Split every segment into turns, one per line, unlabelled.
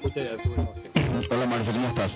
escucha ya su
Hola Marce, ¿cómo estás?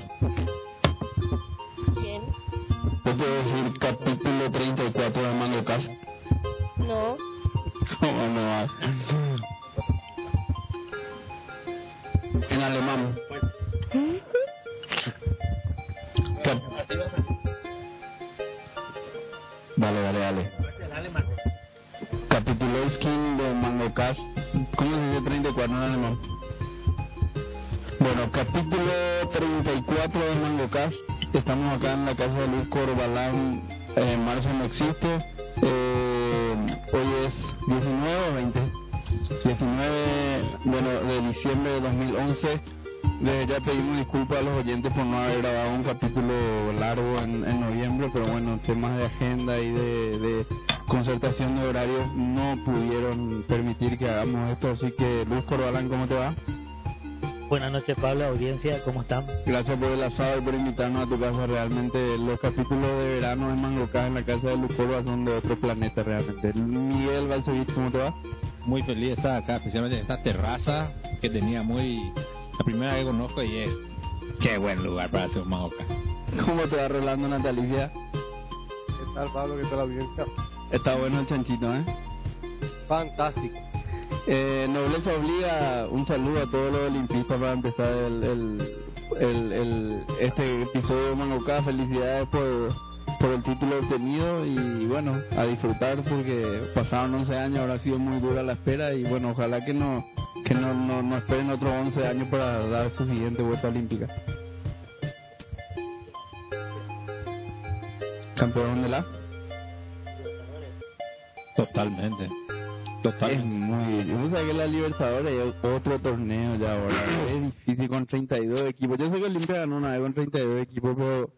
Audiencia, ¿cómo están?
Gracias por el asado y por invitarnos a tu casa. Realmente los capítulos de verano de Mangocas en la casa de Lucorba son de otro planeta realmente. Miguel Balcevich, ¿cómo te va?
Muy feliz de estar acá, especialmente en esta terraza que tenía muy... La primera vez que conozco y es... Qué buen lugar para hacer un maoca.
¿Cómo te va Rolando Natalicia?
¿Qué tal, Pablo? ¿Qué tal, audiencia?
Está bueno el chanchito, ¿eh?
Fantástico.
Eh, Nobleza Obliga, un saludo a todos los olimpistas para empezar el, el, el, este episodio de. Felicidades por, por el título obtenido y bueno, a disfrutar porque pasaron 11 años, ahora ha sido muy dura la espera y bueno, ojalá que no que no, no, no esperen otros 11 años para dar su siguiente vuelta olímpica. Campeón de la...
Totalmente.
Es
Totalmente.
muy Yo sé que la Libertadores es otro torneo ya ahora. Es difícil con 32 equipos. Yo sé que Olimpia ganó una vez con 32 equipos, pero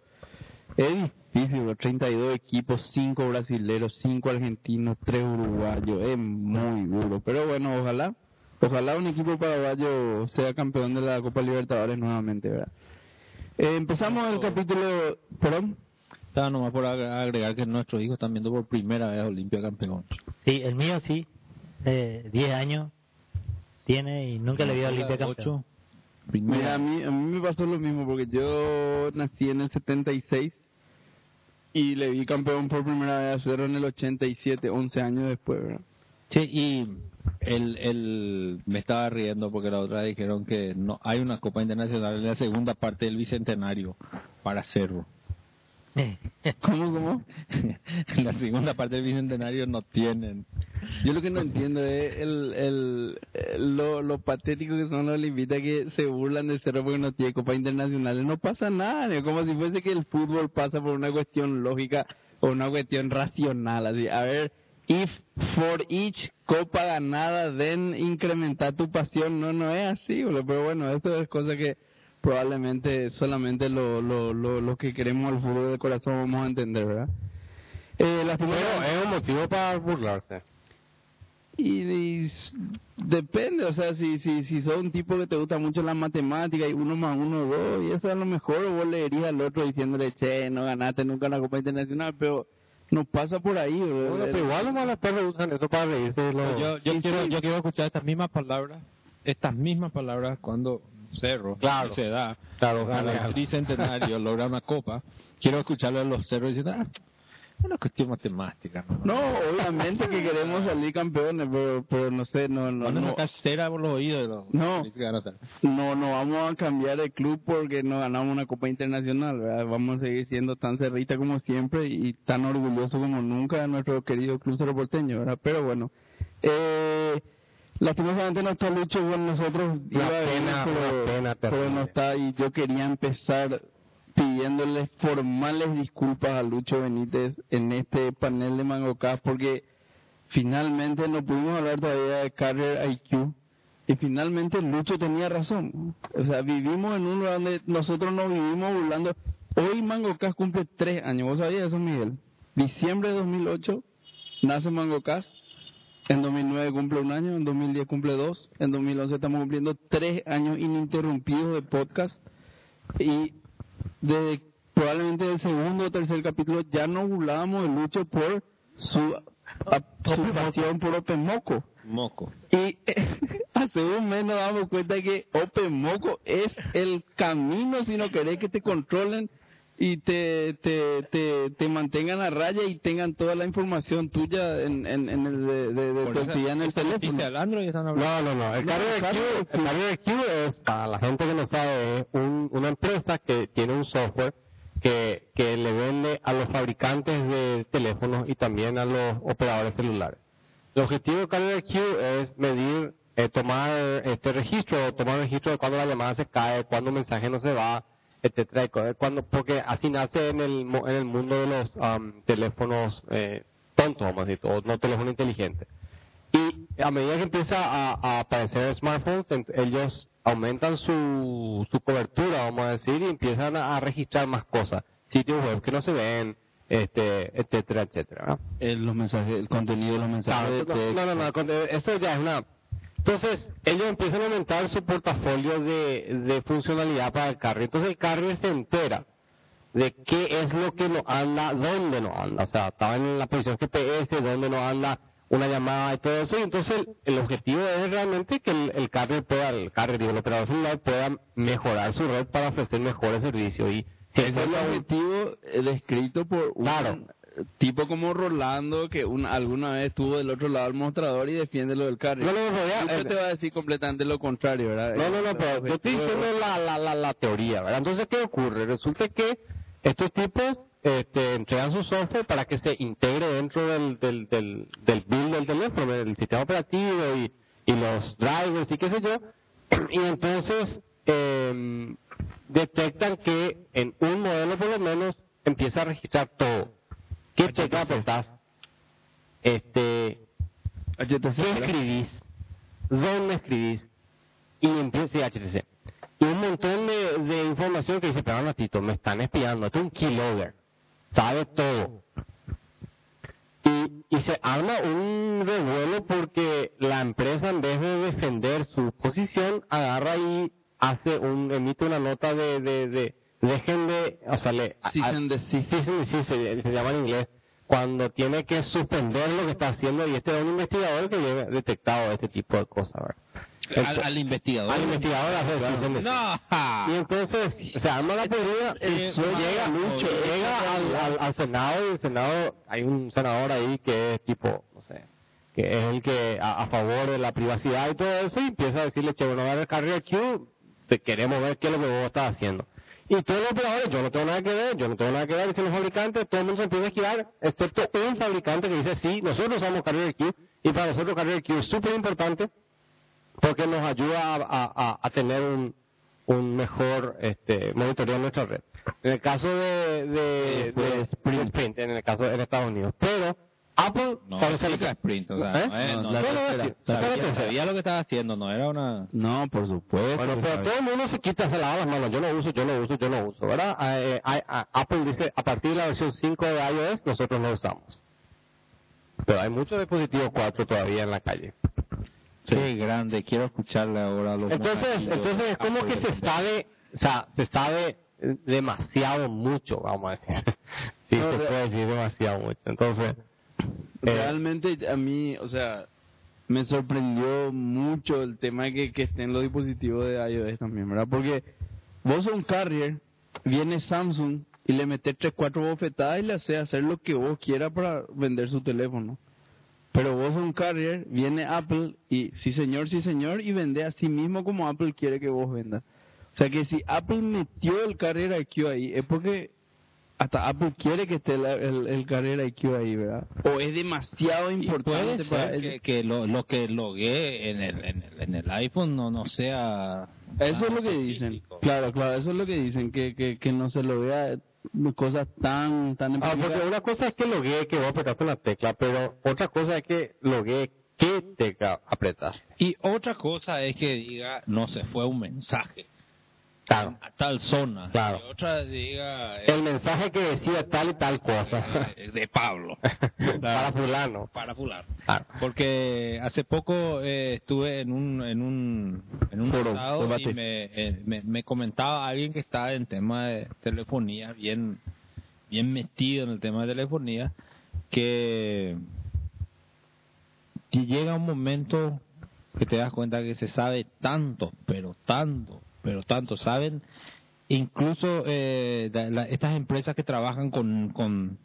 es difícil. con 32 equipos, 5 brasileros, 5 argentinos, 3 uruguayos. Es muy duro. Pero bueno, ojalá. Ojalá un equipo paraguayo sea campeón de la Copa Libertadores nuevamente, ¿verdad? Eh, empezamos el capítulo... ¿Perdón?
Estaba nomás por ag- agregar que nuestros hijos están viendo por primera vez a Olimpia campeón.
Sí, el mío sí, eh, 10 años tiene y nunca le vi a Olimpia campeón.
Mira, a mí, a mí me pasó lo mismo porque yo nací en el 76 y le vi campeón por primera vez a cero en el 87, 11 años después, ¿verdad?
Sí, y el, el, me estaba riendo porque la otra dijeron que no hay una Copa Internacional en la segunda parte del Bicentenario para Cerro.
¿Cómo, cómo?
la segunda parte del Bicentenario no tienen.
Yo lo que no entiendo es el, el, el- lo, lo patético que son los olimpistas que se burlan de cero porque no tiene Copa Internacional. No pasa nada, como si fuese que el fútbol pasa por una cuestión lógica o una cuestión racional. Así, a ver, if for each copa ganada, then incrementar tu pasión. No, no es así, pero bueno, esto es cosa que probablemente solamente lo, lo, lo, lo que queremos al fútbol de corazón vamos a entender, ¿verdad? Eh, lastimosamente-
es un motivo para burlarse.
y, depende, o sea, si, si, si sos un tipo que te gusta mucho la matemática y uno más uno, dos, y eso a lo mejor vos le dirías al otro diciéndole, che, no ganaste nunca una Copa Internacional, pero no pasa por ahí, bro.
Bueno, pero igual los malos perros usan eso para reírse los...
Yo, yo quiero,
sí.
yo quiero escuchar estas mismas palabras, estas mismas palabras cuando Cerro
Claro.
se da
Claro,
la tricentenario logra una copa. Quiero escucharle a los cerros diciendo, ah, es una cuestión matemática. ¿no?
No, obviamente que queremos salir campeones, pero, pero no sé, no, no, no,
cera por los oídos los
No.
no
no, no vamos a cambiar de club porque no ganamos una Copa Internacional, ¿verdad? Vamos a seguir siendo tan cerrita como siempre y tan orgullosos como nunca de nuestro querido club Cerro Porteño, ¿verdad? Pero bueno, eh, lastimosamente no está Lucho con nosotros,
Una
iba a venir,
pena,
pero,
pena
pero no está y yo quería empezar pidiéndole formales disculpas a Lucho Benítez en este panel de Mangocas porque finalmente no pudimos hablar todavía de Carrier IQ y finalmente Lucho tenía razón. O sea, vivimos en un lugar donde nosotros nos vivimos burlando. Hoy Mangocas cumple tres años. ¿Vos sabías eso, Miguel? Diciembre de 2008 nace Mangocas. En 2009 cumple un año, en 2010 cumple dos, en 2011 estamos cumpliendo tres años ininterrumpidos de podcast y de probablemente el segundo o tercer capítulo ya nos burlábamos de Lucho por su, a- su pasión por Open Moco.
Moco.
Y hace un mes nos damos cuenta que Open Moco es el camino si no querés que te controlen y te, te, te, te mantengan a raya y tengan toda la información tuya en, en, en el, de, de, de tu actividad en el teléfono.
Android están hablando.
No, no, no. El Carrier
claro,
Q, el Carrier Q es, para la gente que no sabe, es un- una empresa que tiene un software que, que le vende a los fabricantes de teléfonos y también a los operadores celulares. El objetivo de Carrier Q es medir, eh, tomar este registro, tomar registro de cuando la llamada se cae, cuando un mensaje no se va, etcétera, cu- cuando, porque así nace en el, en el mundo de los am, teléfonos eh, tontos, vamos a decir, o no teléfonos inteligentes. Y a medida que empieza a, a aparecer smartphones, ellos aumentan su, su cobertura, vamos a decir, y empiezan a, a registrar más cosas, sitios web que no se ven, este, etcétera, etcétera.
Eh, los mensajes, el contenido de los mensajes de
no, no, no, no, con- eso ya es una... Entonces, ellos empiezan a aumentar su portafolio de, de funcionalidad para el carrier. Entonces, el carrier se entera de qué es lo que no anda, dónde no anda. O sea, estaba en la posición GPS, dónde no anda una llamada y todo eso. Y entonces, el, el objetivo es realmente que el, el carrier pueda, el carrier, digo, el operador celular pueda mejorar su red para ofrecer mejores servicios. Y si
Ese es el objetivo eh, descrito por un
Claro.
Tipo como Rolando que un- alguna vez estuvo del otro lado del mostrador y defiende lo del carro.
No, no, no, ya, eh,
te va a decir completamente lo contrario, ¿verdad?
No, no, no, pero yo estoy diciendo la, la, la, la teoría, ¿verdad? Entonces, ¿qué ocurre? Resulta que estos tipos este, entregan su software para que se integre dentro del, del, del, del build del teléfono, del sistema operativo y, y los drivers y qué sé yo. Y entonces eh, detectan que en un modelo por lo menos empieza a registrar todo. ¿Qué tecla apretás? Este,
HTC,
¿Qué escribís? ¿Dónde escribís? Y empieza HTC. Y un montón de, de información que dice, pero un ratito, me están espiando, esto es un keylogger, sabe todo. Y, y se arma un revuelo porque la empresa en vez de defender su posición, agarra y hace un, emite una nota de, de, de dejen de, o sea, le, se, llama en inglés, cuando tiene que suspender lo que está haciendo y este es un investigador que lleva detectado este tipo de cosas, ¿verdad?
Al, al investigador.
al investigador hace.
No.
Y entonces se arma la y
sueño
llega,
mucho,
llega al, al, al Senado y el Senado, hay un senador ahí que es tipo, no sé, que es el que a, a favor de la privacidad y todo eso y empieza a decirle, che, bueno, a ver, Carrier Q, te queremos ver qué es lo que vos estás haciendo. Y todos los operadores, yo no tengo nada que ver, yo no tengo nada que ver, dicen los fabricantes, todo el mundo se empieza a esquivar, excepto un fabricante que dice, sí, nosotros usamos Carrier Q, y para nosotros Carrier Q es súper importante, porque nos ayuda a, a- a- a tener un, un mejor este, monitoreo de nuestra red. En el caso de, de.
Sprint,
en el caso en Estados Unidos. Pero Apple,
No, sí que Sprint, o sea,
¿Eh?
no, es-
No, la
tercera,
sabía,
la tercera.
sabía lo que estaba haciendo, no era una...
No, por supuesto.
Bueno, pero todo el mundo se quita, se lava las manos. Yo no uso, yo no uso, yo no uso, ¿verdad? Eh, eh, eh, Apple dice, a partir de la versión 5 de iOS, nosotros no usamos. Pero hay muchos dispositivos 4 todavía en la calle.
Qué grande, quiero escucharle ahora a los
Entonces, entonces es como que se sabe, o sea, se sabe demasiado mucho, vamos a decir. sí,
No,
se puede decir demasiado mucho. Entonces,
Realmente a mí, o sea, me sorprendió mucho el tema que, que estén los dispositivos de iOS también, ¿verdad? Porque vos sos un carrier, viene Samsung y le metes tres, cuatro bofetadas y le hace hacer lo que vos quieras para vender su teléfono. Pero vos sos un carrier, viene Apple y sí señor, sí señor, y vende a sí mismo como Apple quiere que vos vendas. O sea que si Apple metió el Carrier IQ ahí, es porque hasta Apple quiere que esté la- el, el Carrier IQ ahí, ¿verdad? O es demasiado importante
puede
para
que, que lo, lo que logué en el, en, el, en el iPhone no, no sea...
Eso es lo que dicen.
específico.
Claro, claro, eso es lo que dicen, que, que, que no se lo vea cosas tan, tan
ah, porque una cosa es que loguee que vos apretaste una tecla, pero otra cosa es que loguee qué tecla apretas.
Y otra cosa es que diga, no se fue un mensaje
Claro.
a tal zona.
Claro.
Y otra diga...
El mensaje que decía tal y tal cosa.
eh, de Pablo.
Para fulano.
para fulano.
Claro.
Porque hace poco eh, estuve en un en un en un
Foro,
y me, eh, me, me comentaba alguien que está en tema de telefonía bien bien metido en el tema de telefonía que, que llega un momento que te das cuenta que se sabe tanto, pero tanto, pero tanto. Saben incluso eh, la- estas empresas que trabajan con, con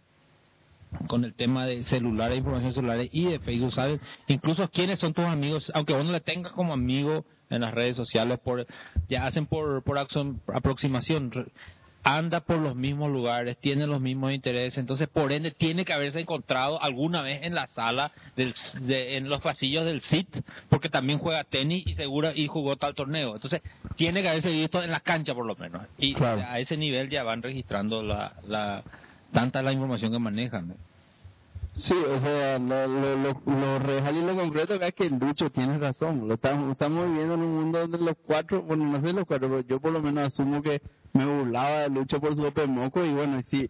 con el tema de celulares, información celulares y de Facebook, saben incluso quiénes son tus amigos, aunque vos no le tengas como amigo en las redes sociales, por ya hacen por, por aproximación, anda por los mismos lugares, tiene los mismos intereses, entonces por ende tiene que haberse encontrado alguna vez en la sala, del, de- en los pasillos del SIT, porque también juega tenis y segura y jugó tal torneo, entonces tiene que haberse visto en la cancha por lo menos, y
Claro.
a ese nivel ya van registrando la, la tanta la información que manejan. ¿no?
Sí, o sea, lo, lo, lo, lo real y lo concreto acá es que Lucho tiene razón. Lo estamos, estamos viviendo en un mundo donde los cuatro, bueno, no sé los cuatro, pero yo por lo menos asumo que me burlaba de Lucho por su Open Moco y bueno, si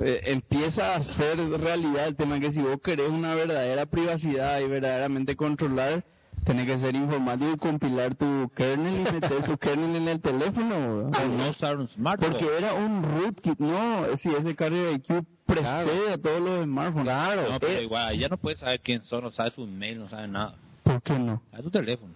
eh, empieza a ser realidad el tema que si vos querés una verdadera privacidad y verdaderamente controlar, tenés que ser informático y compilar tu kernel y meter tu kernel en el teléfono.
O no usar un smartphone.
Porque era un rootkit, no, si ese carrier IQ precede a todos los smartphones. Claro.
No, pero igual, ya no puedes saber quién son, no sabes su mail, no sabes nada.
¿Por qué no?
A tu teléfono.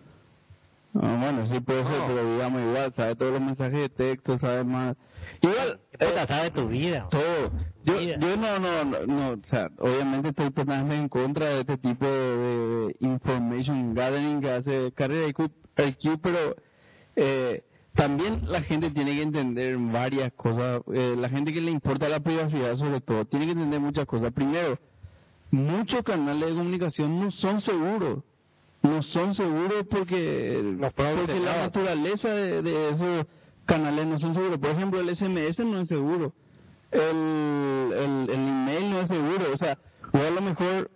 Ah, bueno, sí puede ser,
No.
pero digamos igual, sabe todos los mensajes de texto, sabe más. Igual,
¿Qué
eh,
sabe tu vida?
todo. Yo, yo no, no, no, no, o sea, obviamente estoy totalmente en contra de este tipo de, de information gathering que hace Carrera IQ, IQ, pero eh, también la gente tiene que entender varias cosas. Eh, la gente que le importa la privacidad, sobre todo, tiene que entender muchas cosas. Primero, muchos canales de comunicación no son seguros. No son seguros porque, la naturaleza de, de esos canales no son seguros. Por ejemplo, el SMS no es seguro. El, el, el email no es seguro. O sea, vos a lo mejor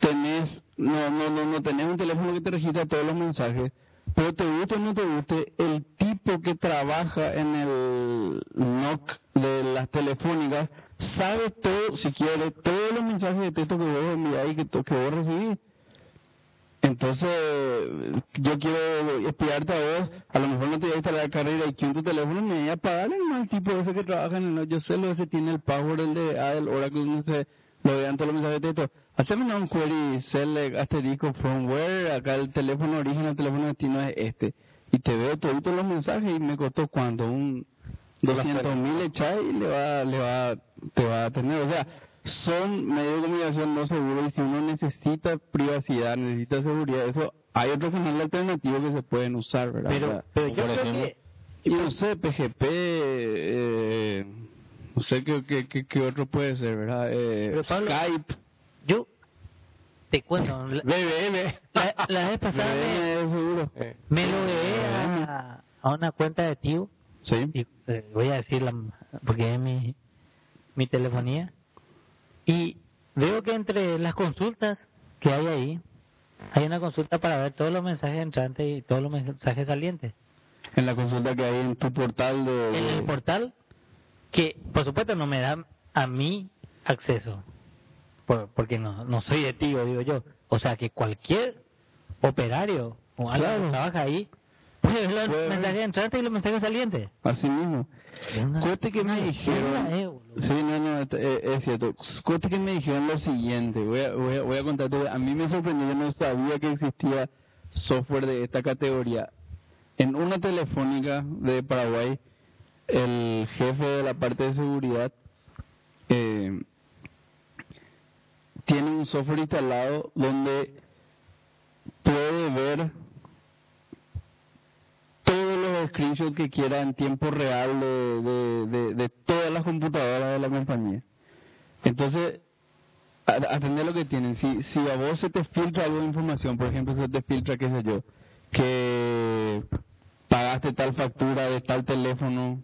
tenés, no, no, no, no tenés un teléfono que te registra todos los mensajes, pero te guste o no te guste, el tipo que trabaja en el NOC de las telefónicas sabe todo, si quiere, todos los mensajes de texto que vos enviás y que, que vos recibís. Entonces, yo quiero espiarte a vos, a lo mejor no te voy a instalar carrera y en tu teléfono me voy a pagar el mal tipo ese que trabaja en el. Yo sé lo ese tiene el password, el de ah, el Oracle, no sé, lo vean todos los mensajes de texto. Haceme un query, select asterisco from where, acá el teléfono origen, el teléfono destino es este. Y te veo todos los mensajes y me costó cuánto, un 200 mil echar y le va, le va, te va a tener. O sea, son medios de comunicación no seguros y si uno necesita privacidad, necesita seguridad, eso hay otros canales alternativos que se pueden usar, ¿verdad?
Pero, yo
por
creo
ejemplo,
que
y no sé, PGP, eh, no sé qué, qué, qué, qué otro puede ser, ¿verdad? Eh,
Pablo,
Skype,
yo te cuento, la,
BBM.
la, la vez pasada me,
BBM, seguro.
Eh,
me logué a, a una cuenta de tío
Sí.
y eh, voy a decirla porque es mi, mi telefonía y veo que entre las consultas que hay ahí hay una consulta para ver todos los mensajes entrantes y todos los mensajes salientes
En la consulta que hay en tu portal de...
en el portal que por supuesto no me da a mí acceso por- porque no, no soy de tío digo yo o sea que cualquier operario o alguien
Claro.
que trabaja ahí los mensajes entrantes y los mensajes salientes
Así mismo. Cuente que me dijeron...
eh.
Sí, no, no, es, es cierto. Cuente que me dijeron lo siguiente. Voy a, voy a, voy a contarte. A mí me sorprendió, yo no sabía que existía software de esta categoría. En una telefónica de Paraguay, el jefe de la parte de seguridad eh, tiene un software instalado donde puede ver screenshots que quiera en tiempo real de, de, todas las computadoras de la compañía. Entonces, atender lo que tienen. Si, si a vos se te filtra alguna información, por ejemplo, se te filtra, qué sé yo, que pagaste tal factura de tal teléfono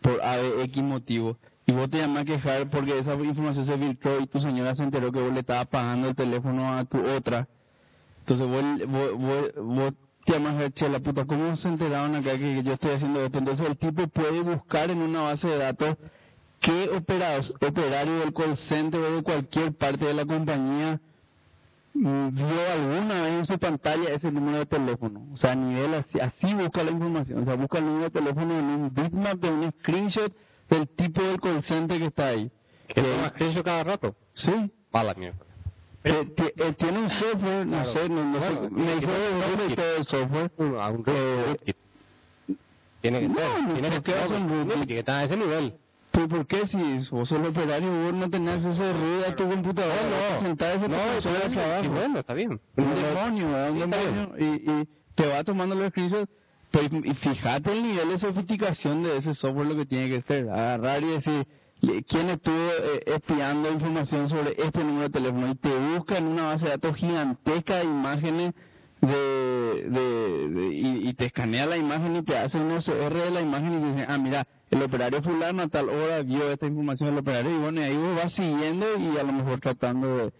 por X motivo, y vos te llamás a quejar porque esa información se filtró y tu señora se enteró que vos le estabas pagando el teléfono a tu otra, entonces vos, vos te llamas a ver, che, la puta, ¿cómo se enteraron acá que yo estoy haciendo esto? Entonces el tipo puede buscar en una base de datos qué operados, operario del call center o de cualquier parte de la compañía mm, vio alguna vez en su pantalla ese número de teléfono. O sea, a nivel así, así busca la información. O sea, busca el número de teléfono en un bitmap de un screenshot del tipo del call center que está ahí.
que
Que-
toma screenshot cada rato.
Sí,
Mala mierda.
Eh, eh, tiene un software, no
Claro.
sé, no, no
Bueno,
sé, me dijo de
rootkit.
todo el software.
A un
Eh.
Tiene que
no,
ser.
no,
tiene
¿por
que
hace un
tiene que estar a ese nivel.
¿Pero por qué si vos sos el operario vos no tenés acceso de red a tu computadora?
No, no.
Sentar esa
No,
trabajo.
sí, bueno, está bien.
Un demonio. Un demonio. Y, y te va tomando los screenshots. Pero, y fíjate el nivel de sofisticación de ese software, lo que tiene que ser. Agarrar y decir, ¿quién estuvo eh, espiando información sobre este número de teléfono? Y te busca en una base de datos gigantesca de imágenes de, de, de- y, y te escanea la imagen y te hace un OCR de la imagen y te dice, ah, mira, el operario fulano a tal hora vio esta información del operario y bueno, y ahí vos vas siguiendo y a lo mejor tratando de...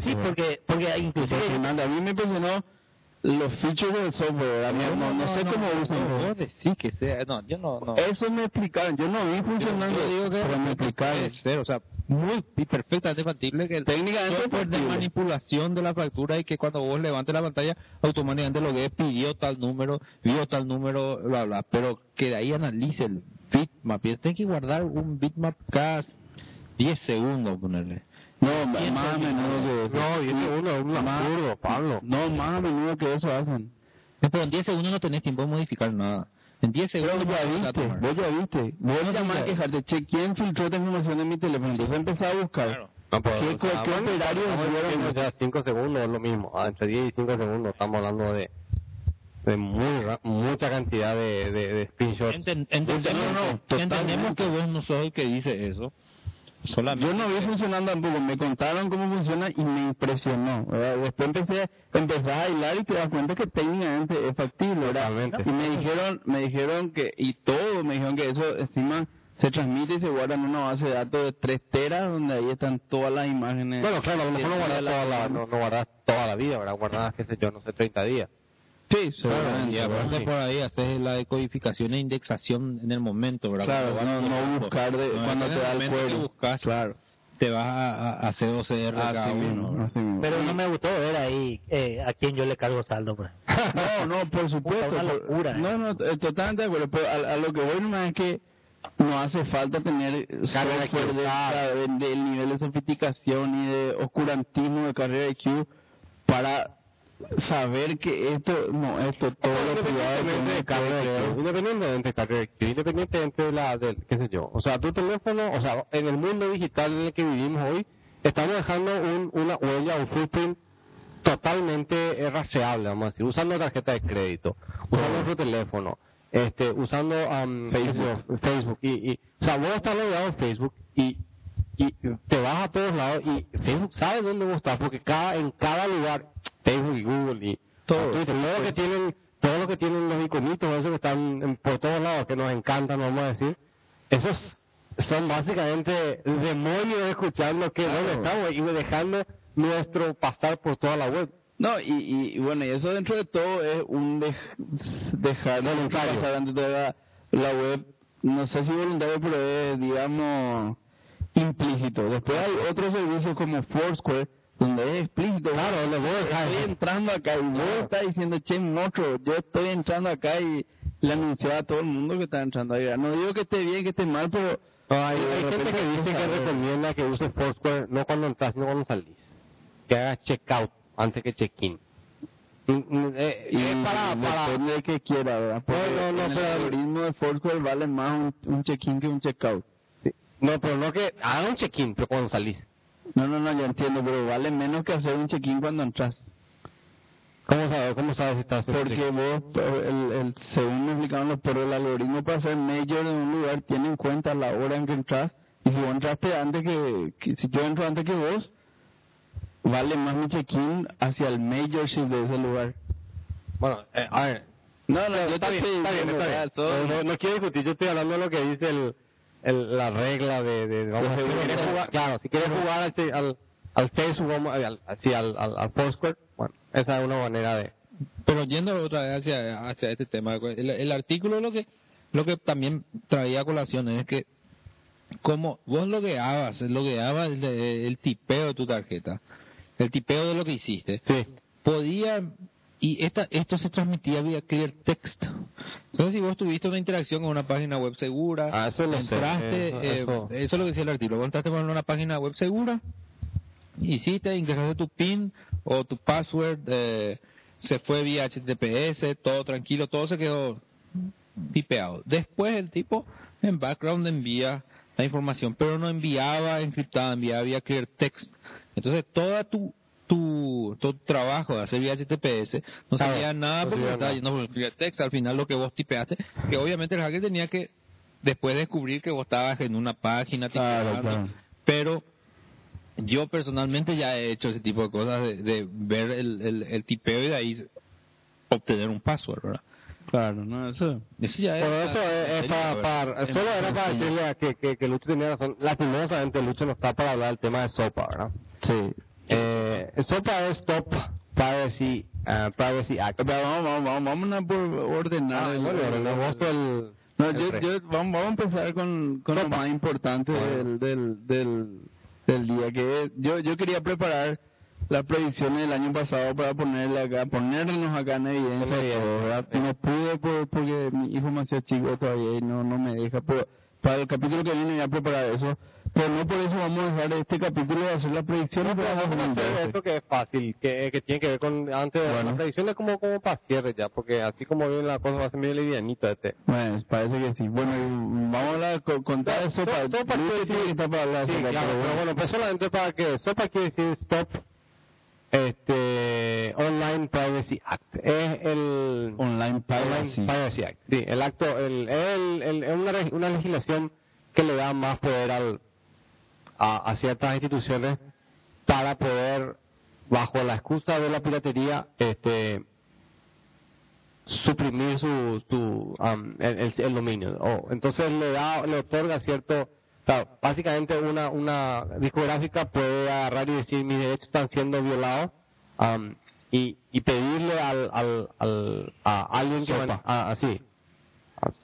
Sí, porque, porque inclusive...
A mí me impresionó los features del software. ¿verdad? No, no, no sé cómo usan.
no, decís que sea, no, yo no, no.
Eso me explicaron. Yo no vi funcionando.
Yo digo que
pero me explicaron.
ser, o sea, muy y perfectamente factible que el
Técnicamente
software de manipulación de la factura y que cuando vos levantes la pantalla automáticamente lo que pidió tal número, vio tal número, bla, bla, pero que de ahí analice el bitmap. Y tiene que guardar un bitmap cada 10 segundos, ponerle.
No, más a menudo que eso.
No, y uno es un absurdo, Pablo.
No, más a menudo que eso hacen.
Pero en 10 segundos no tenés tiempo de modificar nada. En 10
Pero
segundos
ya
vas a
viste, vos ya viste. Vos
No,
llamás
ya.
a quejarte, che, ¿quién filtró esta información en mi teléfono? Entonces empezás a buscar.
Claro.
No, pero,
¿Qué,
o sea,
qué operario
o sea, 5 segundos es lo mismo. Ah, entre 10 y 5 segundos estamos hablando de, de muy, ra- mucha cantidad de, de, de screenshots.
Enten- entendemos,
No, no,
entendemos que vos no sos el que dice eso. Solamente.
Yo no vi funcionando tampoco, me contaron cómo funciona y me impresionó. ¿verdad? Después empecé, empecé a bailar y te das cuenta que técnicamente es factible, ¿verdad? Y me dijeron, me dijeron que, y todo, me dijeron que eso encima se transmite y se guarda en una base de datos de 3 teras donde ahí están todas las imágenes.
Bueno, claro, a lo mejor no
de
guardas
la-
toda la, no, no guardas toda la vida, ¿verdad? Guardas, qué sé yo, no sé, 30 días.
Sí,
Claro,
seguramente.
y
¿verdad?
aparte
sí.
por ahí haces la decodificación e indexación en el momento, ¿verdad?
Claro,
Cuando
no, buscar de,
No,
cuando te da el cuero.
buscas,
Claro.
te vas a, a- hacer OCR cada
Así
uno.
mismo,
¿verdad?
así mismo.
Pero no me gustó ver ahí eh, a quién yo le cargo saldo. Pues.
No, no, por supuesto.
Una
por-
locura, ¿eh?
No, no, eh, totalmente de acuerdo. Pero a, a lo que voy nomás es que no hace falta tener
Carrera
software
IQ,
de,
claro.
de- del nivel de sofisticación y de oscurantismo de carrera IQ para saber que esto, no, esto todo lo privado
de carrera independientemente de carrera independientemente de la, del, qué sé yo. O sea, tu teléfono, o sea, en el mundo digital en el que vivimos hoy, estamos dejando un, una huella, un footprint totalmente rastreable, vamos a decir, usando tarjeta de crédito, usando nuestro teléfono, este, usando sé yo, Facebook, y, y, o sea, vos estás logueado en Facebook y, y te vas a todos lados y Facebook sabe dónde vos estás, porque cada, en cada lugar, Facebook y Google y
Todo,
Twitter, todo lo
sí.
que tienen, todo lo que tienen los iconitos, esos que están por todos lados, que nos encantan, vamos a decir, esos son básicamente demonios escuchando que
Claro.
dónde estamos y dejando nuestro pasar por toda la web.
No, y, y, bueno, y eso dentro de todo es un dej- dejar de
Voluntario.
pasar antes de la, la web, no sé si voluntario, pero es, digamos, implícito. Después hay otros servicios como Foursquare, donde es explícito.
Claro, vos estás-
estoy entrando acá y vos
Claro.
estás diciendo, che, monstruo, yo estoy entrando acá y le anunciaba a todo el mundo que está entrando ahí. No digo que esté bien, que esté mal, pero...
No, hay, gente que dice que recomienda que uses Foursquare no cuando entras, sino cuando salís. Que hagas checkout antes que check-in. Mm, mm, eh,
Y
es para, para,
depende de qué quiera, ¿verdad? Porque
No, no, no,
el algoritmo de Foursquare vale más un, un check-in que un check-out.
No, pero no que haga un check-in, pero cuando salís.
No, no, no, ya entiendo, pero vale menos que hacer un check-in cuando entras.
¿Cómo sabes, cómo sabes si estás
Porque vos, el, el, según me explicaron los pero el algoritmo para hacer major en un lugar tiene en cuenta la hora en que entras. Y si vos entraste antes que, que- si yo entro antes que vos, vale más mi check-in hacia el majorship de ese lugar.
Bueno, eh, a ver,
No, no, yo
está bien, está bien, está bien.
¿verdad? Todo-
No, no, no quiero discutir, yo estoy hablando de lo que dice el, el, la regla de, de vamos a decir, si
seguridad.
quieres jugar, claro, si quieres jugar al, al, al Facebook, al, así, al, al, al Foursquare, bueno, esa es una manera de...
Pero yendo otra vez hacia, hacia este tema, el, el artículo lo que lo que también traía a colación es que como vos logueabas, logueabas el, el tipeo de tu tarjeta, el tipeo de lo que hiciste,
Sí.
podía y esta, esto se transmitía vía clear text. Entonces, si vos tuviste una interacción con una página web segura,
Ah, eso sé,
entraste,
eso-
eh,
eso-
eso es lo que decía el artículo, vos entraste por una página web segura, hiciste, ingresaste tu PIN o tu password, eh, se fue vía HTTPS, todo tranquilo, todo se quedó tipeado. Después el tipo en background envía la información, pero no enviaba encriptada, enviaba vía clear text. Entonces toda tu tu, tu trabajo de hacer vía HTTPS no
Claro,
sabía nada
no
porque
sabía
estaba yendo por el clear text, al final lo que vos tipeaste, que obviamente el hacker tenía que después descubrir que vos estabas en una página
Claro,
tipeando,
claro.
pero yo personalmente ya he hecho ese tipo de cosas de, de ver el, el, el tipeo y de ahí obtener un password, ¿verdad?
Claro, no, eso.
Eso ya
Pero
es,
eso es, es para, para- solo era para decirle a que, que, que Lucho tenía razón. Lastimosamente Lucho no está para hablar del tema de SOPA, ¿verdad?
Sí.
Eh, SOPA es Stop Privacy, uh, Privacy Act.
Pero vamos, vamos, vamos, vamos a por ordenar.
Ah,
el-. No, yo, yo, vamos, vamos a empezar con, con lo más importante del, del, del, del día, que yo, yo quería preparar las previsiones del año pasado para ponerle acá, ponernos acá en evidencia. No pude por- porque mi hijo me hacía chico todavía y no, no me deja, pero para el capítulo que viene voy a preparar eso, pero no por eso vamos a dejar este capítulo de hacer las predicciones
Pero
para
vamos a hacer
2012.
esto que es fácil, que, que tiene que ver con antes de
Bueno.
las predicciones como, como para cierre ya, porque así como viene la cosa va a ser medio livianito este.
Bueno, parece que sí. Bueno, vamos a hablar, con- contar eso
So-
para...
sopa quiere decir-
estar para hablar
Sí,
sopa,
claro,
pero
pero bueno, pues solamente para que SOPA quiere decir Stop este Online Privacy Act. Es el
Online privacy.
Online Privacy Act. Sí, el acto, el, el, el- es una, una legislación que le da más poder al, a, a ciertas instituciones para poder, bajo la excusa de la piratería, este suprimir su, su am, el, dominio. O, entonces le da, le otorga cierto, básicamente una, una discográfica puede agarrar y decir mis derechos están siendo violados am, y, y pedirle al, al, al a alguien que
Sopa.
man- a- así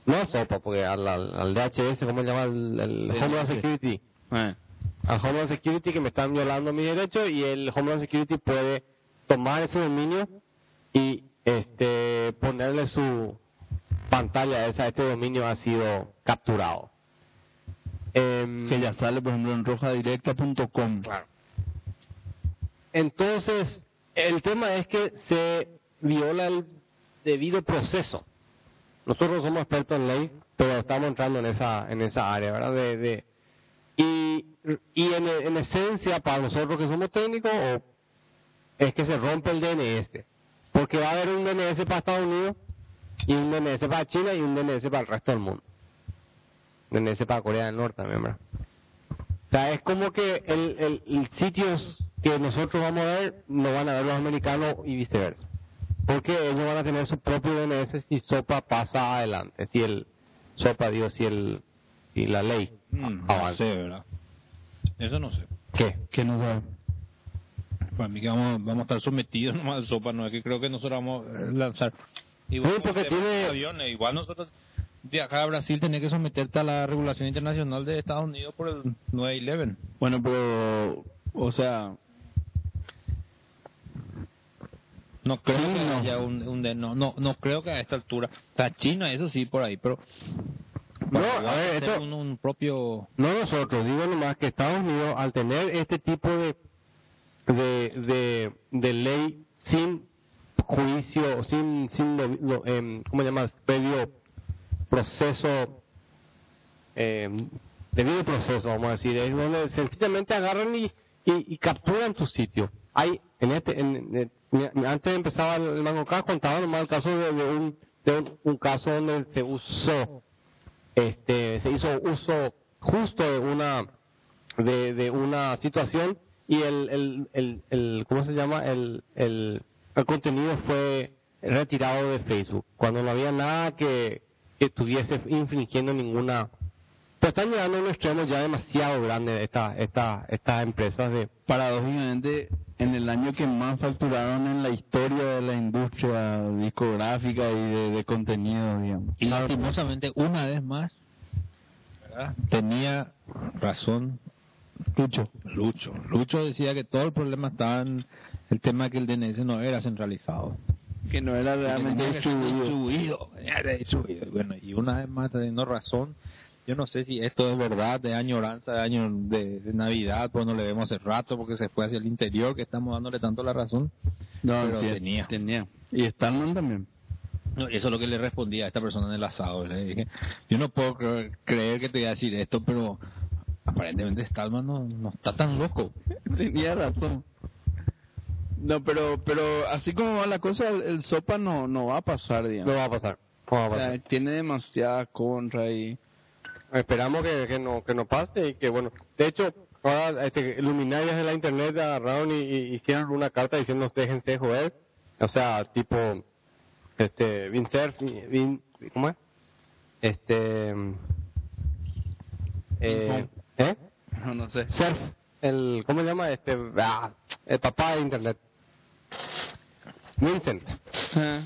no a Sopa porque al, al, al DHS cómo se llama el, el Homeland Security
Eh.
Al Homeland Security que me están violando mis derechos y el Homeland Security puede tomar ese dominio y este ponerle su pantalla esa este dominio ha sido capturado Em,
que ya sale, por ejemplo, en rojadirecta.com.
Claro. Entonces, el tema es que se viola el debido proceso. Nosotros somos expertos en ley, pero estamos entrando en esa en esa área, ¿verdad? De, de- y en, en esencia, para nosotros que somos técnicos, es que se rompe el DNS. Porque va a haber un DNS para Estados Unidos, y un DNS para China, y un DNS para el resto del mundo. DNS para Corea del Norte también. O sea, es como que el sitios que nosotros vamos a ver no van a ver los americanos y viceversa. Porque ellos van a tener su propio DNS si SOPA pasa adelante, si el SOPA, digo, si el si la ley
Mm,
a-
no sé, ¿verdad? Eso no sé.
¿Qué?
Que no sabe.
Para mí que vamos, vamos a estar sometidos nomás al sopa, no es que creo que nosotros vamos a lanzar. Igual
Sí, porque tiene-
aviones, igual nosotros de acá a Brasil tenés que someterte a la regulación internacional de Estados Unidos por el 9-11.
Bueno, pero, o sea,
No creo
Sí,
que
no.
haya un, un de- no, no, no creo que a esta altura. O sea, China, eso sí, por ahí, pero.
No, a ver, esto-
un, un propio.
No nosotros, digo nomás que Estados Unidos, al tener este tipo de, de, de, de ley sin juicio, sin, sin lo- em, ¿cómo se llama? Previo proceso, em, debido proceso, vamos a decir, es donde sencillamente agarran y, y, y capturan tu sitio. Hay, en este, en, antes empezaba el, el Mango K, contaba nomás el caso de, de un, de un, un caso donde se usó este se hizo uso justo de una de, de una situación y el, el, el, el cómo se llama el, el, el contenido fue retirado de Facebook cuando no había nada que, que estuviese infringiendo ninguna pero están llegando a un extremo ya demasiado grande esta, esta, estas empresas de
paradójicamente, en el año que más facturaron en la historia de la industria discográfica y de, de contenido, digamos.
Y lastimosamente, una vez más, ¿verdad? tenía razón Lucho. Lucho. Lucho decía que todo el problema estaba en el tema que el DNS no era centralizado.
Que no era realmente distribuido.
ser distribuido. Bueno, y una vez más teniendo razón, yo no sé si esto es verdad, de añoranza, de año de, de Navidad, pues no le vemos hace rato porque se fue hacia el interior, que estamos dándole tanto la razón.
No,
Pero tenía.
Tenía. Y Stallman también.
No, eso es lo que le respondía a esta persona en el asado. Le dije, yo no puedo cre- creer que te voy a decir esto, pero aparentemente Stallman no, no está tan loco.
Tenía razón. No, pero pero así como va la cosa, el, el Sopa no no va a pasar,
No
digamos.
va a pasar. No va a
O sea,
pasar.
tiene demasiada contra y...
Esperamos que, que no que no pase y que bueno. De hecho, ahora este, luminarias de la internet agarraron y, y hicieron una carta diciendo déjense joder. O sea, tipo, este, Vincer, Vin, ¿cómo es? Este, eh, ¿eh?
No, no sé.
Surf, el, ¿cómo se llama? Este, ah, el papá de internet. Vincent.
Ah,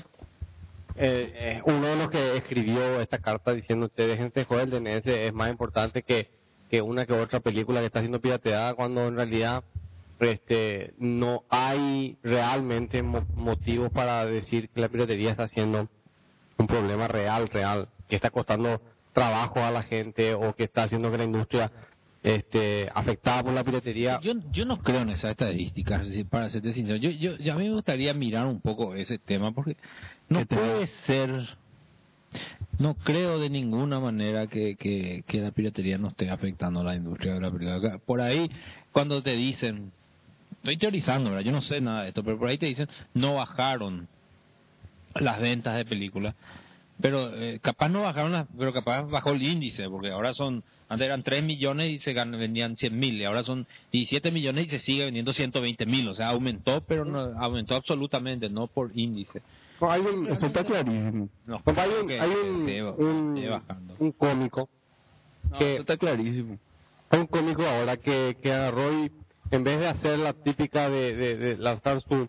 Eh, uno de los que escribió esta carta diciendo ustedes déjense joder, el DNS es más importante que, que una que otra película que está siendo pirateada cuando en realidad este no hay realmente mo- motivos para decir que la piratería está siendo un problema real, real, que está costando trabajo a la gente o que está haciendo que la industria este afectada por la piratería
Yo, yo no creo en esas estadísticas, para serte sincero. Yo, yo- a mí me gustaría mirar un poco ese tema, porque no puede ser, no creo de ninguna manera que, que, que la piratería no esté afectando a la industria de la película. Por ahí, cuando te dicen, estoy teorizando, ¿verdad? yo no sé nada de esto, pero por ahí te dicen, no bajaron las ventas de películas. Pero eh, capaz no bajaron las, pero capaz bajó el índice, porque ahora son, antes eran 3 millones y se vendían 100 mil, y ahora son 17 millones y se sigue vendiendo 120 mil, o sea, aumentó, pero no, aumentó absolutamente, no por índice.
No, hay un,
Eso está clarísimo.
No,
hay un, hay un, cómico
No,
que-
eso está clarísimo.
Hay un cómico ahora que, que agarró y en vez de hacer la típica de, de- de lanzar su,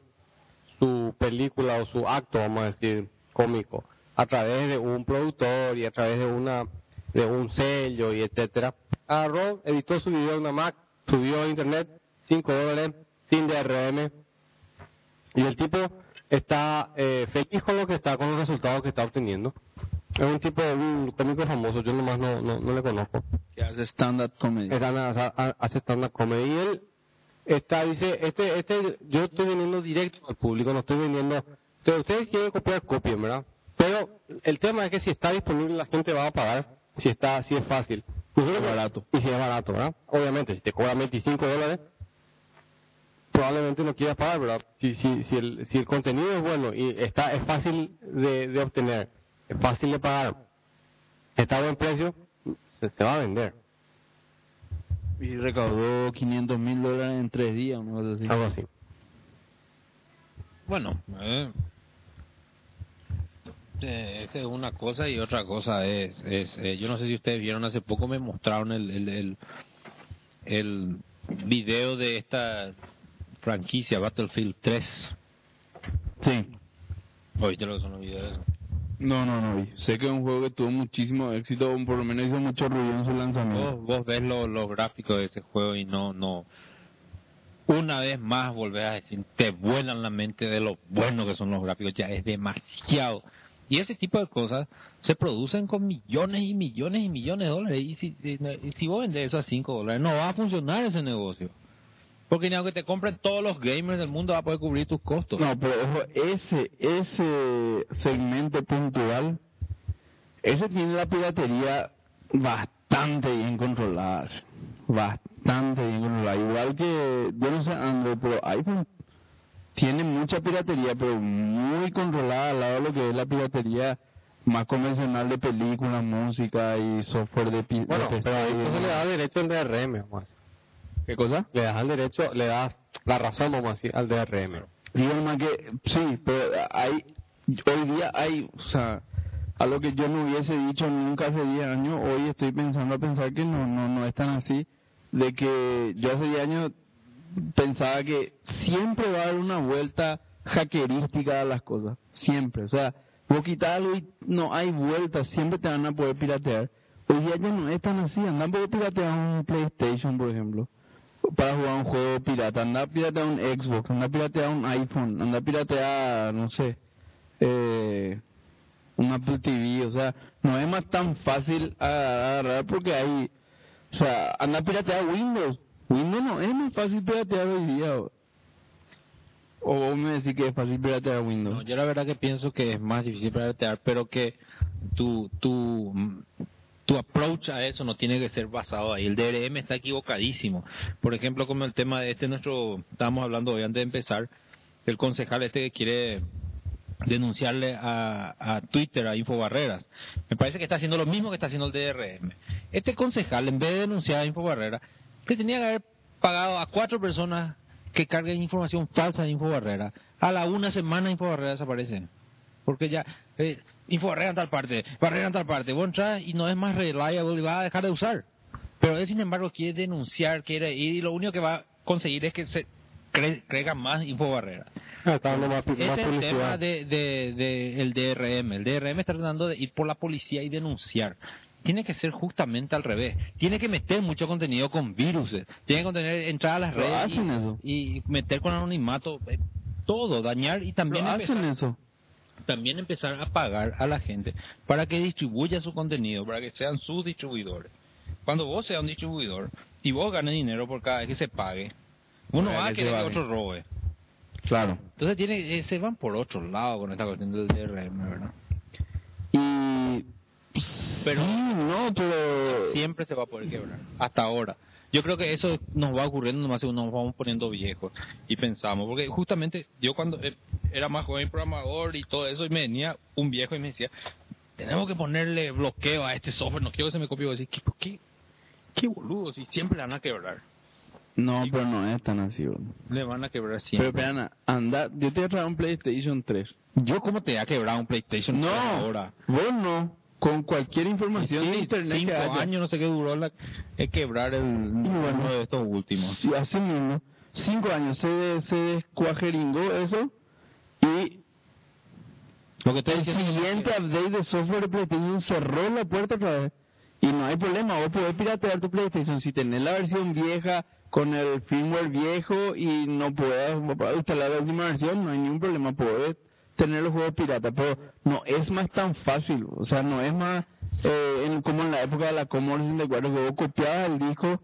su película o su acto, vamos a decir, cómico, a través de un productor y a través de una de un sello y etcétera, agarró, editó su video en una Mac, subió a internet, 5 dólares, sin DRM, y el tipo está eh, feliz con lo que está, con los resultados que está obteniendo. Es un tipo, un cómico famoso, yo nomás no, no, no le conozco
Que hace stand-up comedy.
hace stand-up comedy y él está dice este este yo estoy vendiendo directo al público no estoy vendiendo entonces ustedes quieren copiar copien verdad pero el tema es que si está disponible la gente va a pagar si está si es fácil Nosotros-
barato.
y si es barato verdad obviamente si te cobran 25 dólares probablemente no quieras pagar verdad si si si el si el contenido es bueno y está es fácil de, de obtener es fácil de pagar está a buen precio se, se va a vender.
Y recaudó 500 mil dólares en tres días, una cosa así.
algo así.
Bueno, eh, eh, esa es una cosa y otra cosa es, es eh, yo no sé si ustedes vieron hace poco me mostraron el el, el, el video de esta franquicia Battlefield 3.
Sí.
Oíste lo que son los videos.
No, no, no. Sé que es un juego que tuvo muchísimo éxito, o por lo menos hizo mucho ruido en su lanzamiento.
Vos, vos ves lo- los gráficos de ese juego y no, no. Una vez más volver a decir, te vuelan la mente de lo bueno que son los gráficos, ya es demasiado. Y ese tipo de cosas se producen con millones y millones y millones de dólares. Y si, si, y si vos vendés eso a 5 dólares, no va a funcionar ese negocio. Porque ni aunque te compren todos los gamers del mundo, va a poder cubrir tus costos.
No, pero ojo, ese, ese segmento puntual, ese tiene la piratería bastante bien controlada. Bastante bien controlada. Igual que, yo no sé Android, pero iPhone tiene mucha piratería, pero muy controlada al lado de lo que es la piratería más convencional de películas, música y software de, pi- de
Bueno, pero ahí
y
entonces le das derecho al DRM, decir.
¿Qué cosa?
Le das el derecho, le das la razón, vamos a decir, al DRM.
Digo más que, sí, pero hay, hoy día hay, o sea, algo que yo no hubiese dicho nunca hace 10 años, hoy estoy pensando a pensar que no, no, no es tan así, de que yo hace 10 años pensaba que siempre va a haber una vuelta hackerística a las cosas, siempre, o sea, vos quitas algo y no hay vuelta, siempre te van a poder piratear. Hoy día ya no es tan así, andan por piratear un PlayStation, por ejemplo para jugar un juego pirata, anda a piratear un Xbox, anda a piratear un iPhone, anda a piratear, no sé, eh, un Apple TV, o sea, no es más tan fácil agarrar porque hay, o sea, anda a piratear Windows. Windows no es más fácil piratear hoy día. O, o me decís que es fácil piratear Windows.
yo la verdad que pienso que es más difícil piratear, pero que tu, tu, tu approach a eso no tiene que ser basado ahí. El DRM está equivocadísimo. Por ejemplo, como el tema de este nuestro, estábamos hablando hoy antes de empezar, el concejal este que quiere denunciarle a, a Twitter, a Infobarreras. Me parece que está haciendo lo mismo que está haciendo el DRM. Este concejal, en vez de denunciar a Infobarreras, que tenía que haber pagado a cuatro personas que carguen información falsa de Infobarrera. A la una semana Infobarrera desaparece. Porque ya, eh, Infobarrera en tal parte, Barrera en tal parte, vos entras y no es más reliable y vas a dejar de usar. Pero él, sin embargo, quiere denunciar, quiere ir y lo único que va a conseguir es que se cre- más Infobarrera.
Ah, más,
es el tema de, de, el DRM. El DRM está tratando de ir por la policía y denunciar. Tiene que ser justamente al revés. Tiene que meter mucho contenido con virus. Tiene que contener, entrar a las redes y, y meter con anonimato eh, todo, dañar y también
Pero hacen
empezar,
eso.
También empezar a pagar a la gente para que distribuya su contenido, para que sean sus distribuidores. Cuando vos seas un distribuidor y vos ganes dinero por cada vez que se pague, uno va a querer que otro robe.
Claro.
Entonces tiene, eh, se van por otro lado con esta cuestión del DRM, ¿verdad?
Y...
Pero-
sí, no, pero...
Siempre se va a poder quebrar, hasta ahora. Yo creo que eso nos va ocurriendo nomás según nos vamos poniendo viejos y pensamos, porque justamente yo cuando eh, era más joven programador y todo eso, y me venía un viejo y me decía, tenemos que ponerle bloqueo a este software, no quiero que se me copie, y decía, ¿qué, qué, qué boludo, si siempre le van a quebrar,
No, pero no es tan así. boludo.
le van a quebrar
Pero,
siempre.
pero Ana, anda, yo te voy a traer un PlayStation 3.
yo cómo te voy a quebrar un PlayStation
No,
3 ahora.
vos no. Con cualquier información
Sí,
de internet
cinco
que haya.
años, no sé qué duró la, el quebrar el,
bueno.
uno de estos últimos.
Sí, así mismo. Cinco años se, se descuajeringó eso y
Lo que
el
que-
siguiente update de software de PlayStation cerró la puerta otra vez. Y no hay problema, vos podés piratear tu PlayStation si tenés la versión vieja con el firmware viejo y no podés instalar la última versión, no hay ningún problema, podés tener los juegos piratas, pero no es más tan fácil, o sea, no es más eh, en- como en la época de la Commodore 64 que vos copiabas el disco,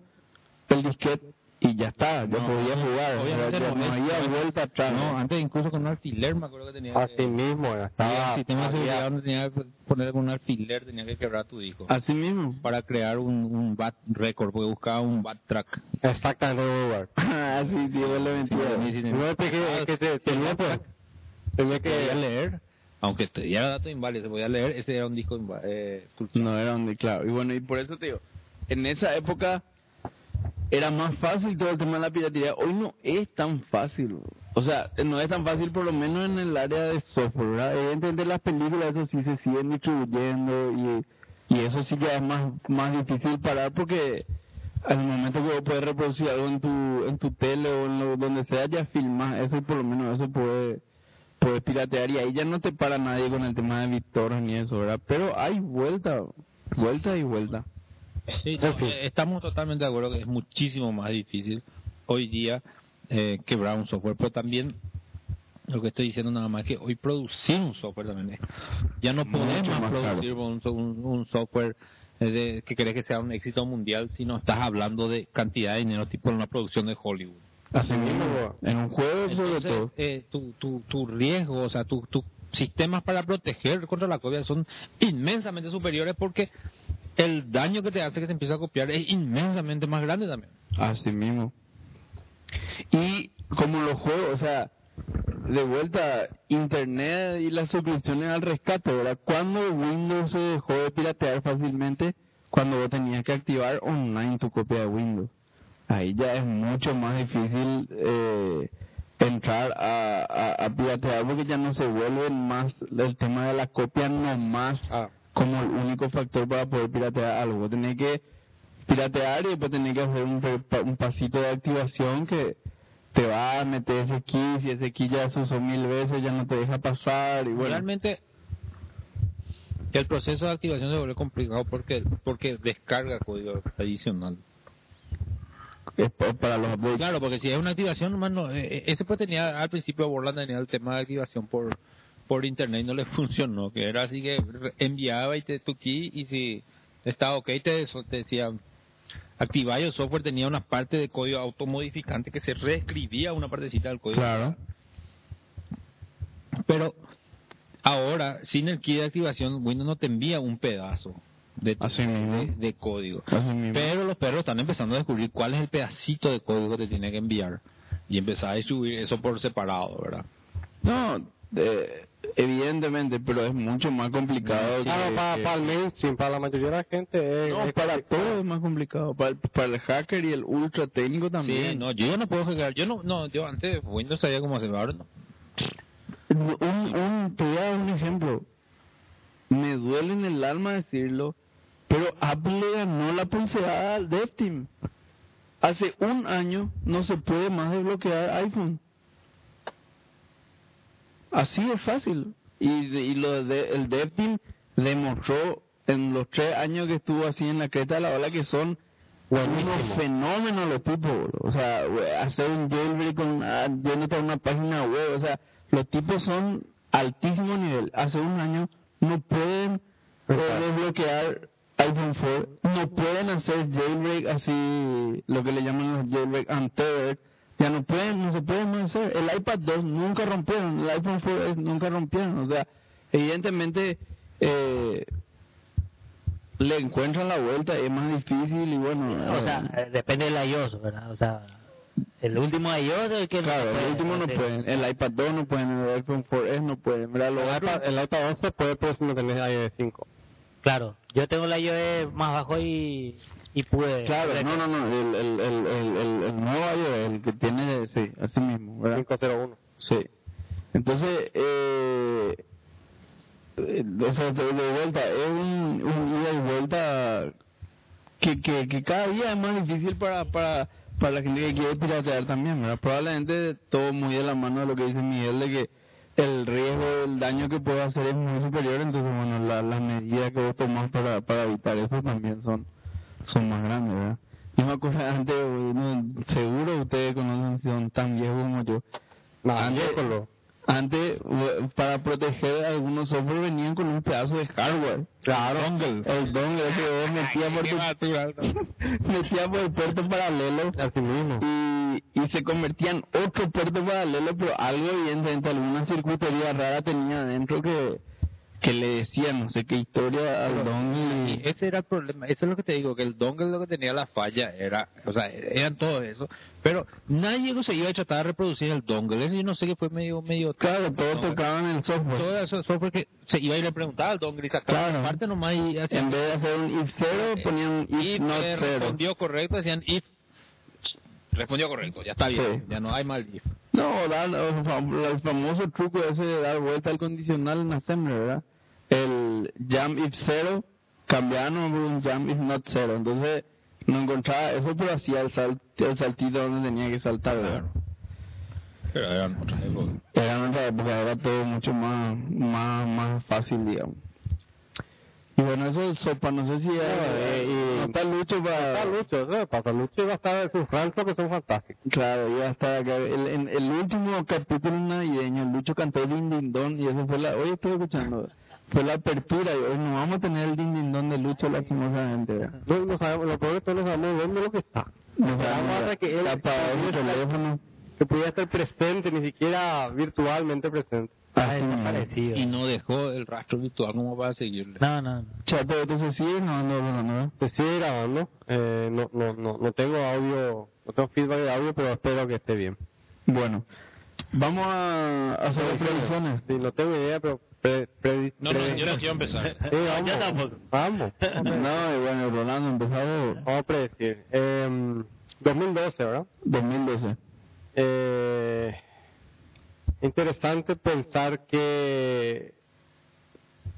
el disquete y ya está, ya
No,
podías jugar,
obviamente
ya
no
había vuelta atrás.
No, antes incluso con un alfiler me acuerdo que tenía
Así
que...
mismo, era, estaba,
un sistema de seguridad donde tenía que poner con un alfiler, tenía que quebrar tu disco.
Así mismo.
Para crear un, un bad record, porque buscaba un bad track.
exactamente en lugar.
Ah, sí, sí, vos le mentías.
No es que, es que te- tenía, tenía
que podía
que
leer, aunque te diera datos inválidos, se podía leer, ese era un disco eh.
No era donde, claro. Y bueno, y por eso te digo, en esa época era más fácil todo el tema de la piratería. Hoy no es tan fácil. O sea, no es tan fácil por lo menos en el área de software, ¿verdad? Evidentemente las películas, eso sí se siguen distribuyendo y, y eso sí que es más, más difícil parar porque al momento que vos puedes reproducir algo en tu, en tu tele o en lo, donde sea, ya filmas, eso por lo menos eso puede puedes piratear y ahí ya no te para nadie con el tema de BitTorrent ni eso, ¿verdad? Pero hay vuelta, vuelta y vuelta.
Sí, no, eh, estamos totalmente de acuerdo que es muchísimo más difícil hoy día eh, quebrar un software, pero también lo que estoy diciendo nada más es que hoy producir un software también es. Ya no podemos
más
producir un, so- un- un software eh, de, que crees que sea un éxito mundial si no estás hablando de cantidad de dinero tipo en una producción de Hollywood.
Así mismo, en un juego sobre todo.
Entonces, eh, tu, tu, tu riesgo, o sea, tus tu sistemas para proteger contra la copia son inmensamente superiores porque el daño que te hace que se empiece a copiar es inmensamente más grande también.
Así mismo. Y como los juegos, o sea, de vuelta, Internet y las suscripciones al rescate, ¿verdad? Cuando Windows se dejó de piratear fácilmente, cuando vos tenías que activar online tu copia de Windows. Ahí ya es mucho más difícil eh, entrar a, a, a piratear porque ya no se vuelve más el tema de la copia nomás
Ah.
como el único factor para poder piratear algo. Tenés que piratear y después tenés que hacer un pasito de activación que te va a meter ese key, si ese key ya se usó mil veces ya no te deja pasar y bueno,
Realmente el proceso de activación se vuelve complicado porque porque descarga código adicional.
Es pa- para los updates.
Claro, porque si es una activación, nomás no, eh, eh, ese pues tenía al principio Borland tenía el tema de activación por por internet y no le funcionó, que era así que enviaba y te tu key y si estaba ok te, te decía activar el software tenía una parte de código automodificante que se reescribía una partecita del código.
Claro.
Pero ahora, sin el key de activación, Windows no te envía un pedazo de, de, de código.
Así mismo.
Pero los perros están empezando a descubrir cuál es el pedacito de código que te tiene que enviar. Y empezar a distribuir eso por separado, ¿verdad?
No, de- evidentemente, pero es mucho más complicado.
Claro, para,
que-
para el mainstream, para la mayoría de la gente es,
No,
es
para
complicado.
todo es más complicado. Para, el- para el hacker y el ultra técnico también.
Sí, no, yo ya no puedo hackear. Yo no, no, yo antes Windows sabía cómo hacerlo, ahora no.
Un, un, te voy a dar un ejemplo. Me duele en el alma decirlo, pero Apple le ganó la pulseada al Dev Team. Hace un año no se puede más desbloquear iPhone. Así es fácil. Y, y lo de, el Dev Team demostró en los tres años que estuvo así en la creta de la ola que son unos fenómenos los tipos. O sea, hacer un jailbreak con, ah, yéndote a una página web. O sea, los tipos son altísimo nivel. Hace un año no pueden desbloquear iPhone 4, no pueden hacer jailbreak así, lo que le llaman los jailbreak untethered. Ya no pueden, no se pueden más hacer. El iPad 2 nunca rompieron, el iPhone 4S nunca rompieron. O sea, evidentemente eh, le encuentran la vuelta, es más difícil y bueno.
O sea,
eh,
eh, depende del iOS, ¿verdad? O sea, el último iOS es el que no
Claro,
puede
el último no pueden, el iPad 2 no pueden, el iPhone 4S no pueden, ¿verdad?
El iPad, el iPad 11 puede, pero si no tenés iOS 5.
Claro, yo tengo la iOS más bajo y, y pude.
Claro, no, no, no, el, el, el, el, el, el nuevo iOS, el que tiene, sí, así mismo, ¿verdad?
501.
Sí. Entonces, eh, o sea, de, de vuelta, es un, un ida y vuelta que, que, que cada día es más difícil para, para, para la gente que quiere piratear también, ¿verdad? Probablemente todo muy de la mano de lo que dice Miguel, de que el riesgo, el daño que puede hacer es muy superior, entonces, bueno, la- las medidas que vos tomás para, para evitar eso también son, son más grandes, ¿verdad? Yo me acuerdo antes, bueno, seguro ustedes conocen, si son tan viejos como yo, Antes- antes, para proteger algunos software venían con un pedazo de hardware.
Claro.
El dongle ese que vos metía por, tu- metía por el puerto paralelo
Así mismo.
y, y se convertían otro puerto paralelo, pero algo evidentemente, alguna circuitería rara tenía adentro que, que le decía no sé qué historia al.
Y
y-
ese era el problema, eso es lo que te digo, que el dongle lo que tenía la falla era, o sea, eran todo eso, pero nadie se iba a tratar de reproducir el dongle, eso yo no sé qué fue medio, medio...
Claro, todos tocaban el software.
Todo eso software que se iba y le preguntaba al dongle y sacaba
Claro.
parte nomás y hacían...
En vez de hacer un if cero, ponían un if
if
not
eh,
cero.
respondió correcto, decían if... Respondió correcto, ya está bien,
Sí.
ya no hay mal if.
No, el fam- el famoso truco ese de dar vuelta al condicional en assembly, ¿verdad? El jump if zero, cambiaban por un jump if not zero. Entonces, no encontraba eso, pero hacía el, sal, el saltito donde tenía que saltar, ¿verdad?
Pero eran otras épocas.
Era en otra época, era todo mucho más, más, más fácil, digamos. Y bueno, eso es sopa, no sé si eh, eh, y está Lucho para...
Está Lucho, eso pasa. Lucho iba a estar en sus Francia que son fantásticos.
Claro, ya está acá. El, en el último capítulo navideño, el Lucho cantó Din Din Don y eso fue la. Hoy estoy escuchando. Fue la apertura y hoy no vamos a tener el Din Din Don de Lucho lastimosamente. ¿verdad?
No, no sabemos, lo peor de todo no sabemos dónde lo que está.
No sabemos,
a que él-
apagado su teléfono.
Que pudiera estar presente, ni siquiera virtualmente presente.
Mismo.
desaparecido.
Y no dejó el rastro virtual como para seguirle.
No, no, no.
Chato, entonces sigue no ando hablando, ¿verdad?
Se sigue grabando. Eh, no, no, no, no tengo audio, no tengo feedback de audio, pero espero que esté bien.
Bueno, vamos a hacer las predicciones.
Sí, no tengo idea, pero pre, pre-
No, no,
pre-
yo no quiero empezar.
Sí, vamos.
Yo tampoco.
Vamos.
No, y bueno, Rolando, empezamos
Vamos a predecir. Eh, 2012, ¿verdad?
2012.
Eh, interesante pensar que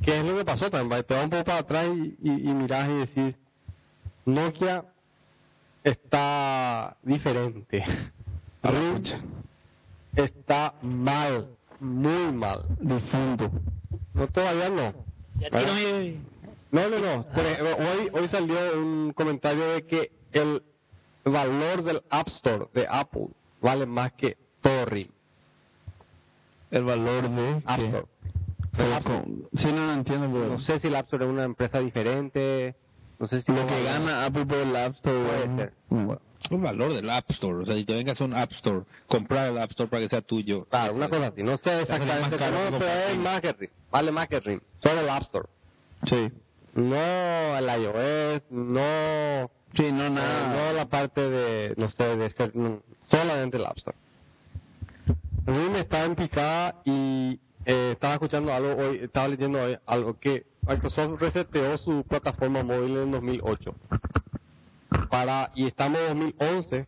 qué es lo que pasó también. Te vas un poco para atrás y, y, y mirás y decís, Nokia está diferente. RIM está mal, muy mal.
Difunto.
No, todavía no. No, no, no. Ejemplo, hoy, hoy salió un comentario de que el valor del App Store de Apple vale más que todo RIM.
El valor de...
App
¿qué?
Store.
Pero
App Store.
con- sí, no lo entiendo, pero
No sé si el App Store es una empresa diferente. No sé si
lo que gana Apple por el App Store
Puede
¿no?
ser.
Mm.
El valor del App Store. O sea, si te vengas a un App Store, comprar el App Store para que sea tuyo.
Claro, una cosa así. No sé exactamente cómo,
que
pero es más que Ring. Vale más que Ring. Solo el App Store.
Sí.
No el iOS, no,
Sí, no,
no
nada.
la parte de, no sé, de ser, no, solamente el App Store. Ring está en picada y eh, estaba escuchando algo hoy, estaba leyendo hoy algo que Microsoft reseteó su plataforma móvil en 2008. Para, y estamos en 2011,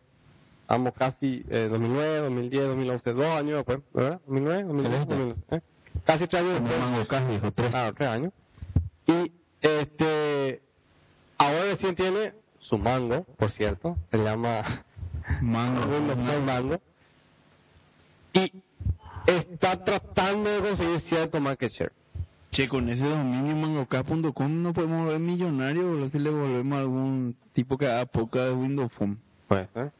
estamos casi eh, 2009, 2010, 2011, dos años después, ¿verdad? 2009, 2010, 2011, ¿eh? Casi tres años después.
Mango Cash dijo, tres.
Claro, tres años. Y este ahora recién tiene su mango, por cierto, se llama
Mango.
Phone Mango. Está tratando de conseguir cierto market share.
Che, con ese dominio mangoca.com no podemos ver millonarios, boludo, si le volvemos a algún tipo que haga poca de Windows Phone.
Puede ser.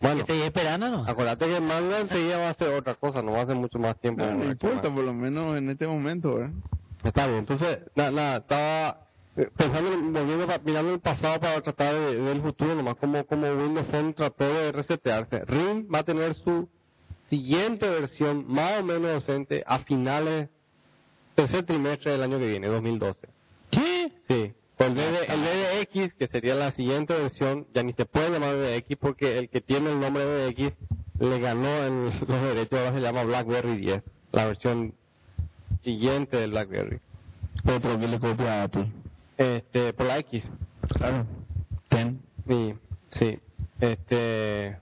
Bueno,
Que esperando, ¿no?
acuérdate que el mango enseguida va a ser otra cosa, no va a ser mucho más tiempo.
No, no
Como
importa, por lo menos en este momento, ¿verdad?
Está bien, entonces, nada, nada, estaba eh, pensando, en- volviendo, pa- mirando el pasado para tratar de, del futuro, nomás como, como Windows Phone trató de resetearse. Ring va a tener su siguiente versión más o menos decente a finales, tercer trimestre del año que viene, 2012.
¿Qué?
Sí. El, DD el DDX, que sería la siguiente versión, ya ni se puede llamar DDX porque el que tiene el nombre DDX le ganó en los derechos, ahora se llama BlackBerry 10, la versión siguiente del BlackBerry.
Otro que le copia a Apple.
Este, por la X.
Claro. Ten.
Sí, sí. Este.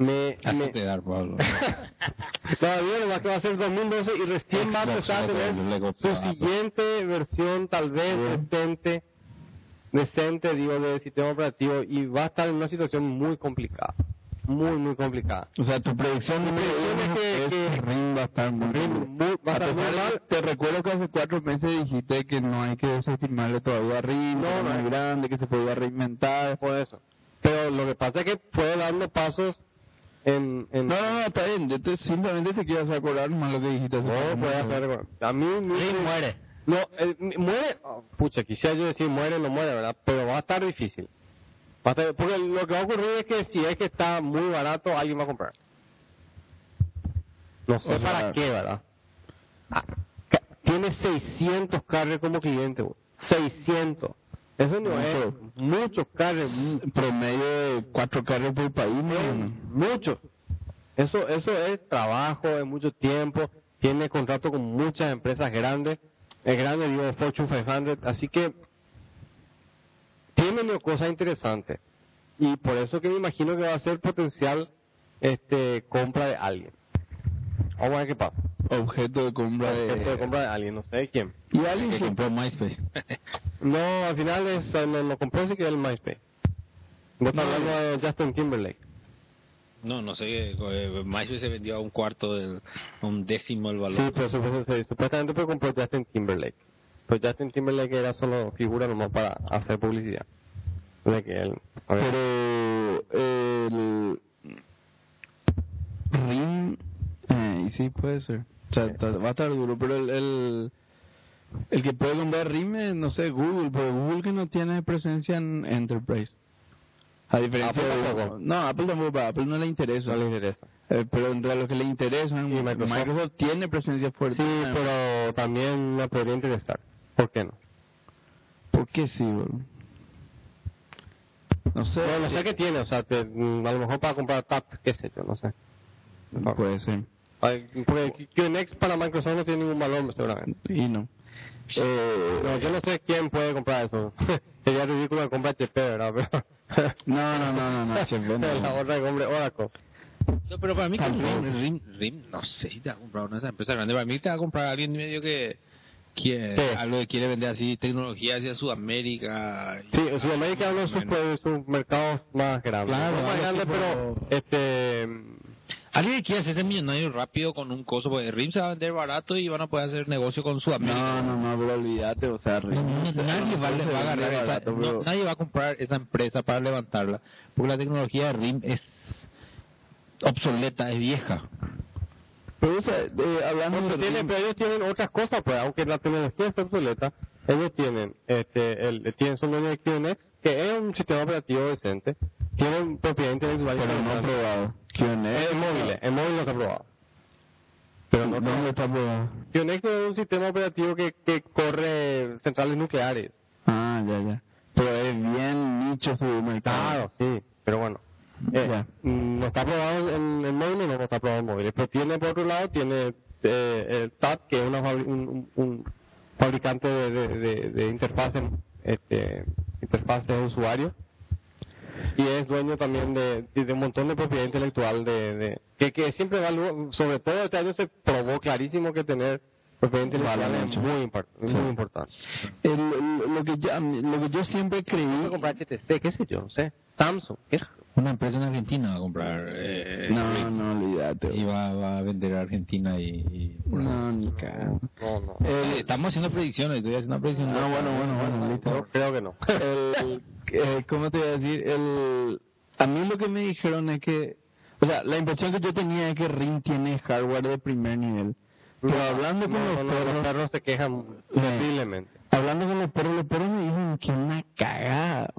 Me. me
Déjate dar, Pablo.
todavía nomás que va a ser 2012 y recién va a empezar a tener su siguiente versión, tal vez decente, decente, digo, del sistema operativo y va a estar en una situación muy complicada. Muy, muy complicada.
O sea, tu predicción uno
es que-
es
que-
Ring va a estar muy mal.
muy- va a estar muy
de
mal.
Te recuerdo que hace cuatro meses dijiste que no hay que desestimarle todavía a
No, no.
muy grande, que se podía reinventar.
Por eso. Pero lo que pasa es que fue dando pasos en. en
No, no, no, está bien. Yo te- simplemente te quiero hacer acordar más lo que dijiste
No, puede hacer. A mí, mi-
Ring muere.
No, eh, muere, oh, pucha, quisiera yo decir muere, no muere, ¿verdad? Pero va a estar difícil. Va a estar- porque lo que va a ocurrir es que si es que está muy barato, alguien va a comprar. No sé
O sea-
para qué, ¿verdad? Ah, tiene 600 carros como cliente, güey. 600. Eso no
Mucho.
es muchos carros,
Promedio de cuatro carros por país, ¿no?
muchos. Eso, eso es trabajo, es mucho tiempo. Tiene contrato con muchas empresas grandes. Es grande, digo, Fortune 500. Así que tiene una cosa interesante. Y por eso que me imagino que va a ser potencial este compra de alguien. Vamos a ver qué pasa.
Objeto de compra de...
Objeto de compra de alguien, no sé de quién.
Y alguien
que compró MySpace.
No, al final es, eh, lo, lo compró sí que el MySpace. Vos estás
No,
hablando de Justin Timberlake.
No, no sé, eh, MySpace se vendió a un cuarto, del, a un décimo del valor.
Sí, pero supuestamente, supuestamente fue compró Justin Timberlake. Pero Justin Timberlake era solo figura nomás para hacer publicidad. De que él,
Pero el Ring, eh, y sí puede ser. O sea, va a estar duro, pero el, el, el que puede comprar Ring es, no sé, Google, pero Google que no tiene presencia en Enterprise. A diferencia
Apple
de
tampoco.
No, Apple tampoco, a Apple no le interesa.
no le interesa.
Eh, pero entre los que le interesan,
Y Microsoft.
Microsoft. tiene presencia fuerte.
Sí, pero también me podría interesar. ¿Por qué no?
¿Por qué sí, bro? No sé.
No, no sé qué tiene, o sea, te- mm, a lo mejor para comprar TAT, qué sé yo, no sé.
Puede ser.
Porque QNX para Microsoft no tiene ningún valor, seguramente.
Y no. Eh,
No, yo no sé quién puede comprar eso. Sería ridículo que compre HP, ¿verdad? Pero...
No, no, no, no, no, HP no.
La otra que compre Oracle.
No, pero para mí que. RIM, RIM, RIM, no sé si te va a comprar una de esas empresas grandes. Para mí te va a comprar alguien medio que quiere,
Sí.
algo que quiere vender así tecnología hacia Sudamérica. y-
Sí, en Sudamérica es uno de sus, mercados más grandes.
Claro,
no más
tipo-
pero este
Alguien quiere hacerse millonario rápido con un coso, porque RIM se va a vender barato y van a poder hacer negocio con Sudamérica.
No, no, no, pero olvídate, o sea,
No, no,
o sea,
nadie, va,
se
va a esa- no, nadie va a comprar esa empresa para levantarla, porque la tecnología de RIM es obsoleta, es vieja.
Pero, o sea, eh, hablando
Pero,
de
tienen, pero ellos tienen otras cosas, pues, aunque la tecnología está obsoleta, ellos tienen, este, el, tienen, son dueños de QNX, que es un sistema operativo decente, tienen propiedad intelectual.
pero no
interesante.
probado. QNX.
En móviles, en móviles no está probado. Pero no,
¿Dónde está probado?
QNX es un sistema operativo que, que corre centrales nucleares.
Ah, ya, ya. Pero es bien nicho su mercado.
Claro, sí, pero bueno. Eh,
Ya.
no está aprobado en, en móviles, no, está aprobado en móviles. Pero tiene, por otro lado, tiene eh, el TAT, que es una un- un fabricante de, de, de, interfaces, este, interfaces de usuario. Y es dueño también de, de un montón de propiedad intelectual de, que, que siempre sobre todo este año se probó clarísimo que tener es
mucho.
muy, impar-
Sí.
muy importante.
El- el- lo, que yo, lo que yo siempre creí...
Comprar HTC, qué sé yo, no sé. Samsung, qué sé yo.
Una empresa en Argentina va a comprar. Eh,
No, no, olvídate.
Y va, va a vender a Argentina y. y-
No, ni cagando.
No, no.
Eh, estamos haciendo predicciones, estoy haciendo una predicción.
Ah, bueno, bueno, bueno.
Yo creo que no.
el, eh, ¿cómo te voy a decir? El, a mí lo que me dijeron es que, o sea, la impresión que yo tenía es que RIM tiene hardware de primer nivel. Pero hablando con
No,
los
no,
perros,
los perros se quejan terriblemente.
hablando con los perros, los perros me dicen que una cagada,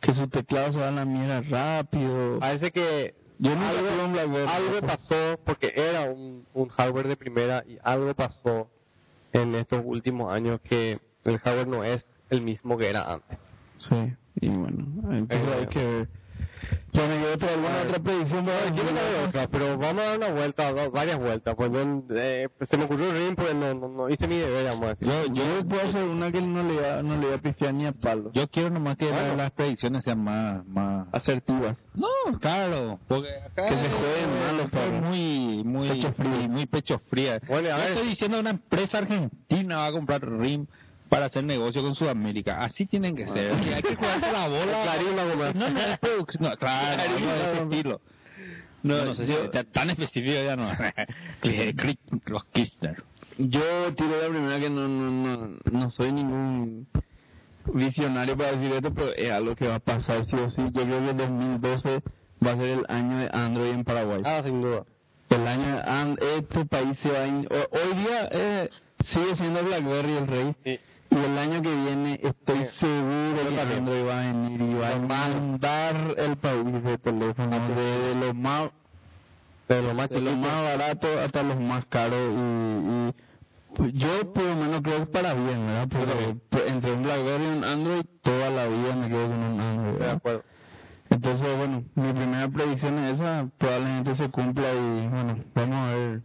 que su teclado se va a la mierda rápido.
Parece que
Yo
algo,
tuve un Blackberry.
algo pasó, porque era un, un hardware de primera, y algo pasó en estos últimos años que el hardware no es el mismo que era antes.
Sí, y bueno, entonces
Eh,
hay que ver. Bueno, y otra, alguna otra predicción para
Yo no tengo otra, pero vamos a dar una vuelta, varias vueltas. Pues yo, eh, pues se me ocurrió el RIM, pues no, no, no hice mi deber, vamos a decir.
Yo, yo puedo hacer una que no le va, no le va a pifiar ni a palo.
Yo quiero nomás que
Bueno.
las predicciones sean más. más...
Asertivas.
No, claro, porque acá
Que se jueguen
eh,
mal los
fue
perros.
muy, muy,
Pecho frío.
muy, pecho fría.
Bueno, y a
Yo
ver.
estoy diciendo una empresa argentina va a comprar RIM para hacer negocio con Sudamérica. Así tienen que ser. Así hay que jugarse la bola.
Comprar.
No, no, es producción. No, claro, no,
comprar.
estilo. No, no sé si
yo-
tan- específico ya no. Los Kirchner.
Yo tiro la primera que no, no, no, no soy ningún visionario para decir esto, pero es algo que va a pasar sí o sí. Yo creo que el 2012 va a ser el año de Android en Paraguay.
Ah, sin duda.
El año de And- este país se va a... in- ho- Hoy día eh, sigue siendo BlackBerry el rey.
Sí.
Y el año que viene estoy
Sí.
seguro
Yo
que. Android va a venir y va a inundar el país de teléfonos, de los más
De lo más
de más baratos hasta los más caros y, y yo por lo menos creo que para bien, ¿verdad? Porque pues, entre un BlackBerry y un Android toda la vida me quedo con un Android,
De
¿verdad?
acuerdo.
Entonces, bueno, mi primera predicción es esa, probablemente se cumpla y bueno, vamos a ver.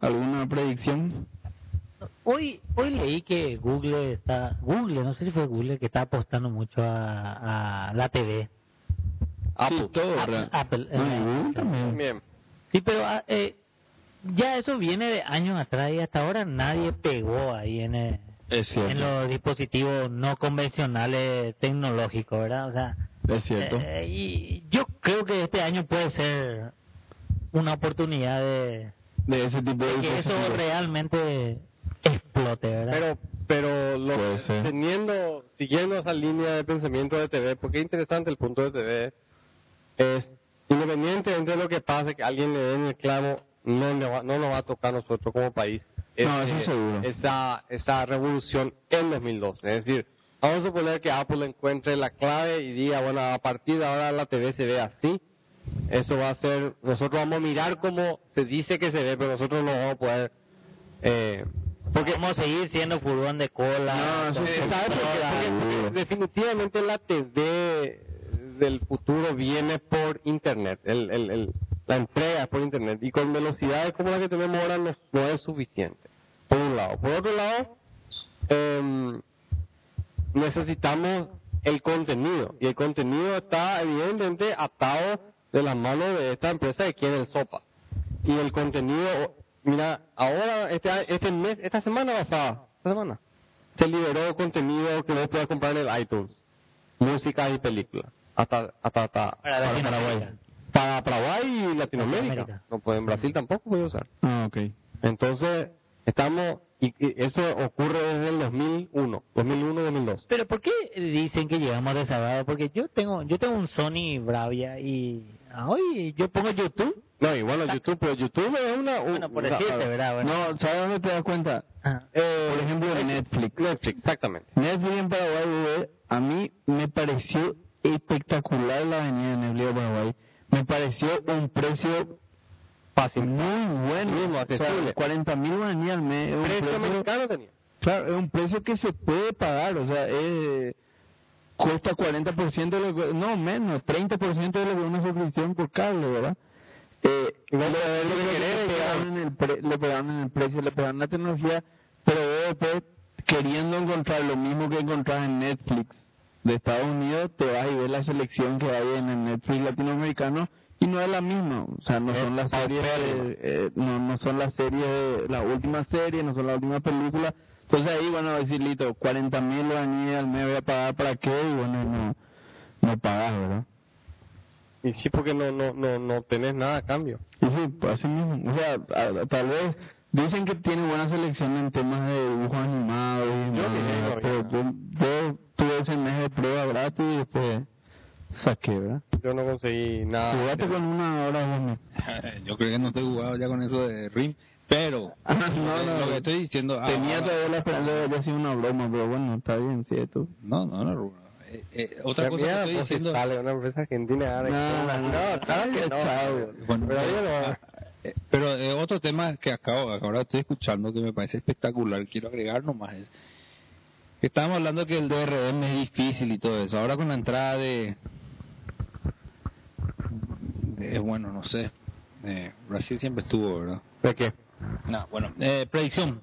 ¿alguna predicción?
Hoy hoy leí que Google está Google, no sé si fue Google que está apostando mucho a, a la TV.
Sí, todo,
Apple. Apple, eh,
también.
Bien.
Sí, pero ah, eh, ya eso viene de años atrás y hasta ahora nadie pegó ahí en, eh, en los dispositivos no convencionales tecnológicos, ¿verdad? O sea,
Es cierto.
eh, y yo creo que este año puede ser una oportunidad de,
de ese tipo de
de que eso realmente explote, ¿verdad?
Pero, pero lo,
ser.
teniendo, siguiendo esa línea de pensamiento de TV, porque es interesante el punto de TV, es independientemente de lo que pase, que alguien le dé en el clavo, no, le va- no nos va a tocar a nosotros como país.
No,
ese-
eso seguro.
Esa, esa revolución en 2012. Es decir, vamos a suponer que Apple encuentre la clave y diga, bueno, a partir de ahora la TV se ve así. Eso va a ser, nosotros vamos a mirar cómo se dice que se ve, pero nosotros no vamos a poder... Eh, porque
vamos a seguir siendo furgón de cola.
No,
definitivamente la TV del futuro viene por internet, el, el, el- la entrega por internet y con velocidades como la que tenemos ahora no, no es suficiente. Por un lado. Por otro lado, em, necesitamos el contenido y el contenido está evidentemente atado de las manos de esta empresa que quiere el sopa y el contenido mira ahora este a- este mes esta semana pasada esta semana se liberó contenido que vos puedes comprar en el iTunes música y películas hasta hasta, hasta
Para.
Paraguay para Paraguay y Latinoamérica
Latinoamérica.
no puede en Brasil tampoco puede usar
Ah, ok.
entonces Estamos, y, y eso ocurre desde el 2001, 2001, 2002.
Pero ¿por qué dicen que llegamos rezagados? Porque yo tengo yo tengo un Sony Bravia y ah, hoy yo pongo YouTube.
No, y bueno, YouTube, pero YouTube es una... un-
Bueno, por decirte, ¿verdad? Bueno.
No, ¿sabes dónde te das cuenta?
Ah.
Eh, por ejemplo, Netflix.
Netflix, exactamente.
Netflix en Paraguay, a mí me pareció espectacular la avenida de Netflix de Paraguay. Me pareció un precio
Fácil.
muy bueno. O sea,
accesible.
40 mil guaraníes al mes. es un
Precio
precio-
americano tenía.
Claro, es un precio que se puede pagar, o sea, es, cuesta 40% de lo que, no menos, 30% de lo que una suscripción por cable, ¿verdad? Eh, lo- lo
lo que
que
querés,
le, pegaron en el pre- le pegaron en el precio, le pegaron en la tecnología, pero después, queriendo encontrar lo mismo que encontrás en Netflix de Estados Unidos, te vas y ves la selección que hay en el Netflix latinoamericano y no es la misma, o sea, no
Es
son las series, de- eh, no, no son las series, las últimas series, no son las últimas películas. Entonces ahí, bueno, a decir, listo, 40 mil guaraníes al mes voy a pagar para qué, y bueno, no, no pagas, ¿verdad?
Y sí, porque no, no, no, no tenés nada a cambio.
Y sí, pues así mismo. O sea, a- tal vez dicen que tiene buena selección en temas de dibujos animados y
Yo
pero
ya.
yo, yo tuve ese mes de prueba gratis y después saqué, ¿verdad?
Yo no conseguí nada.
Jugaste con una hora mismo.
Yo creo que no estoy jugado ya con eso de RIM, pero
Ah, no, no,
lo que estoy diciendo... ah,
Tenía
ahora-
todavía la esperanza de que sido una broma, pero bueno, está bien, cierto.
No, no, no, Rubén. Eh, eh, otra cosa que estoy
pues,
diciendo...
sale una empresa argentina ahora.
No,
que-
no,
no, claro que no.
Bueno,
Pero
eh,
yo no-
ah, eh, pero eh, otro tema que acabo, ahora estoy escuchando que me parece espectacular, quiero agregar nomás es estábamos hablando que el DRM es difícil y todo eso. Ahora con la entrada de, de bueno, no sé, eh, Brasil siempre estuvo, ¿verdad?
¿De qué?
No, bueno, eh, predicción.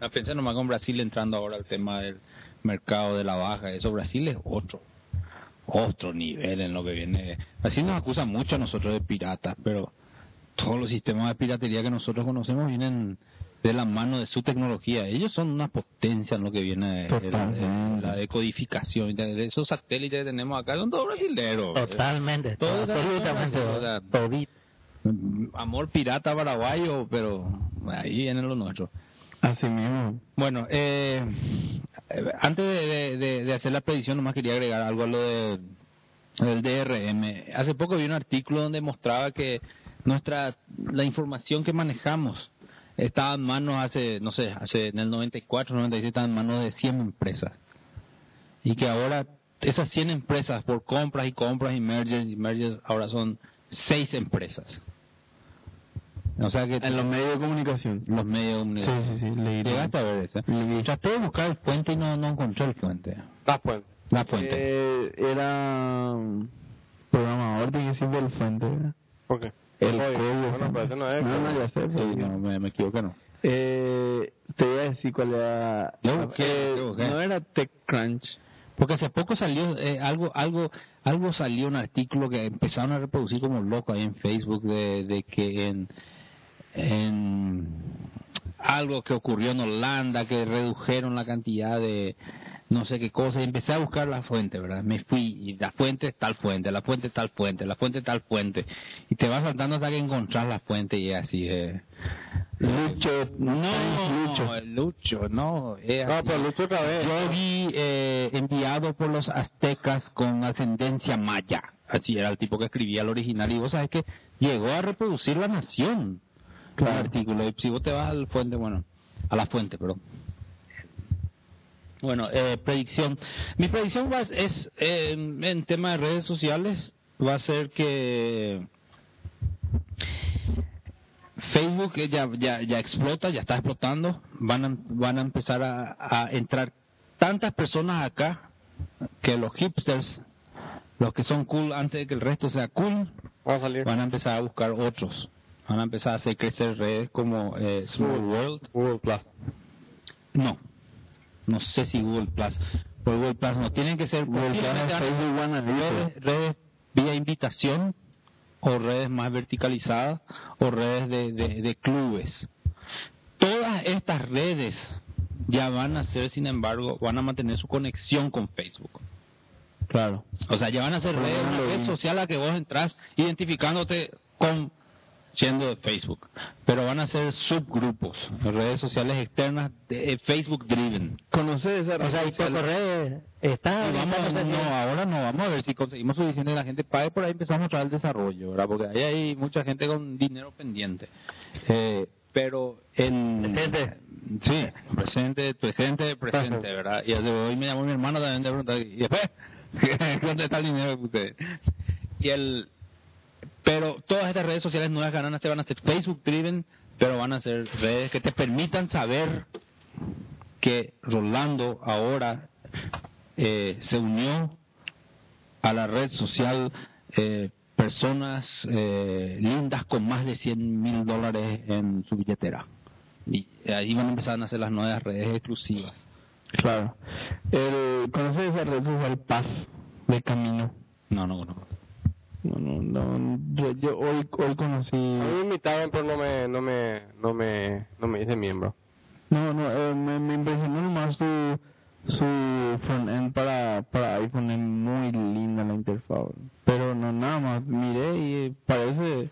La pensé nomás con Brasil entrando ahora al tema del mercado de la baja. Eso Brasil es otro, otro nivel en lo que viene. Brasil nos acusa mucho a nosotros de piratas, pero todos los sistemas de piratería que nosotros conocemos vienen de la mano de su tecnología. Ellos son una potencia en lo que viene de, de la, de la decodificación. de- esos satélites que tenemos acá son todos brasileños.
Totalmente,
Todo-
absolutamente,
todo- todo-
todito.
Mm, Amor pirata paraguayo, pero ahí viene lo nuestro.
Así mismo.
Bueno, eh, antes de, de- de- de hacer la predicción, nomás quería agregar algo a lo de, del DRM. Hace poco vi un artículo donde mostraba que nuestra la información que manejamos estaba en manos hace, no sé, hace en el 94, 97 estaba en manos de 100 empresas. Y que ahora esas 100 empresas por compras y compras y mergers y mergers ahora son 6 empresas. O sea que
En los medios de comunicación.
los medios de
Sí,
comunicación.
sí, sí, leí.
Llegaste a ver eso.
Le.
Traté de buscar el puente y no, no encontré el puente.
La fuente.
La fuente.
Eh, era programador, tiene que ser del fuente, ¿verdad?
¿Por qué?
El
código. Bueno, pero ese no es.
No, no, ya sé. Pero-
no, me, me equivoqué, no.
Eh, te voy a decir cuál era.
Yo busqué,
Eh,
yo busqué.
No era TechCrunch.
Porque hace poco salió eh, algo, algo, algo salió un artículo que empezaron a reproducir como loco ahí en Facebook de, de que en, en algo que ocurrió en Holanda que redujeron la cantidad de no sé qué cosa y empecé a buscar la fuente, ¿verdad? Me fui y la fuente es tal fuente, la fuente es tal fuente, la fuente es tal fuente y te vas saltando hasta que encontrás la fuente y es así eh.
Lucho,
No,
Lucho.
Lucho, no. es
No, pero Lucho otra vez.
Yogi eh, enviado por los aztecas con ascendencia maya. Así era el tipo que escribía el original. Y vos sabés que llegó a reproducir la nación.
Claro.
El artículo. Y si vos te vas al fuente, bueno, a la fuente, perdón. Bueno, eh, predicción. Mi predicción va, es eh, en tema de redes sociales va a ser que Facebook eh, ya, ya, ya explota, ya está explotando. Van a, van a empezar a, a entrar tantas personas acá que los hipsters, los que son cool antes de que el resto sea cool,
Vamos a salir.
van a empezar a buscar otros. Van a empezar a hacer crecer redes como eh, Small World.
Google Plus.
No, no sé si Google Plus. Por Google Plus no, tienen que ser
Google Plus
redes, redes vía invitación o redes más verticalizadas o redes de, de, de clubes. Todas estas redes ya van a ser, sin embargo, van a mantener su conexión con Facebook.
Claro.
O sea, ya van a ser redes, una red social a que vos entras identificándote con siendo de Facebook, pero van a ser subgrupos, redes sociales externas de eh, Facebook driven.
¿Conoces esa
O
red
sea, y por
social?
correo está...
Y vamos, no, ahora no, vamos a ver si conseguimos suficiente la gente pague, por ahí empezamos a mostrar el desarrollo, ¿verdad? Porque ahí hay mucha gente con dinero pendiente. Eh, pero en...
Presente.
Sí, presente, presente, presente, ¿verdad? Y hoy me llamó mi hermano también de preguntar, ¿y después? ¿Dónde está el dinero de ustedes? Y el... Pero todas estas redes sociales nuevas que van a ser, van a ser Facebook driven, pero van a ser redes que te permitan saber que Rolando ahora eh, se unió a la red social eh, personas eh, lindas con más de 100 mil dólares en su billetera. Y ahí van a empezar a hacer las nuevas redes exclusivas.
Claro. El, ¿Conoces esa red social Paz de Camino?
No, no, no.
No, no, no. Yo, yo hoy, hoy conocí.
A mí me invitaron, pero no me, no me, no me, no me hice miembro.
No, no, eh, me, me impresionó nomás su, su front-end para, para iPhone. Es muy linda la interfaz. Pero no, nada más. Miré y parece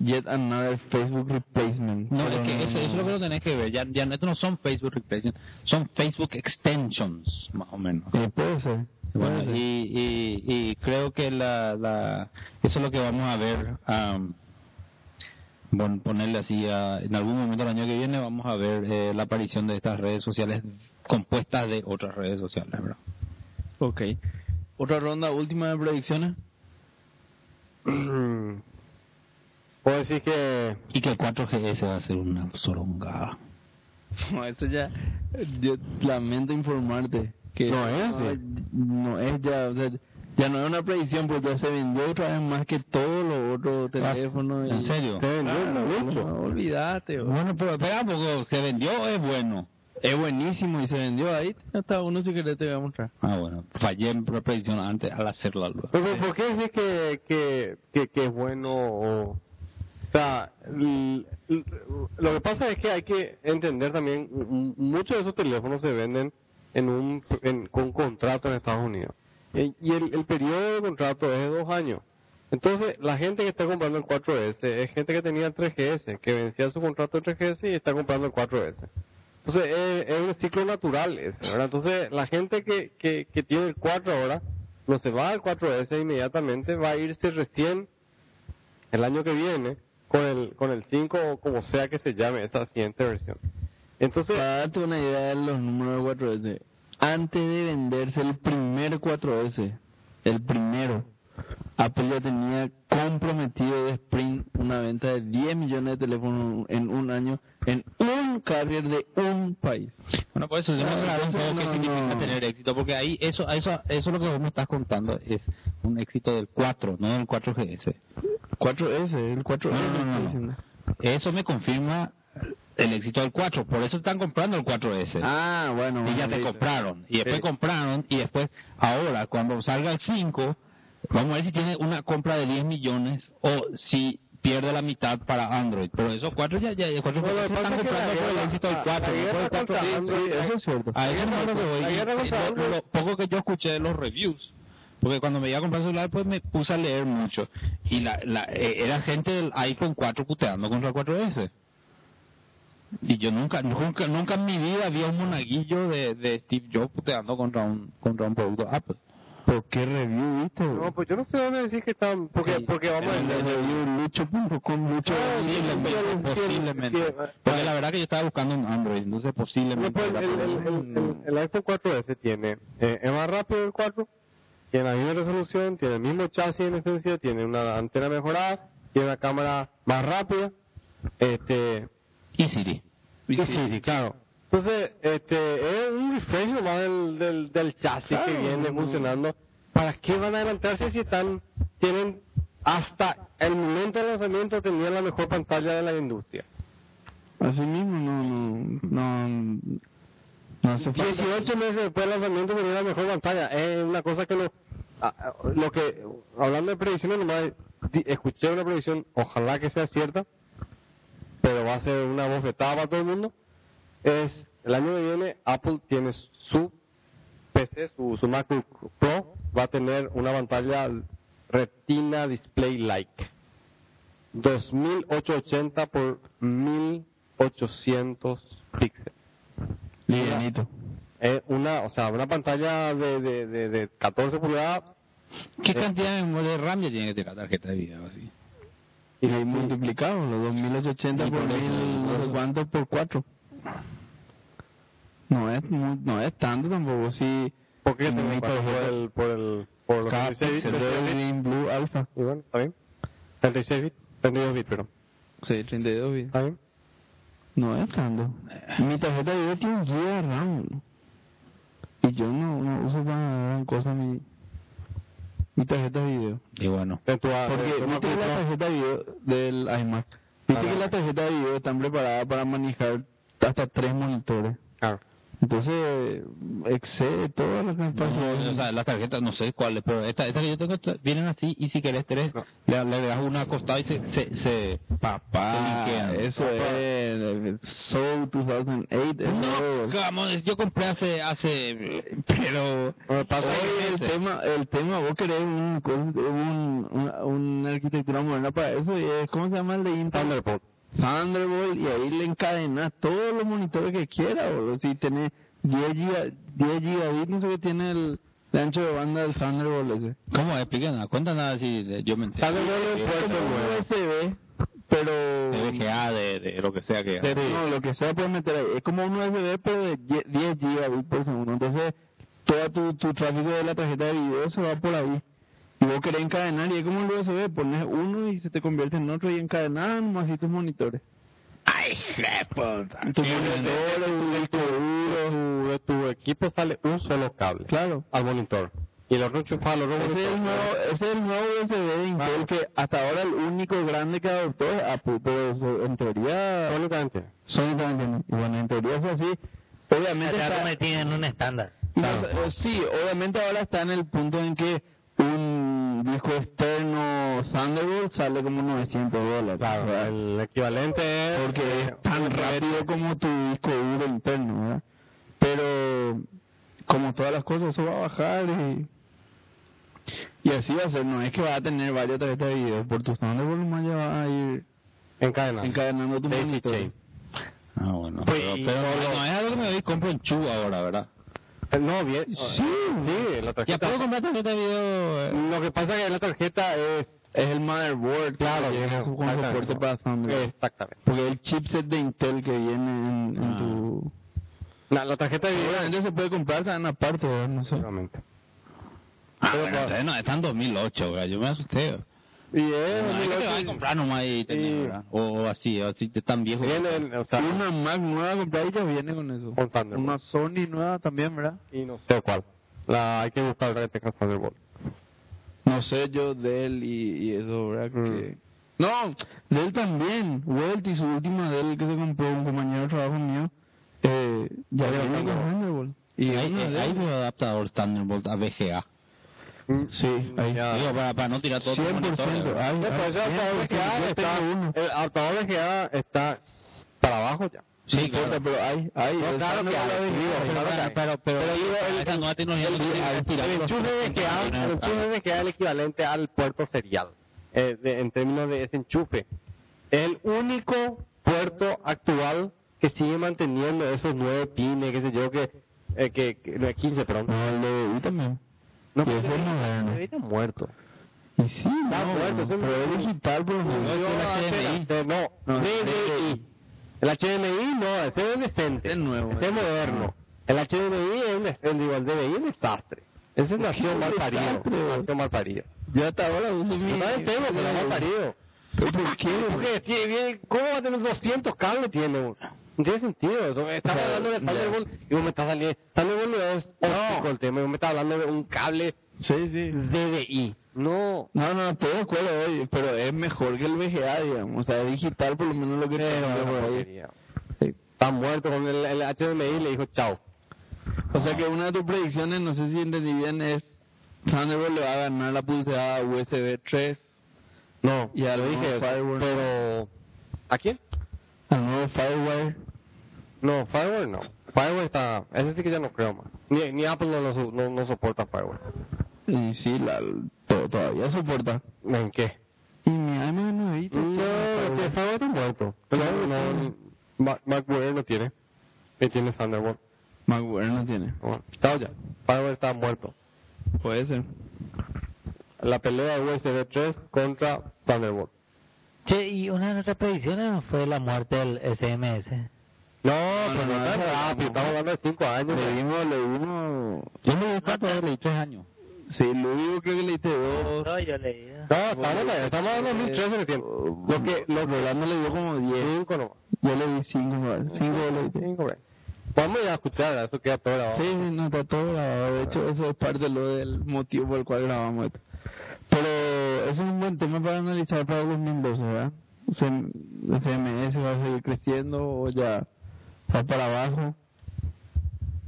yet another Facebook replacement.
No, es que eso, eso es lo que lo tenés que ver. Ya, ya estos no son Facebook replacement, son Facebook extensions, más o menos.
Eh, puede ser.
Bueno,
puede ser.
y, y, y creo que la, la, eso es lo que vamos a ver. am, bueno, ponerle así, a- en algún momento del año que viene vamos a ver eh, la aparición de estas redes sociales compuestas de otras redes sociales. ¿verdad?
Ok. Otra ronda última de predicciones.
Puedo decir que
Y que el 4GS va a ser una sorongada.
No, eso ya. Yo lamento informarte que.
No es,
No, es ya. O sea, ya no es una predicción, pues ya se vendió otra vez más que todos los otros teléfonos. y-
¿En serio?
se vendió
Claro,
mucho.
no, olvídate. bro.
Bueno, pero espera, porque se vendió, es bueno.
Es buenísimo y se vendió ahí. Hasta uno si querés te voy a mostrar.
Ah, bueno, fallé en la predicción antes al hacerla.
Pero, ¿por qué decís que, que, que, que es bueno? O, o sea, lo que pasa es que hay que entender también, muchos de esos teléfonos se venden en un en, con contrato en Estados Unidos. Y el, periodo de contrato es de dos años. Entonces, la gente que está comprando el 4S es gente que tenía el 3GS, que vencía su contrato de 3GS y está comprando el 4S. Entonces, es, es un ciclo natural ese. Entonces, la gente que, que, que tiene el 4 ahora, no se va al 4S inmediatamente, va a irse recién el año que viene con el, con el 5 o como sea que se llame esa siguiente versión. Entonces,
Para darte una idea de los números de 4S, antes de venderse el primer 4S, el primero, Apple ya tenía comprometido de Sprint una venta de 10 millones de teléfonos en un año en un carrier de un país.
Bueno, por eso yo
Ah,
un
entonces
poco qué
no,
significa
no.
tener éxito, porque ahí eso, eso, eso lo que vos me estás contando es un éxito del 4, no del 4GS.
4S, el 4S.
No, no, no,
estoy
no.
diciendo.
Eso me confirma el éxito del 4, por eso están comprando el 4S.
Ah, bueno.
y ya
bueno,
te compraron, y después
Sí.
compraron, y después, ahora, cuando salga el 5, vamos a ver si tiene una compra de 10 millones o si pierde la mitad para Android. Pero esos cuatro ya, ya, cuatro
Bueno,
se están comprando por el éxito del
la-
4.
la
no por
guerra
el 4
contra
Sí,
Android-
eso es cierto.
A eso es lo poco que yo escuché de los reviews, porque cuando me iba a comprar celular, pues me puse a leer mucho. Y la, la, eh, era gente del iPhone 4 puteando contra el 4S. Y yo nunca, nunca, nunca en mi vida vi un monaguillo de, de Steve Jobs puteando contra un, contra un producto Apple.
¿Por qué review, viste?
no, pues yo no sé dónde decir que están, porque,
Sí,
porque vamos a
en el
ver.
review lucho.com, lucho.
Ah,
Posiblemente, posiblemente. Porque la verdad que yo estaba buscando un Android, entonces posiblemente.
Después,
era
el, el, el- el iPhone 4S tiene, eh, es más rápido el 4, tiene la misma resolución, tiene el mismo chasis en esencia, tiene una antena mejorada, tiene una cámara más rápida, este,
Y Siri.
y Siri, claro. Entonces, este, es un refresh nomás del, del, del chasis que viene funcionando. ¿Para qué van a adelantarse si están, tienen, hasta el momento del lanzamiento tenían la mejor pantalla de la industria?
Así mismo, no, no, no, no hace falta.
18 meses después del lanzamiento tenía la mejor pantalla. Es una cosa que lo, lo que, hablando de predicciones, nomás escuché una predicción, ojalá que sea cierta, pero va a ser una bofetada para todo el mundo. Es, el año que viene Apple tiene su PC, su, su MacBook Pro, va a tener una pantalla Retina Display Like. 2880 por 1800 píxeles.
Livianito.
Es una, o sea, una pantalla de, de, de, de 14 pulgadas
¿Qué cantidad de memoria de RAM ya tiene que tener la tarjeta de video? Así?
Y multiplicado, los 2880
Y
por
por eso,
mil, no sé cuánto por 4. No es, mu- no es tanto tampoco, sí.
¿Por te por
tarjeta-
el, por el, por los
Cada
36
píxel
bits?
de Green Blue Alpha.
Y bueno, está bien. 36 bits, 32 bits, pero.
Sí, 32 bits.
¿Está bien?
No es tanto. Mi tarjeta de video tiene un de RAM. Y yo no, no uso para gran cosa mi, mi tarjeta de video.
Y bueno,
Porque
tu
viste que la tarjeta de video del iMac, viste que la tarjeta de video está preparada para manejar hasta tres monitores.
Claro.
Entonces, excede toda la capacidad.
no, o sea, las tarjetas no sé cuáles, pero esta, esta que yo tengo esta- vienen así y si querés tres,
No.
le, le das una acostada y se, se, se,
Papá,
se linkean.
eso es Soul 2008. Eso
No,
es.
vamos, yo compré hace, hace, pero...
Bueno, pasa
el
ese.
tema, el tema, vos querés un, un, una, una arquitectura moderna para eso y es, ¿cómo se llama el de Intel?
Thunderbolt.
Thunderbolt y ahí le encadenas todos los monitores que quieras, boludo. Si tenés 10 giga, 10 gigabits, no sé qué tiene el, el ancho de banda del Thunderbolt ese.
¿Cómo? Explica nada, cuenta nada de- yo me entero.
Thunderbolt es
Como un. USB, pero...
De VGA, de, de lo que sea que...
de- no, lo que sea puedes meter ahí. Es como un USB, pero de 10 10 gigabits por segundo. Entonces, todo tu, tu tráfico de la tarjeta de video se va por ahí. Y vos querés encadenar y es como el USB, pones uno y se te convierte en otro y encadenas nomás así tus monitores.
¡Ay, grande.
monitores, tu duro.
Tu, de tu equipo sale un solo cable
Claro.
al monitor. Y el otro enchufa al otro
Ese es, el
monitor.
nuevo, ese es el nuevo USB de Intel que hasta ahora el único grande que adoptó es Apple, pero eso, en teoría tiene. Y bueno, en teoría es así. Obviamente
Ya
está,
metido en un estándar.
no, eh, sí, obviamente ahora está en el punto en que un disco externo Thunderbolt sale como 900 dólares.
Claro,
¿verdad?
el equivalente es...
Porque
eh,
es tan rápido como tu disco duro interno, ¿verdad? Pero como todas las cosas, eso va a bajar y, y así va a ser. No es que va a tener varias tarjetas de video. Por tu Thunderbolt nomás ya va a ir encadenando tu monitor.
Ah, bueno.
Pues,
pero
no,
no, es algo que me doy y compro en Chu ahora, ¿verdad?
No, bien.
Sí.
sí, la
Ya
tarjeta.
puedo comprar tarjeta de video. eh.
Lo que pasa es que la tarjeta es...
Es el motherboard,
Claro,
que con
exactamente.
soporte para.
Exactamente.
Porque el chipset de Intel que viene en, en
Ah.
tu...
La, la tarjeta de video...
Obviamente se puede comprar también aparte, no sé.
Seguramente.
Ah,
Pero
bueno,
para-
entonces no, está en 2008, ¿verdad? Yo me asusté.
Y es
No, es que te vas a
el
comprar nomás y tener,
Y-
¿verdad? O, así, o así, te tan viejo.
Viene, en- o sea,
una Mac nueva comprar y ya viene con eso.
con Thunderbolt.
Una Sony nueva también, ¿verdad?
Y no sé cuál. La, hay que buscar la que tenga Thunderbolt.
No sé yo Dell y, y eso, ¿verdad? Que... No, Dell también. Welt y su última Dell que se compró un compañero de trabajo mío, eh, ya viene con
Thunderbolt.
Y
hay, hay, hay un adaptador Thunderbolt a VGA.
Sí, ahí.
Ya.
Digo, para, para no tirar todo tu
100%.
monitor, ¿verdad?
Hay,
No, pues el adaptador
100%,
VGA
yo
está, para abajo ya.
Sí, importa,
claro.
pero hay, hay.
No,
el
claro que hay,
pero, pero,
el-
esa nueva tecnología
El,
no tiene que
el, el
los
enchufe VGA, el
399,
enchufe VGA es el equivalente al puerto serial, eh, de- en términos de ese enchufe. El único puerto actual que sigue manteniendo esos nueve pines, qué sé yo, que, eh, que, que no, 15, perdón.
No, el de también.
No, pero
ese es moderno.
está muerto.
Y sí,
Está
no,
muerto, ese
pero
es-
digital, por
No, yo
el HDMI.
no,
No,
DVI. El HDMI no, ese es decente.
Es nuevo.
Es moderno. El HDMI es un, el, digo, el DVI es un desastre. Ese nació mal parido.
desastre?
Nació mal parido.
Yo hasta ahora uso mi...
También tengo, pero mal parido.
¿Pero por qué?
Porque tiene, viene- ¿Cómo va a tener 200 cables? Tiene uno? No tiene sentido eso.
O sea,
hablando de
ya.
Thunderbolt y vos me estás saliendo. Thunderbolt no es óptico el tema. Vos me estás hablando de un cable
Sí, sí.
DVI. No.
No, no, estoy de acuerdo, oye, pero es mejor que el VGA, digamos. O sea, digital por lo menos lo que
porquería.
Sí.
Está muerto con el, el HDMI y le dijo chao.
O sea que una de tus predicciones, no sé si entendí bien, es Thunderbolt le va a ganar la pulsada USB 3
No,
Y al
yo dije
Firewall.
pero... ¿A quién?
al nuevo Firewire.
No, Firewall no. Firewall está... Ese sí que ya no creo más. Ni, ni Apple no, lo su- no, no soporta Firewall.
Y sí, la, to- todavía soporta.
¿En qué?
Y mi iMac no visto?
No, sí, Firewall está muerto. No, no, Ma- MacBook no tiene. Y tiene Thunderbolt.
MacBook no tiene.
Bueno, está ya. Firewall está muerto.
Puede ser.
La pelea de USB 3 contra Thunderbolt.
Che, y una de nuestras predicciones fue la muerte del SMS.
No,
no,
pero no,
no,
tan
eso
rápido.
no.
Estamos hablando de 5 años.
Le dimos, le dimos...
Yo le di cuánto, le di tres años.
Sí, Luis creo que le diste dos.
No, yo leí.
No, estamos, estamos hablando de 2013 recién.
Lo que, lo que Rolando le dio como 10.
5 nomás.
Yo le di 5, 5 le di.
5 por ahí. Vamos a escuchar, eso queda todo grabado.
Sí, sí, no está todo grabado. De hecho, eso es parte de lo del motivo por el cual grabamos esto. Pero eso es un buen tema para analizar para el 2012, ¿verdad? El CMS va a seguir creciendo o ya va para abajo.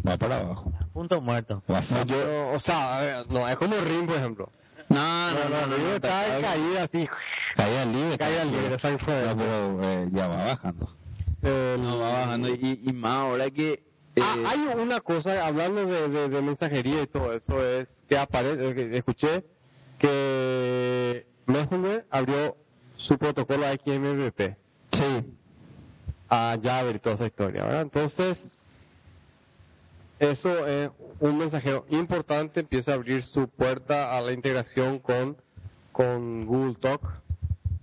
Va para abajo.
Punto muerto.
Yo, o sea, a ver, no, es como RIM, por ejemplo.
No,
No, no, no, no, está en caída así.
Caída libre.
Caída libre, esa fue.
No, pero eh, ya va bajando.
No, va bajando. Y, y más ahora que... eh,
Ah, hay una cosa, hablando de, de, de mensajería y todo eso, es que aparece, que escuché que Messenger abrió su protocolo XMPP
sí.
A Java y toda esa historia, ¿verdad? Entonces, eso es un mensajero importante, empieza a abrir su puerta a la integración con, con Google Talk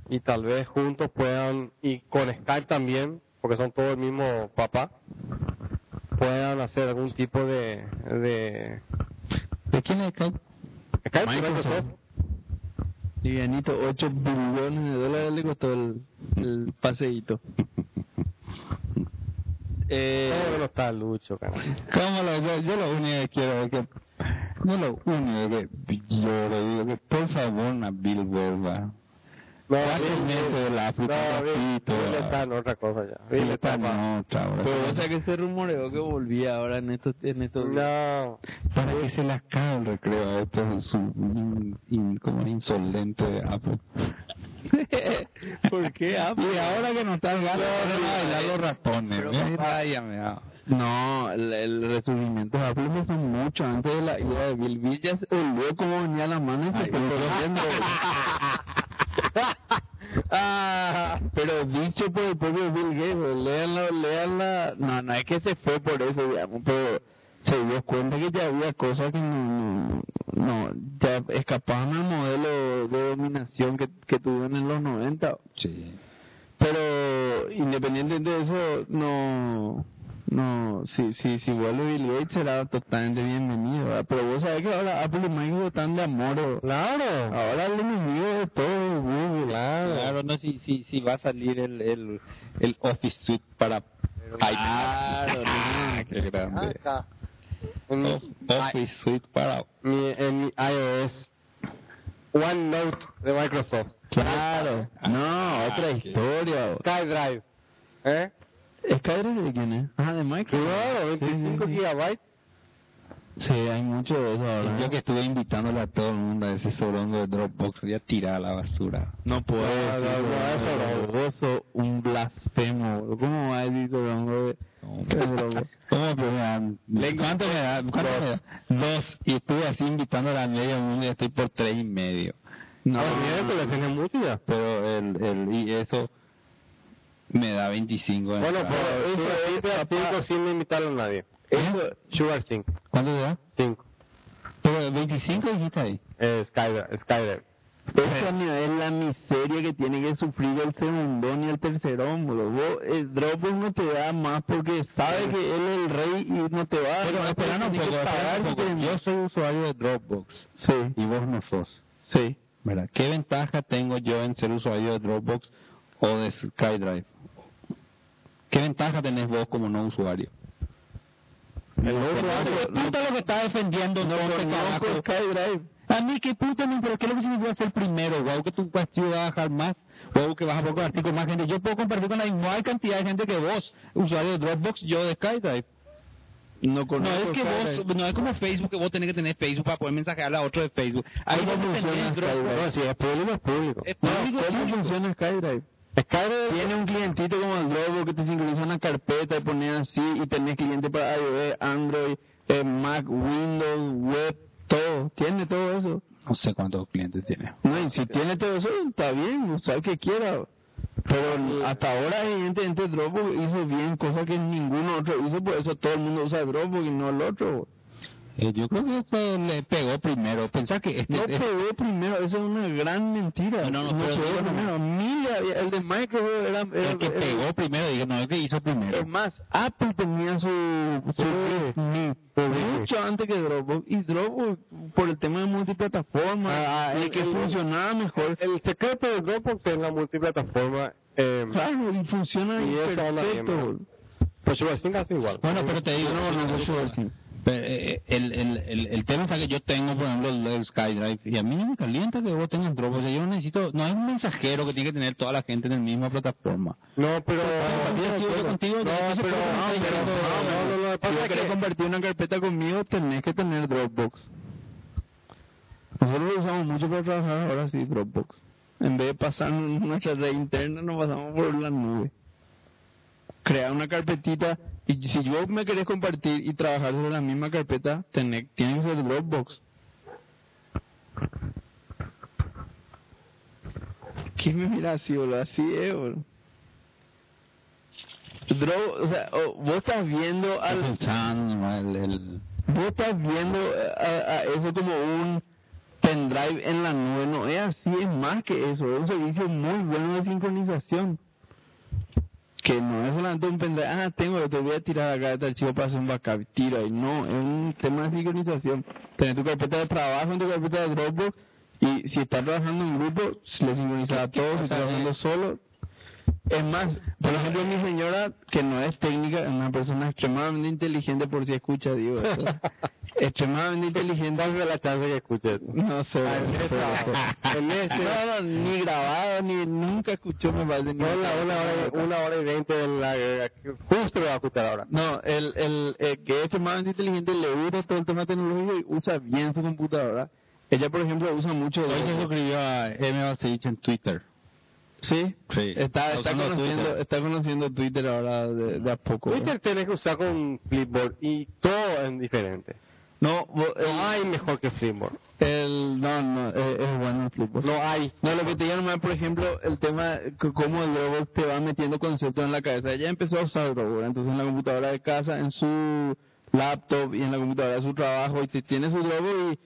y tal vez juntos puedan, y con Skype también, porque son todos el mismo papá, puedan hacer algún tipo de... de
¿De quién es Skype?
Skype,
Microsoft.
Microsoft.
Livianito, 8 billones de dólares le costó el, el paseíto. Eh,
¿Cómo que no está Lucho, carajo?
¿Cómo lo, yo, yo lo único que quiero es que... Yo lo único que yo le digo que por favor Nabil vuelva.
No, Bill-
meses de la
No, Bill-
papito.
Bill está en otra cosa ya. Bill
Bill
está
está
pa-
en otra, ahora.
pero o sea que se rumoreó que volvía ahora en estos, en estos días.
No.
Para que se le acabe el recreo, esto es un in- in- como insolente de Apple.
¿Por qué Apple?
Y ahora que no está el gato, van a bailar los ratones.
Pero,
Mira,
papá,
ya me da.
No, el, el resurgimiento de Apple empezó mucho antes de la idea de Bill. Bill ya se olvidó cómo venía la mano y se fue.
Ah,
Pero dicho por el propio Bill Gates, leanlo, leanla. No, no es que se fue por eso, digamos, pero se dio cuenta que ya había cosas que no, no, no ya escapaban al modelo de dominación que, que tuvieron en los 90.
Sí.
Pero independiente de eso, no, no, si, si, si vuelve Bill Gates será totalmente bienvenido, ¿verdad? Pero vos sabés que ahora Apple y Microsoft están de amor.
claro.
Ahora el enemigo de todo es Google.
Claro, no, si, si, si va a salir el, el, el Office Suite para
Claro,
Ah,
no.
qué grande.
Acá. En mi,
Of- Office Suite para...
mi- en mi iOS, OneNote de Microsoft.
Claro. No,
Ah,
otra
qué-
historia.
SkyDrive. ¿Eh?
¿Skyrim de quién es? Ah, de Microsoft.
Claro,
Sí, sí,
25
sí.
gigabytes.
Sí, hay mucho de eso ahora.
Yo que estuve invitándole a todo el mundo a ese sorongo de Dropbox, ya tirar a la basura.
No puedo
No,
decir
no, no,
eso,
no.
Vos sos un blasfemo. ¿Cómo va a decir Sorongo de- Dropbox?
¿Cómo que me dan? ¿Cuánto me da? ¿Cuánto me da? Dos. Y estuve así invitando a la media mundo y estoy por tres y medio.
No,
Ah, miércoles, tiene mucho ya.
Pero el, el, y eso me da 25. de
Bueno, pero eso
eso es, papá.
5 sin invitarle a nadie.
Eso,
Sugar 5.
¿Cuánto te da?
5.
Pero 25 dijiste ahí.
Eh, Skydive.
No es la miseria que tiene que sufrir el segundón y el tercerón, bro. Vos, el Dropbox no te da más porque sabe que él es el rey y no te va a
Pero
dar.
espera un
Tienes
poco,
que
espera
pagar
un poco.
te-
Yo soy usuario de Dropbox
Sí,
y vos no sos.
sí.
¿Verdad? ¿Qué ventaja tengo yo en ser usuario de Dropbox o de SkyDrive? ¿Qué ventaja tenés vos como no usuario?
El otro
¿Qué puta lo que está defendiendo
no
carajo?
SkyDrive.
A mí qué puta pero qué es lo que significa ser primero, guau, que tu partido va a bajar más, guau, que vas a poder compartir con más gente. Yo puedo compartir con la igual cantidad de gente que vos, usuario de Dropbox, yo de SkyDrive.
No
No es que vos, no es como Facebook que vos tenés que tener Facebook para poder mensajearle a otro de Facebook. Ahí
¿Cómo funciona. SkyDrive?
No, si es público, es público.
Es
No,
público,
¿Cómo
público.
funciona SkyDrive?
Skydive
Tiene un clientito como el Dropbox que te sincroniza una carpeta y pones así y tenés cliente para iOS, Android, eh, Mac, Windows, web, todo, tiene todo eso.
No sé cuántos clientes tiene.
No, y si tiene todo eso, está bien, usa el que quiera. Pero hasta ahora, evidentemente, Dropbox hizo bien cosas que ningún otro hizo, por eso todo el mundo usa Dropbox y no el otro.
Eh, yo creo que esto le pegó primero. Pensar que este,
No
este-
pegó primero, eso es una gran mentira.
No, no, pero
pegó
no.
primero. Mil había- el de Microsoft era, era-
el que
era-
pegó primero, digo, no el que hizo primero.
Es más, Apple tenía su, mucho antes que Dropbox y Dropbox por el tema de multiplataforma
Ah, ah,
y
el-
que
el-
funcionaba mejor.
El secreto de Dropbox es la multiplataforma. Eh,
Claro, y funciona
Y
perfecto.
pues hace igual.
Bueno, pero te digo,
No, no, no, yo.
Pero, eh, el, el, el, el tema está que yo tengo, por ejemplo, el, SkyDrive, y a mí no me calienta que vos tengas Dropbox. O sea, yo necesito, no es un mensajero que tiene que tener toda la gente en la misma plataforma.
No, pero.
Contigo,
No, pero, no, no, no,
Si vos querés
compartir una carpeta conmigo, tenés que tener Dropbox. Nosotros lo usamos mucho para trabajar, ahora sí, Dropbox. En vez de pasar nuestra red interna, nos pasamos por la nube. Crear una carpetita, y si yo me querés compartir y trabajar sobre la misma carpeta, tiene que ser Dropbox. ¿Qué me mira así, boludo? Así es, boludo. Dro- o sea, vos estás viendo al,
el, el-
vos estás viendo a, a eso como un pendrive en la nube, no es así, es más que eso, es un servicio muy bueno de sincronización. Que no es solamente un pendrive, ah, tengo, te voy a tirar acá este archivo para hacer un backup, tiro ahí, no, es un tema de sincronización. Tener tu carpeta de trabajo en tu carpeta de Dropbox y si estás trabajando en grupo, le sincroniza a todos, si estás trabajando solo, es más, por ejemplo, mi señora, que no es técnica, es una persona extremadamente inteligente, por si escucha, digo, eso. extremadamente inteligente.
Dame la chance que escuche.
No sé,
Ah, este
no, ni grabado, ni nunca escuchó, me parece. ni-
la una hora, y- una hora y veinte de la. Justo lo va a escuchar ahora.
No, el, el, que es extremadamente inteligente le gusta todo el tema tecnológico y usa bien su computadora. Ella, por ejemplo, usa mucho...
Hoy se suscribió a M. En Twitter.
Sí,
Sí.
está, está, conociendo,
Twitter.
está conociendo Twitter ahora de, de a poco. ¿verdad?
Twitter tenés que usar con Flipboard y todo es diferente.
No, el,
No hay mejor que Flipboard.
el, no, no, es, es bueno el Flipboard.
No hay.
No, lo que te nomás, por ejemplo, el tema, cómo el Dropbox te va metiendo conceptos en la cabeza. Ella empezó a usar Dropbox, entonces en la computadora de casa, en su laptop y en la computadora de su trabajo, y te tiene su Dropbox y,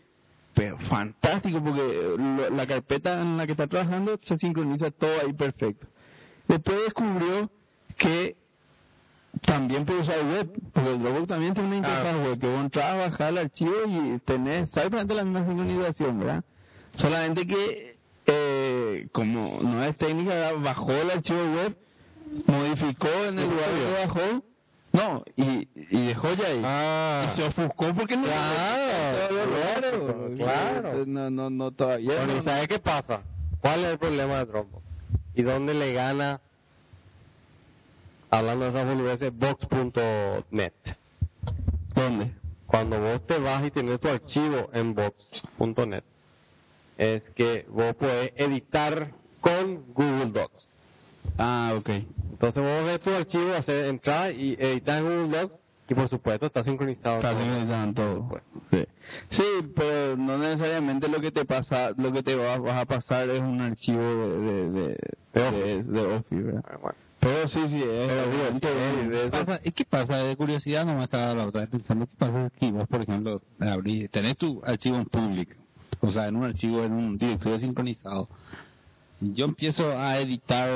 pero fantástico, porque lo- la carpeta en la que está trabajando se sincroniza todo ahí perfecto. Después descubrió que también puede usar web, porque el Dropbox también tiene una interfaz web, que vos entras a bajar el archivo y tenés exactamente la misma sincronización, ¿verdad? Solamente que, eh, como no es técnica, ¿verdad? bajó el archivo web, modificó en el lugar que bajó, no, y, y dejó ya ahí.
Ah.
Y se ofuscó porque no
Claro,
claro,
claro, claro.
No, no, no, todavía.
Bueno,
no,
¿y sabes qué pasa? ¿Cuál es el problema de Dropbox? ¿Y dónde le gana, hablando de esas boludeces, Box.net?
¿Dónde?
Cuando vos te vas y tienes tu archivo en Box.net, es que vos podés editar con Google Docs.
Ah, ok.
Entonces vos ves tu archivo, hacer entrar y editar en Google Docs, y por supuesto está sincronizado.
Está
todo.
sincronizado todo.
Pues.
Sí. sí, pero no necesariamente lo que te pasa, lo que te va, vas a pasar es un archivo de, de, de, de, de Office, ¿verdad?
Ah, bueno.
Pero sí, sí, es es-
¿Qué pasa? ¿Y qué pasa? De curiosidad nomás estaba la otra vez pensando, ¿qué pasa si vos, por ejemplo, abrís, tenés tu archivo en público, o sea, en un archivo, en un directorio sincronizado, yo empiezo a editar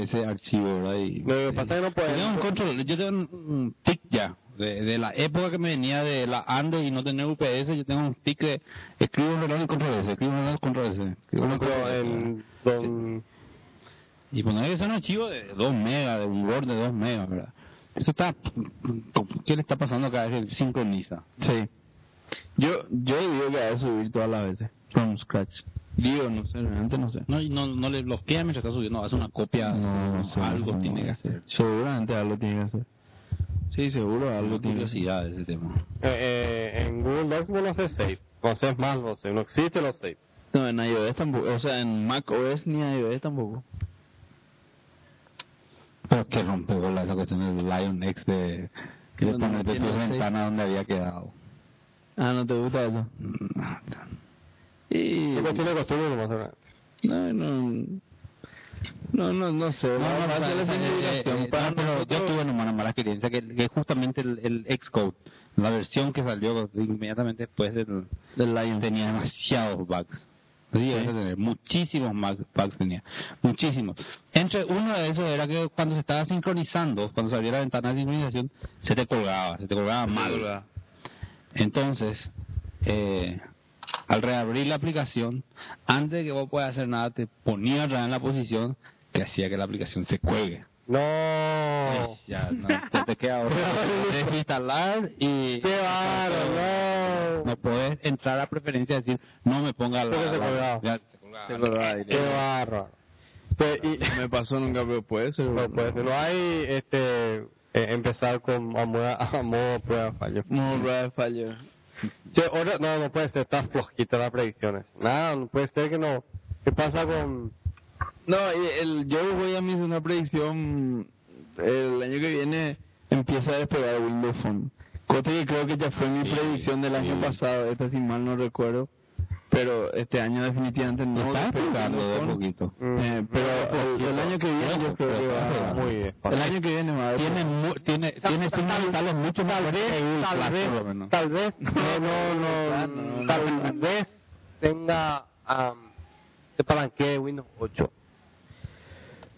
ese archivo, ¿verdad? Y,
Lo que pasa es que no puedes-
Yo tengo un control, yo tengo un, tic ya, de, de la época que me venía de la ANDE y no tener UPS, yo tengo un tic de escribo un reloj y control S, escribo un reloj y control S. Y poner que sea un archivo de 2 megas, de un Word de 2 megas, ¿verdad? Eso está... ¿Qué le está pasando cada vez que sincroniza?
sí. Yo, yo digo que que subir todas las veces, from scratch. Digo, no sé, realmente no sé.
No, no, no le bloquea mientras está subiendo, hace una copia,
No,
hace- algo
no,
tiene que
no.
hacer.
Seguramente algo tiene que hacer. Sí, seguro algo tiene que hacer.
curiosidad de ese tema.
eh, eh, en Google Docs vos no haces save. No haces más los save. No existe los save.
No, en iOS tampoco, o sea, en Mac OS ni iOS tampoco.
Pero que rompe bola esa cuestión del Lion X de... Que le
No, no
pones de tu ventana donde había quedado.
Ah, ¿no te gusta eso? Y...
Cuestión de costumbre.
No, no... No, no, no sé.
No, no,
va a
o sea,
ser la
eh, eh, no, pero yo tuve una mala, mala experiencia que, que justamente el, el Xcode, la versión que salió inmediatamente después del,
del Lion.
tenía demasiados bugs. Sí, a tener muchísimos bugs tenía, muchísimos. Entre uno de esos era que cuando se estaba sincronizando, cuando se abría la ventana de sincronización, se te colgaba, se te colgaba mal. Entonces, eh, al reabrir la aplicación, antes de que vos puedas hacer nada, te ponía en la posición que hacía que la aplicación se cuelgue.
No.
Ya, no, te, te queda ahora desinstalar y
¡Qué bárbaro!
no puedes entrar a preferencia y decir no me ponga la,
se
la- ya, se colgaba.
Se colgaba
¡Qué bárbaro! Y,
No me pasó nunca, pero puede ser.
no, pues, no hay este, eh, empezar con a modo, a modo prueba fallo.
No, Brad falló.
Che, ahora- no, no puede ser, está flojita las predicciones. Nada, no puede ser que no. ¿Qué pasa con...?
No, el, yo voy a mi una predicción. El año que viene empieza a despegar Windows Phone. Cosa que creo que ya fue mi
Sí,
predicción del año pasado, esta si mal no recuerdo. Pero este año definitivamente no.
está
despega
despegando de poquito.
Eh, pero el, el año que viene yo creo que va
Muy bien.
El año que viene va a
Tiene, mu- tiene, tiene vitales mucho más
tal vez, tal vez, no, no, no,
no, no,
tal vez tenga, um, se palanquee Windows 8.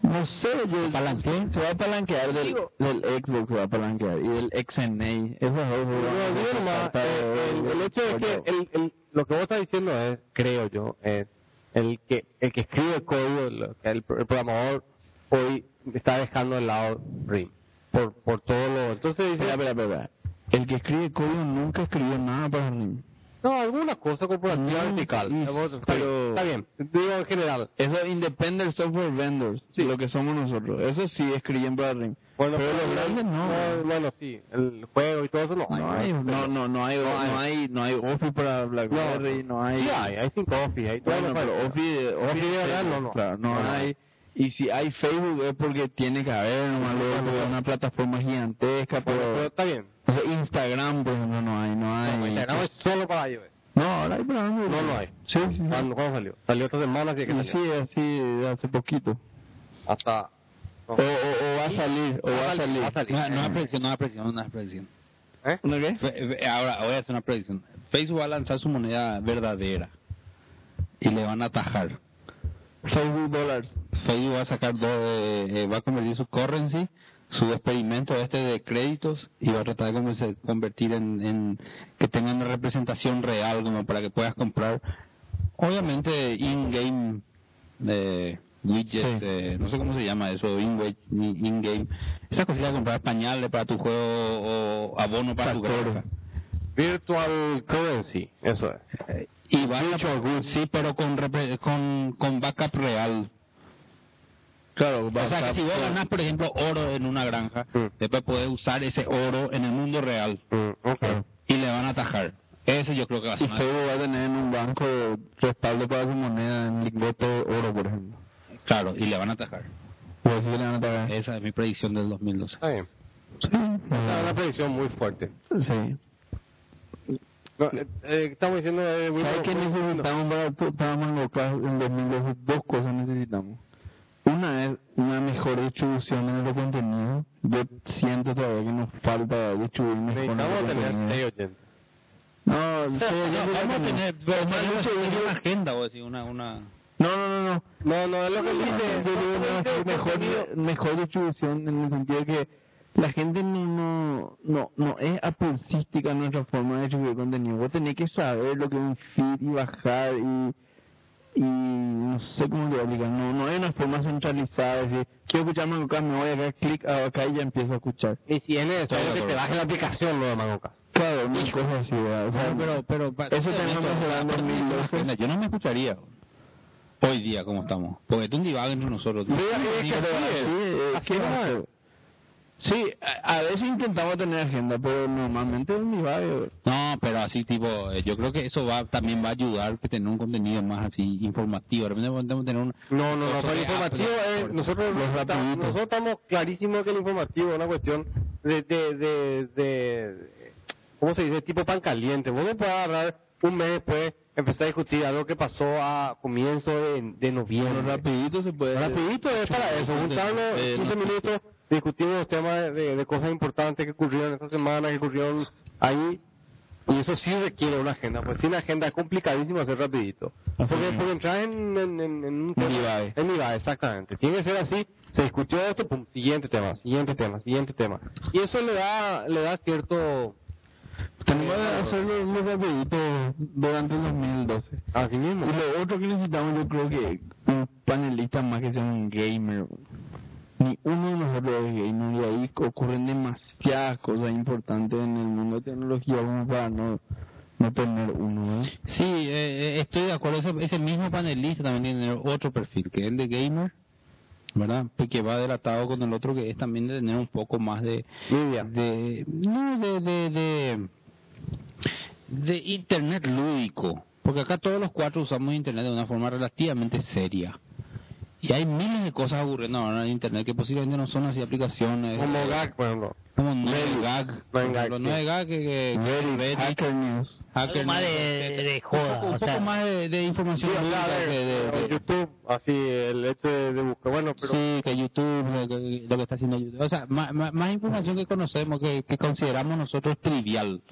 No sé, yo,
¿Palanquea?
se va a palanquear del, del Xbox, se va a palanquear. Y del XNA. Esos dos
el, el hecho es que el, el, lo que vos estás diciendo es, creo yo, es el que el que escribe el código, el, el, el programador, hoy está dejando de lado RIM. Por, por todo lo... Entonces dice...
Espera, espera, espera. El que escribe código nunca escribió nada para mí.
No, alguna cosa corporativa
No,
vertical. bien,
pero-
Está bien, digo en general.
Eso Independent Software Vendors, lo que somos nosotros. Eso sí escriben para RIM.
Bueno,
pero los grandes no.
Bueno, sí, el juego y todo eso no hay.
No hay, no, no, no hay,
No
no
hay.
hay, no hay Office para BlackBerry, no, hay.
Sí hay, hay cinco Office, hay todo
Bueno, pero Office,
Office de verdad, no, no.
Claro, no,
No, no
hay. Y si hay Facebook es porque tiene que haber, una plataforma gigantesca,
pero
pero,
está bien.
o sea, Instagram, por ejemplo, no hay, no hay.
No, Instagram es solo para iOS.
No, ahora hay para Android.
No, no hay.
Sí, sí.
¿Cuándo, cuándo salió? Salió esta semana, así que salió.
sí, así, hace poquito.
Hasta... no.
O, o, o va a salir, o va a salir.
Va a salir.
No, no es predicción, no es predicción, no es predicción.
¿Eh?
¿Una qué?
Fe- fe- Ahora voy a hacer una predicción. Facebook va a lanzar su moneda verdadera y le van a atajar.
Facebook dólares.
Facebook va a sacar dos, de- eh, va a convertir su currency, su experimento este de créditos y va a tratar de convertir en, en que tenga una representación real como para que puedas comprar, obviamente in-game eh, widgets,
Sí.
eh, no sé cómo se llama eso, in-game, esa cosilla de comprar pañales para tu juego o abono para tu granja.
Virtual Currency, eso es.
Y va a sí, pero con, repre- con, con backup real.
Claro, va
O sea, que si vos ganas, por ejemplo, oro en una granja,
Mm.
después podés usar ese oro en el mundo real
Mm, ok.
y le van a atajar. Ese yo creo que va a
Y
ser una-
Facebook va a tener en un banco respaldo para su moneda en lingote de oro, por ejemplo.
Claro, y le van a atajar.
Así que le van a pagar.
Esa es mi predicción del 2012.
Está bien.
Sí,
Esa es una predicción muy fuerte.
sí.
No, eh, eh, estamos diciendo de
¿Sabes
Windows-
qué
Windows-
necesitamos para, para Mangoca en 2012? Dos cosas necesitamos. Una es una mejor distribución de los contenidos. Yo siento todavía que nos falta distribuir mejor
Necesitamos tener.
No,
vamos a tener, pero tener una agenda o una, una...
No, no, no, no.
No, no, es lo que dice.
Mejor distribución en el sentido de que la gente no, no, no, no es apulsística nuestra forma de distribuir contenido. Vos tenés que saber lo que es un feed y bajar y, y no sé cómo te voy a explicar. No, no hay una forma centralizada. Es decir, quiero escuchar acá, me voy acá, clic acá y ya empiezo a escuchar.
Y si es necesario que te baje la aplicación, lo de Mangoca.
Claro, una cosa así, ¿verdad? O sea,
pero, pero, pa-
eso tenemos que en
aparte de
2012.
agenda, Yo no me escucharía hoy día como estamos. Porque es un divague entre nosotros.
Es que
Pero-
así es, sí, es
Así es.
Sí, a, a veces intentamos tener agenda, pero normalmente es un divague.
No, pero así tipo, eh, yo creo que eso va también va a ayudar que tener un contenido más así informativo. De podemos tener un...
No, no, no, pero informativo es, nosotros,
los
estamos-
rapiditos.
nosotros estamos clarísimos que el informativo es una cuestión de, de, de, de- ¿cómo se dice? Tipo pan caliente. Vos no podés agarrar un mes después, empezar a discutir algo que pasó a comienzo de, de
Pero
noviembre.
rapidito se puede.
Rapidito es para eso, juntarnos
Eh,
15 minutos, discutimos temas de, cosas importantes que ocurrieron esta semana, que ocurrieron ahí, y eso sí requiere una agenda, pues sin agenda es complicadísimo hacer rapidito.
Así
Porque, porque entrar en, en, en, en un tema... En exactamente. Tiene que ser así, se discutió esto, pum, siguiente tema, siguiente tema, siguiente tema. Y eso le da, le da cierto...
Tenemos que hacerlo muy rapidito durante el 2012.
Así mismo.
Y lo otro que necesitamos, yo creo que un panelista más que sea un gamer. Ni uno de nosotros es gamer y ahí ocurren demasiadas cosas importantes en el mundo de tecnología como para no, no tener uno. ¿eh?
Sí, eh, estoy de acuerdo. Ese, ese mismo panelista también tiene otro perfil, que es el de gamer, ¿verdad? Que va delatado con el otro, que es también de tener un poco más de... No, de, de, de, de internet lúdico. Porque acá todos los cuatro usamos internet de una forma relativamente seria. Y hay miles de cosas ocurriendo ahora en internet que posiblemente no son así aplicaciones.
Como
eh,
GAG, por ejemplo.
Como 9gag. por
9gag,
ejemplo,
sí.
9gag que,
Reddit, Hacker News.
Hacker
más
News,
de-
etcétera.
de joda,
Un poco, más de, de información. De-
pero YouTube, así, el hecho de, de buscar, bueno, pero...
Sí, que YouTube, lo que, lo que está haciendo YouTube. O sea, más, más, más información que conocemos, que, que consideramos nosotros trivial.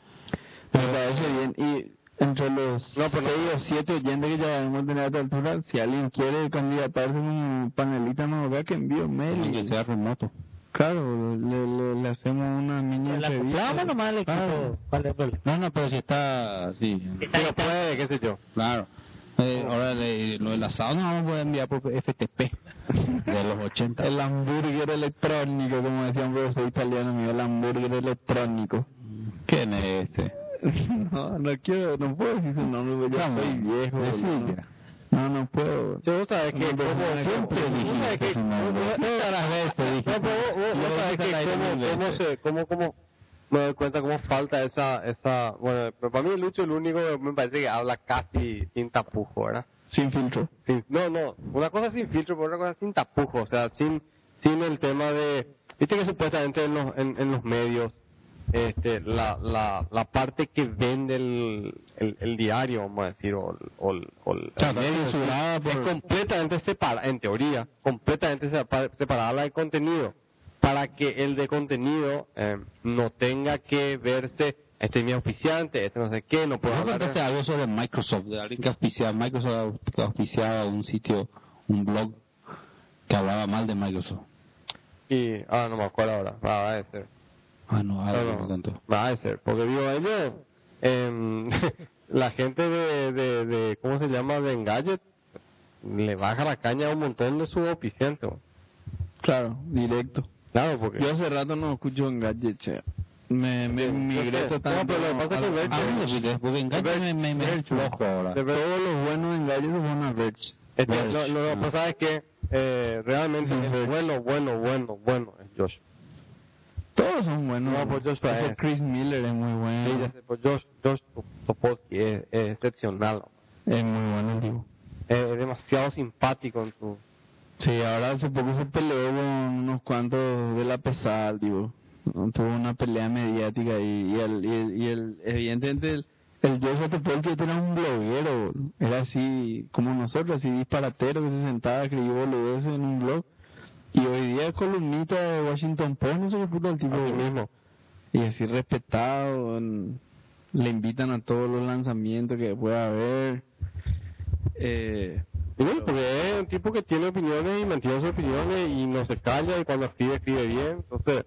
Me parece bien. Y entre los
No, pero no-
seis o siete oyentes que ya hemos tenido a esta altura, si alguien quiere candidatarse como panelista, no vea que envíe un mail.
que sea remoto.
Claro, le, le, le hacemos una mini entrevista.
nomás equipo.
Claro.
¿Cuál es el problema?
No, no, pero si está, sí,
Está-
Pero
está-
puede, qué sé yo.
claro. Eh, ahora le- lo del asado no vamos a poder enviar por FTP de los 80.
El hamburguer electrónico, como decía un profesor italiano mío, el hamburguer electrónico.
¿Quién es este?
no, no quiero, no puedo decir su nombre, porque yo
¿Cómo?
soy viejo.
Decí
no. No, no puedo.
Sí, vos sabés que
No, pero
como
no,
siempre
no,
dijiste,
no,
vos sabés que
no, no,
vos-
no,
vos-
todas veces
no, pero vos-
Yo dije
que cómo, se, cómo, cómo me doy cuenta cómo falta esa, esa, bueno, pero para mí Lucho el único que me parece que habla casi sin tapujo, ¿verdad?
Sin filtro.
Sin- no, no, una cosa sin filtro, pero otra cosa sin tapujo, o sea, sin, sin el tema de, viste que supuestamente en los, en, en los medios, este, la, la, la parte que vende el, el, el diario, vamos a decir, o, el- o, o el- medio,
censurada
es
por-
completamente separada, en teoría, completamente sepa- separada la de contenido, para que el de contenido eh, no tenga que verse, este es mi auspiciante, este no sé qué, no puedo
¿Vos
hablar.
contaste algo sobre Microsoft? De alguien que auspiciaba, Microsoft que auspiciaba un sitio, un blog que hablaba mal de Microsoft.
Y, ah, no me acuerdo ahora, va, va a ser.
Ah, no, algo
No, no,
contó.
va a ser, porque digo, ellos, em, la gente de, de, de, ¿cómo se llama? De Engadget, le baja la caña a un montón de sus auspiciantes. ¿no?
Claro, directo.
Claro, porque...
Yo hace rato no escucho en gadgets. eh. Me, me migré totalmente.
No, pero lo que pasa es que Verge-
Ah, no, sí, porque me, me, me flojo ahora.
Todos los buenos en gadgets se van a Verge.
este, lo, lo que
ah.
pasa es que eh, realmente es bueno, bueno, bueno, bueno es Josh.
Todos son buenos.
No, pues Josh
Ese. Chris Miller es muy
Sí,
bueno.
ya sé, pues Josh, Josh Topolsky es, es excepcional.
Es muy bueno el tipo.
Es, es demasiado simpático en su...
Sí, ahora hace poco se peleó con unos cuantos de la pesada, digo. Tuvo una pelea mediática y, y, el, y, el, y el- evidentemente el, el Joshua Topolsky era un bloguero, era así como nosotros, así disparatero que se sentaba a escribir boludeces en un blog. Y hoy día es columnista de Washington Post, no sé qué puta el tipo
Así mismo.
y así respetado, le invitan a todos los lanzamientos que pueda haber. Eh,
Y bueno, porque es un tipo que tiene opiniones y mantiene sus opiniones y no se calla y cuando escribe, escribe bien. Entonces,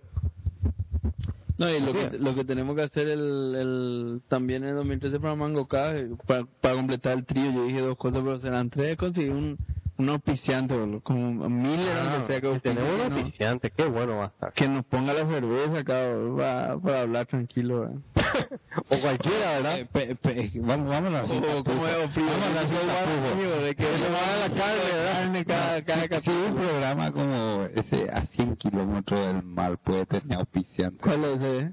No, y lo que, lo que tenemos que hacer el, el también en el 2013 para Mango K, eh, para, para completar el trío, yo dije dos cosas, pero serán tres, conseguir un, un auspiciante, boludo, como Miller,
ah,
aunque sea que,
tenemos un
¿no?
auspiciante, qué bueno va a estar.
que nos ponga la cerveza acá, para, para hablar tranquilo. ¿verdad?
o cualquiera, ¿verdad?
Eh, pe- pe- vamos, vamos a la
O como es, frío,
Vamos a la
frío,
cita,
frío, de que se va a la carne, ¿verdad?
carne cada, cada, cada, un programa como ese a 100 kilómetros del mar puede tener auspiciante.
¿Cuál es ese?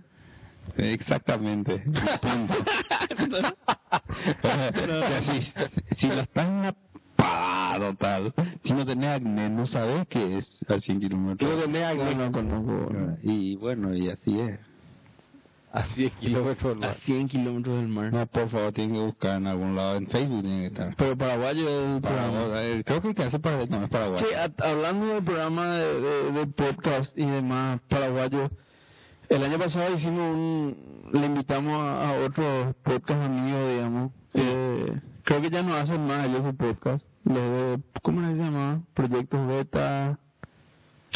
Exactamente. Punto. O sea, si, si lo están apagado tal, si no tenés acné, no sabes qué es a 100 kilómetros.
No tenés acné.
No, no conozco. Y bueno, y así es.
A 100 kilómetros del
A
mar.
100 kilómetros del mar.
No, por favor, tienen que buscar en algún lado. En Facebook tiene que estar.
Pero paraguayo es el programa.
eh, creo que el que hace para no es Paraguay.
Sí, a- hablando del programa de, de- de podcast y demás paraguayo, el año pasado hicimos un, le invitamos a, a otros podcast amigos, digamos. Eh, creo que ya no hacen más ellos su podcast. Los de, ¿cómo les se llama? Proyectos Beta,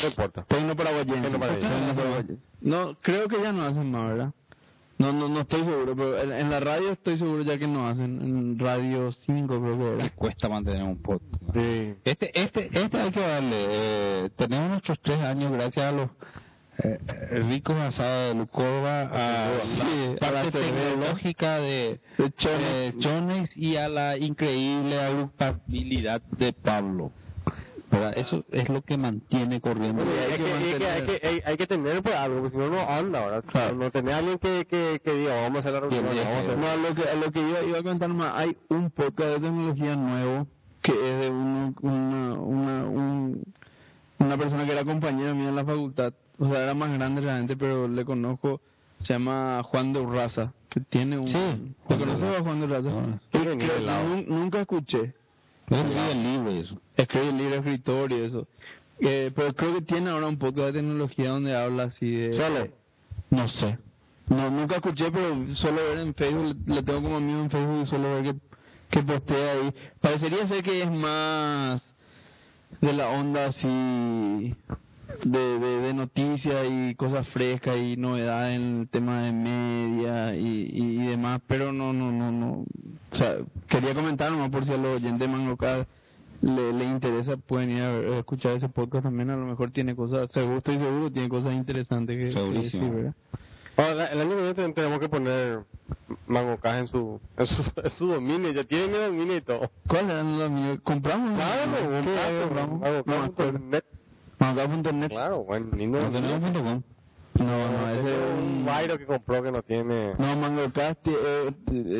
No importa.
Tecno Paraguayense.
Paraguayense.
No, creo que ya no hacen más, ¿verdad? No, no, no estoy seguro, pero en, en la radio estoy seguro ya que no hacen. En Radio 5 creo que
Que
era.
cuesta mantener un podcast.
Sí.
Este, este, este hay que darle. Eh, tenemos nuestros tres años gracias a los eh, ricos asados de Lucorba, a
Sí,
la
a la
parte tecnológica de,
De Chonex.
eh, Chonex y a la increíble agrupabilidad de Pablo. ¿Verdad? Eso es lo que mantiene corriendo.
Bueno,
hay
hay,
que
que, hay, que, hay, hay, que tener pues algo, porque si no, no anda, ¿verdad?
Claro.
No tener alguien que, que, que diga, vamos a hacer la reunión,
No, a lo que, lo que iba, iba a contar más, hay un podcast de tecnología nuevo que es de uno- una, una, un- una persona que era compañera mía en la facultad. O sea, era más grande realmente, pero le conozco. Se llama Juan de Urraza, que tiene un...
Sí,
¿Te conoces a. Juan de Urraza?
No.
Nun- nunca escuché.
Es el libro y eso.
Escribe libro, escritor y eso. Eh, pero creo que tiene ahora un podcast de tecnología donde habla así de...
Solo.
No sé. No, nunca escuché, pero suelo ver en Facebook, le tengo como amigo en Facebook y suelo ver que, que postea ahí. Parecería ser que es más de la onda así de, de, de noticias y cosas frescas y novedades en el tema de media y, y, y demás, pero no, no, no, no. O sea, quería comentar nomás por si a los oyentes de Mangocad le, le interesa, pueden ir a, escuchar ese podcast también, a lo mejor tiene cosas, seguro, estoy seguro, tiene cosas interesantes que, que decir, ¿verdad?
Ahora, el año que viene ten- tenemos que poner Mangocas en su, en su, en su dominio, ya tiene mi dominio y todo.
¿Cuál eran los míos? ¿Compramos?
Claro,
¿Qué
compramos. Mangocas.net.
Mangocas.net.
Claro, bueno, lindo.
No tenemos punto com.
No, no, ese es
un. Guairo que compró que no tiene.
No, Mangocas, eh,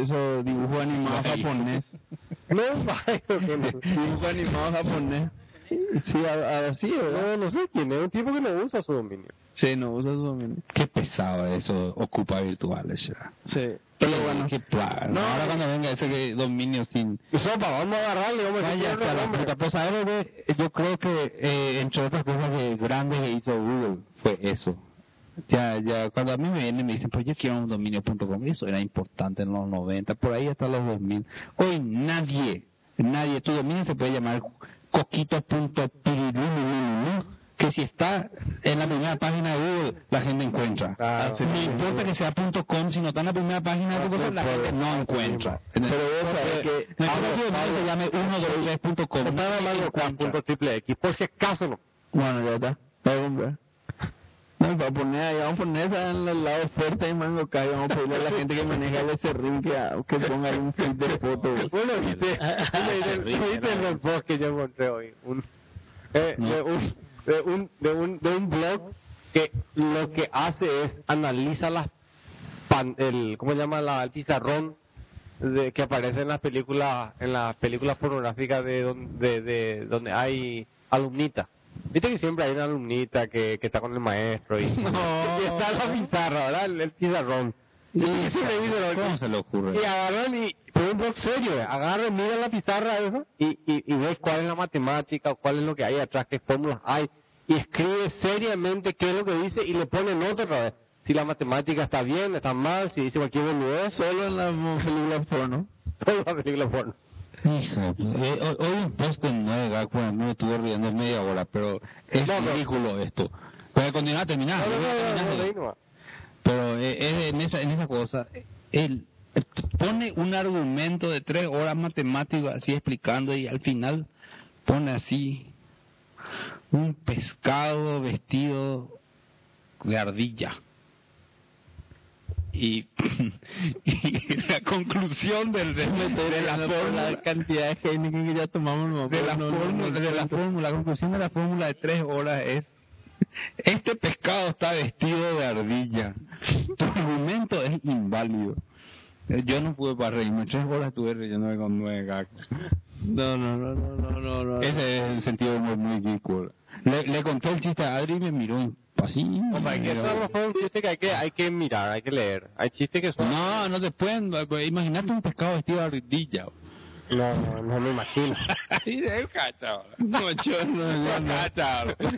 eso dibujo animado japonés.
No, un Guairo que no.
Dibujo animado japonés. Sí, a- así, ¿verdad?
No, no sé quién es, un tipo que no usa su dominio.
Sí, no usa su dominio.
Qué pesado eso, ocupa virtuales ya.
Sí. Pero bueno,
qué plaga.
No,
ahora cuando venga ese que dominio sin...
Sopa, vamos a agarrarle, vamos a
Vaya,
decirle,
a la puta. Pues, ¿sabes, bebé? Yo creo que, eh, entre otras cosas que grandes que hizo Google, fue eso. Ya, ya, cuando a mí me vienen y me dicen, pues yo quiero un dominio.com, eso era importante en los 90, por ahí hasta los 2000. Hoy nadie, nadie, tu dominio se puede llamar coquito.pirilulululu, que si está en la primera página de Google, la gente encuentra.
Claro.
no importa que sea .com, si no está en la primera página de cosa, la gente no encuentra.
pero vos sabés que...
No se llame 123.com.
Está llamando punto triple X, por si acaso no.
Bueno, ya está. Voy a comprar. No, para poner ahí, vamos a poner esa en el lado fuerte de Mango Kai, vamos a pedirle a la gente que maneja el SRIM que, que ponga ahí un feed de fotos.
Bueno, viste, viste, viste el post que yo encontré hoy, un, eh, de, un, de, un, de, un, de un blog que lo que hace es analiza las pan, el, ¿cómo se llama? La, el pizarrón de, que aparece en las películas, en las películas pornográficas de, don- de, de donde hay alumnita. Viste que siempre hay una alumnita que, que está con el maestro y, y está en la pizarra, ¿verdad? El, el pizarrón. Y dice lo-
¿Cómo se le ocurre?
y agarran y, un blog serio, agarran, miran la pizarra eso, y, y, y ves cuál es la matemática, o cuál es lo que hay atrás, qué fórmulas hay, y escribe seriamente qué es lo que dice y le pone nota otra vez. Si la matemática está bien, está mal, si dice cualquier boludez,
Solo en las películas porno.
toda la película porno.
Hija, eh, hoy- un post de 9 gag, bueno, me estuve riendo media hora, pero es
No, no.
ridículo esto. Puede continuar, terminar.
No, no, no, no, no.
Pero eh, es en esa, en esa cosa, él pone un argumento de tres horas matemático así explicando y al final pone así un pescado vestido de ardilla. Y, y la conclusión del, de, de la
la,
fórmula
la cantidad de Heineken que ya tomamos, no,
de la
no,
fórmula,
no,
de la fórmula, la conclusión de la fórmula de tres horas es este pescado está vestido de ardilla. Tu argumento es inválido. Yo no pude para reírme, tres horas estuve riéndome con nueve gags.
No, no, no, no, no, no, no.
Ese es el sentido humor muy ridículo. Le, le conté el chiste a Adri y me miró así.
Hombre, hay que, eso a lo mejor es un chiste que hay que, hay que mirar, hay que leer. Hay chistes que son...
No, no se pueden. pues, Imagínate un pescado vestido de ardilla.
No, no, no me imagino.
Y de cacha. No, yo no, no.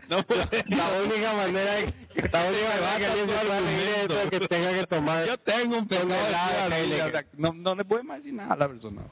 No puede.
La única manera de la única manera que alguien se que tenga que tomar
Yo tengo un pescado de ardilla. No, no le puedo imaginar a la persona.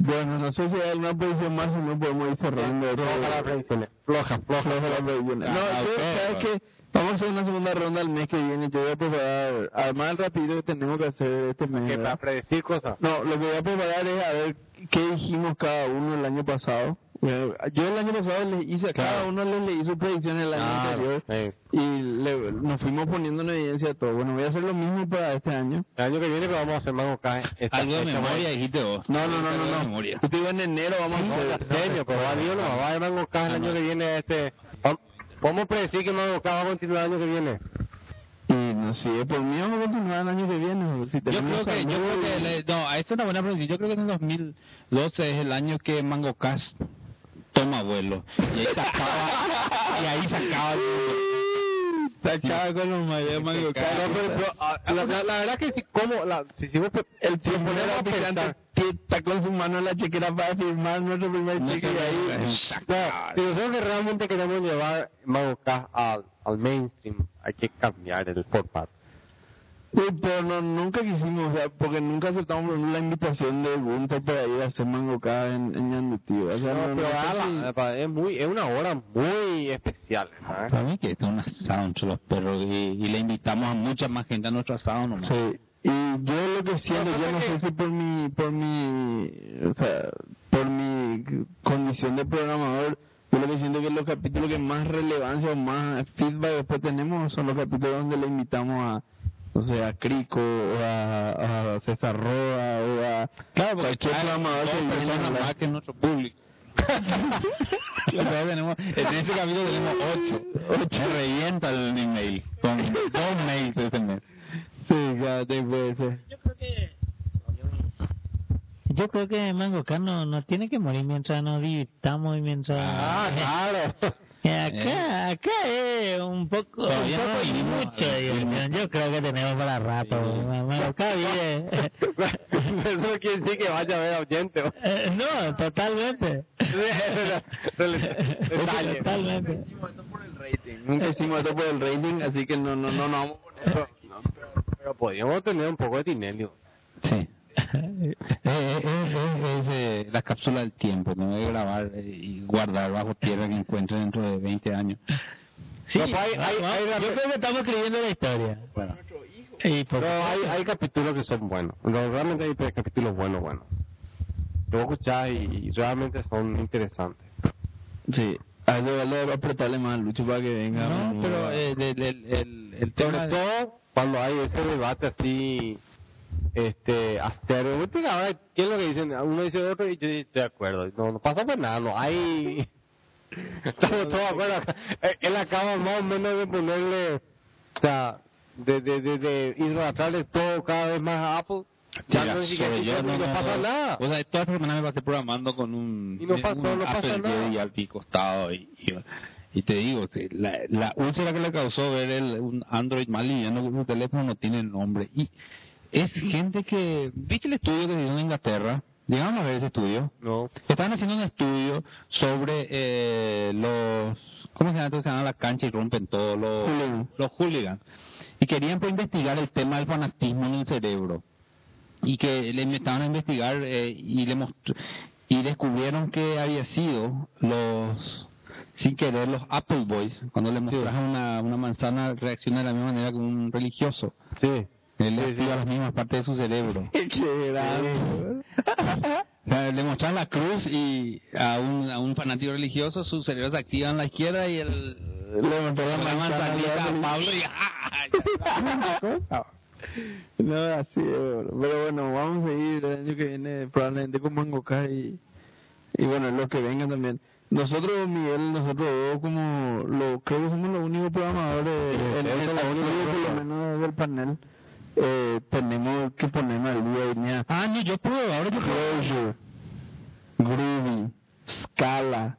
Bueno, no sé si hay alguna posición más, si no podemos ir cerrando.
Floja predicciones. Floja, floja.
Floja la. No, ¿sabes qué? Vamos a hacer una segunda ronda el mes que viene. Yo voy a preparar, además el rápido que tenemos que hacer este mes. ¿verdad?
para predecir cosas.
No, lo que voy a preparar es a ver qué dijimos cada uno el año pasado. Bueno, Yo el año pasado les hice, a cada uno les leí su predicción el año
Ah,
anterior y le- nos fuimos poniendo en evidencia todo. Bueno, voy a hacer lo mismo para este año.
El año que viene pero vamos a hacer más acá. esta
Algo de memoria dijiste vos.
No, no, no, no, no. Yo te digo en enero vamos
No,
a hacer.
serio, pero va Dios no va a haber Mango Cas el año que viene. este ¿Cómo predecir que Mango Cas va a continuar el año que viene?
Y no sé, por mí vamos a continuar el año que viene. Si
Yo creo que, yo creo que, le- no, a esto es una buena pregunta. Yo creo que en el 2012 es el año que Mango Cast toma vuelo. Y ahí se acaba, y ahí se acaba.
Se acaba con los
pero- pero, ah, la, verdad que si, como, la, si, si vos,
El
si ponemos a pensar,
que está con su mano en la chequera para firmar nuestro primer cheque y ahí...
si nosotros que realmente queremos llevar Mango Cas al, al mainstream, hay que cambiar el formato.
Sí, pero no, nunca quisimos, o sea, porque nunca aceptamos la invitación de Gunter para ir a hacer mango acá en, en Ñandutí. O sea,
No,
no,
pero
no sé
ala,
si-
pa- es muy es una hora muy especial ¿sabes?
Para mí que es un asado entre los perros y, y le invitamos a mucha más gente a nuestro asado nomás.
Sí. Y yo lo que siento,
No,
yo no
que-
sé si por mi, por mi, o sea, por mi condición de programador, yo lo que siento que los capítulos que más relevancia o más feedback después tenemos son los capítulos donde le invitamos a, o sea, a Crico o a, a César Roa o a
Claro, porque
cualquier programador
más que nuestro público. Tenemos, en ese capítulo tenemos ocho. Se revienta el email. Con dos mails ese mes.
Sí, claro, sí, puede ser.
Yo creo que yo creo que Mango Cas no, no tiene que morir mientras nos divirtamos y mientras
ah claro
Eh, acá acá es un poco un
no
poco y
vinimos
mucho de diversión. yo creo que tenemos para rato Mango Cas vive
eso no quiere decir que vaya a ver oyente ¿o?
Eh, no totalmente totalmente
Nunca hicimos esto por el rating, así que no, no, no, no vamos a poner.
pero podríamos tener un poco de Tinelio
Sí. Eh, eh, es la cápsula del tiempo. Que grabar eh, y guardar bajo tierra que encuentre dentro de 20 años.
sí
No, pues hay- hay-
yo creo que estamos escribiendo la historia
Bueno.
y por
pero hay, hay capítulos que son buenos No, realmente hay capítulos buenos buenos lo escuchás y, y realmente son interesantes
Sí, a eso vale apretarle más Lucho para que venga.
No, pero eh, el, el, el, el, tema
sobre todo cuando hay ese debate así este Viste que ahora qué es lo que dicen uno dice otro y yo estoy de acuerdo no, no pasa por nada no hay estamos todos de acuerdo Eh, él acaba más o menos de ponerle o sea de de de, de todo cada vez más a Apple. Ya no,
yo
no, pasa nada.
O sea, toda esta semana me pasé programando con un,
Y no pasa-
un
no pasa nada.
Jedi al costado y, y, y te digo, que la, la úlcera que le causó ver el, un Android mal liviano con su teléfono no tiene nombre. Y es gente que, ¿viste el estudio que se hizo en Inglaterra? Llegaron a ver ese estudio.
no
Estaban haciendo un estudio sobre eh, los, ¿cómo se llama? Se llama la cancha y rompen todo, los,
Hooligan.
los hooligans. Y querían pues, investigar el tema del fanatismo en el cerebro. Y que le estaban a investigar eh, y le y descubrieron que había sido los, sin querer, los Apple Boys, cuando le mostras una, una manzana reacciona de la misma manera que un religioso.
sí
Él le activa las mismas partes de su cerebro.
Qué grande.
O sea, le mostraron la cruz y a un, a un fanático religioso su cerebro se activa en la izquierda y el
Le mostró la
la manzanita a Pablo y ¡ah!
No, así es, bueno. Pero bueno, vamos a ir el año que viene probablemente con Mango Cas y, y bueno, los que vengan también. Nosotros, Miguel, nosotros como lo, creo que somos los únicos programadores el estudio, por lo menos del panel. Eh, tenemos que ponernos al día mira,
Ah, no, yo puedo, ahora yo
Groovy, Scala,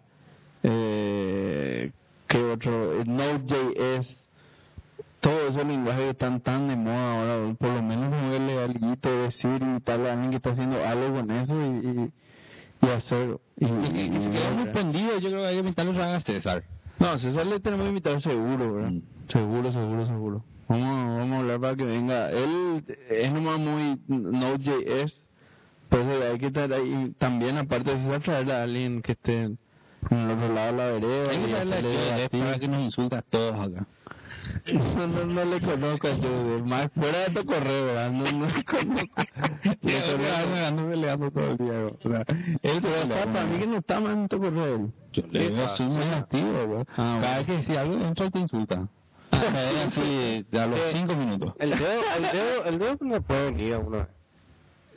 eh, ¿qué otro, eh, Node.js, todos esos lenguajes están tan de moda ahora, por lo menos como el legalito decir y tal a alguien que está haciendo algo con eso y, y, y hacer. Y,
Y, y se quedó muy prendido, yo creo que hay que invitarlo a César.
no, César le tenemos que invitar seguro, ¿verdad?
Mm.
Seguro, seguro, seguro. Vamos, vamos a hablar para que venga. Él es nomás muy Node.js, pues hay que traer ahí también, aparte de César, traer a alguien que esté en el otro lado de la vereda.
Hay que traerle a para que nos insulta a todos acá.
No, no, no le conozco a Joe, más fuera de tu correo, ¿verdad? No, no le conozco.
Sí,
Le conozco.
ando peleando todo el día. Sea, él se va
está para mí que no está más en tu correo.
Yo le digo así muy activo.
Ah,
Cada vez que decía algo, entra te insulta. Así, a los
Sí.
cinco minutos.
El dedo, el dedo, el dedo no puede venir a uno.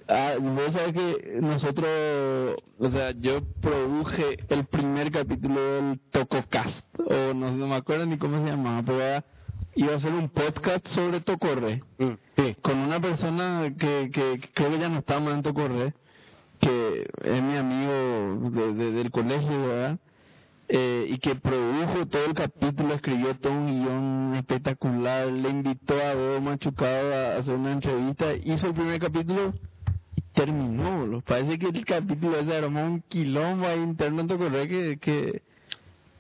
Ah, vos sabés que nosotros, o sea, yo produje el primer capítulo del Tococast, o no, no me acuerdo ni cómo se llamaba, pero era- iba a ser un podcast sobre Tocorre,
Mm, sí.
con una persona que, que, que creo que ya no está más en Tocorre, que es mi amigo de- de- del colegio, ¿verdad? Eh, y que produjo todo el capítulo, escribió todo un guion espectacular, le invitó a Bobo Machucado a hacer una entrevista, hizo el primer capítulo y terminó. Parece que el capítulo ese armó un quilombo ahí interno Tocorre que, que,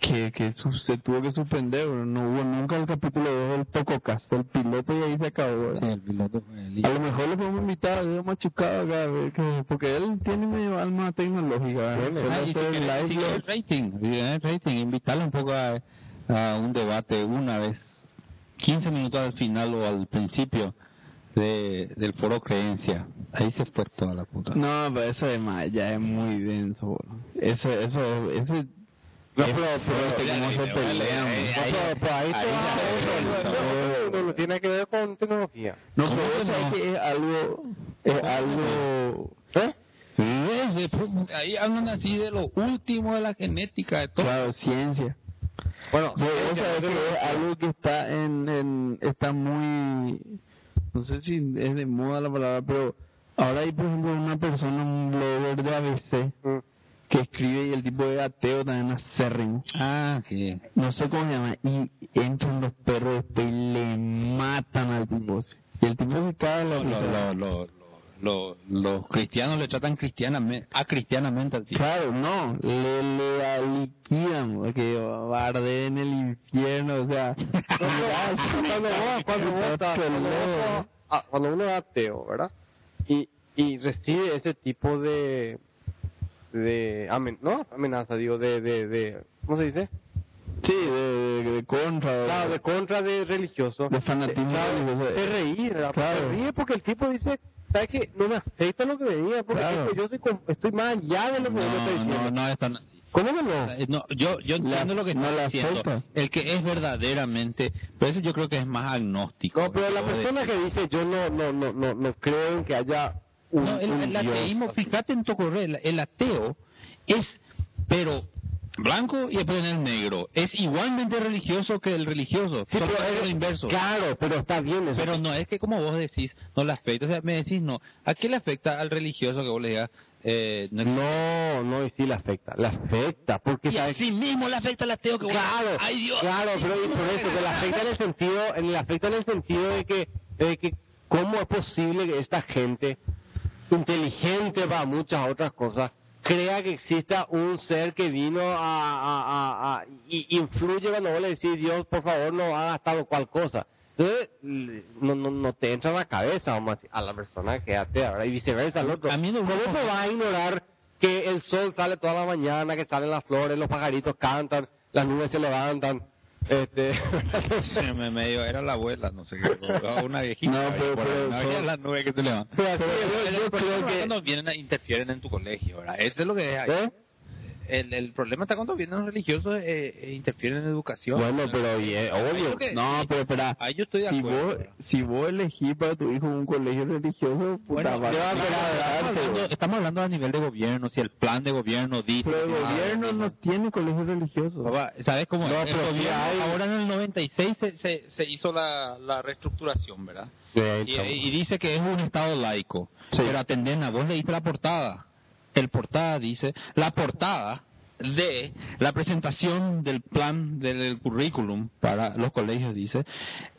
que, que su- se tuvo que suspender, boludo. no hubo nunca el capítulo 2 del Tococast, el piloto y ahí se acabó.
Sí, el piloto fue el
A lo mejor le podemos invitar a Diego Machucado acá, que- porque él tiene medio alma tecnológica. Suele
Ah, y si
live blogs.
rating, querés rating, invitarle un poco a, a un debate una vez, 15 minutos al final o al principio de, del foro creencia. Ahí se fue toda la puta.
No, pero eso es más, ya es muy denso. boludo. Eso, eso, eso. No, pero, pero, se pelean.
Pero- pero ahí no,
denso,
no,
boludo.
no, no tiene que ver con tecnología.
No,
¿Cómo
pero
que
eso
no?
es que algo, es algo,
¿Eh?
¿Ves? De- Ahí hablan así de lo último de la genética, de todo.
claro, ciencia.
Bueno, ciencia,
es que algo que está en, en, está muy, no sé si es de moda la palabra, pero ahora hay por ejemplo una persona, un blogger de ABC,
Mm.
Que escribe y el tipo de ateo también acérrimo.
Ah, sí.
No sé cómo se llama, y entran los perros y le matan al tipo. Y el tipo se cae la
Lo-
risa.
lo- lo- lo- los cristianos le tratan cristianamente, a cristianamente al tipo.
Claro, no, le, le liquidan, porque va a arder en el infierno, o sea,
cuando uno es ateo, ¿verdad? Y, y recibe ese tipo de de amen, no amenaza digo de, de de ¿cómo se dice?
sí, de, de, de contra,
Claro, de contra de religioso.
de fanatismo religioso.
te reí, ¿verdad?
Claro.
Ríe porque el tipo dice, ¿sabes qué? No me afecta lo que me diga, porque
Claro.
yo soy, estoy más allá de lo que uno está
No,
diciendo.
no, no es tan así.
¿Cómo que no?
Eh, No, yo, yo entiendo
La-
lo que
no
está
le
diciendo.
afecta.
El que es verdaderamente, pero eso yo creo que es más agnóstico.
No, pero la
Yo
persona
decir.
que dice, yo no, no, no, no, no creo en que haya un,
No, el,
un
el
Dios.
ateísmo, fíjate en tu correo, el, el ateo es, pero blanco y después en el negro, es igualmente religioso que el religioso.
Sí, pero
lo
es-
inverso.
Claro, pero está bien eso.
Pero no es que como vos decís, no le afecta. O sea, me decís no. ¿A qué le afecta al religioso que vos le digas? Eh, no?
No, no, y sí le afecta. Le afecta, porque
Y
sabes
así mismo le afecta al ateo que vos
Claro,
digas, ¡Ay Dios!
claro, pero y por eso, que le afecta en el sentido, en- le afecta en el sentido de que, de que cómo es posible que esta gente, inteligente para muchas otras cosas, crea que exista un ser que vino a, a, a, a- y influye cuando vos le decís, Dios, por favor, no hagas tal o cual cosa. Entonces, no, no, no te entra en la cabeza, vamos a a la persona que atea, ¿verdad? Y viceversa al otro.
A me
¿Cómo te vas a ignorar que el sol sale toda la mañana, que salen las flores, los pajaritos cantan, las nubes se levantan? Este,
Sí, me medio, era la abuela, no sé qué, o una viejita.
No, pero- pero
no,
son-
ya las nubes que te levantan.
Pero
Pero
yo- yo creo que-
vienen a interfieren en tu colegio, ¿verdad? Eso es lo que es ahí.
¿Eh?
El, el problema está cuando vienen los religiosos eh, e interfieren en educación.
Bueno, pero obvio.
que-
No, pero espera,
Ahí yo estoy de
si
acuerdo.
vos, si vos elegís para tu hijo un colegio religioso, puta,
Bueno,
va- va a
estamos,
agradarte,
hablando, estamos hablando a nivel de gobierno, si el plan de gobierno dice...
Pero el gobierno no tiene colegio religioso.
¿Sabes cómo?
No, pero sí hay-
ahora en el 96 se, se, se hizo la, la reestructuración, ¿verdad?
Sí,
Y, y dice que es un estado laico.
Sí.
Pero atendena, vos leíste la portada. El portada dice, la portada de la presentación del plan del currículum para los colegios, dice,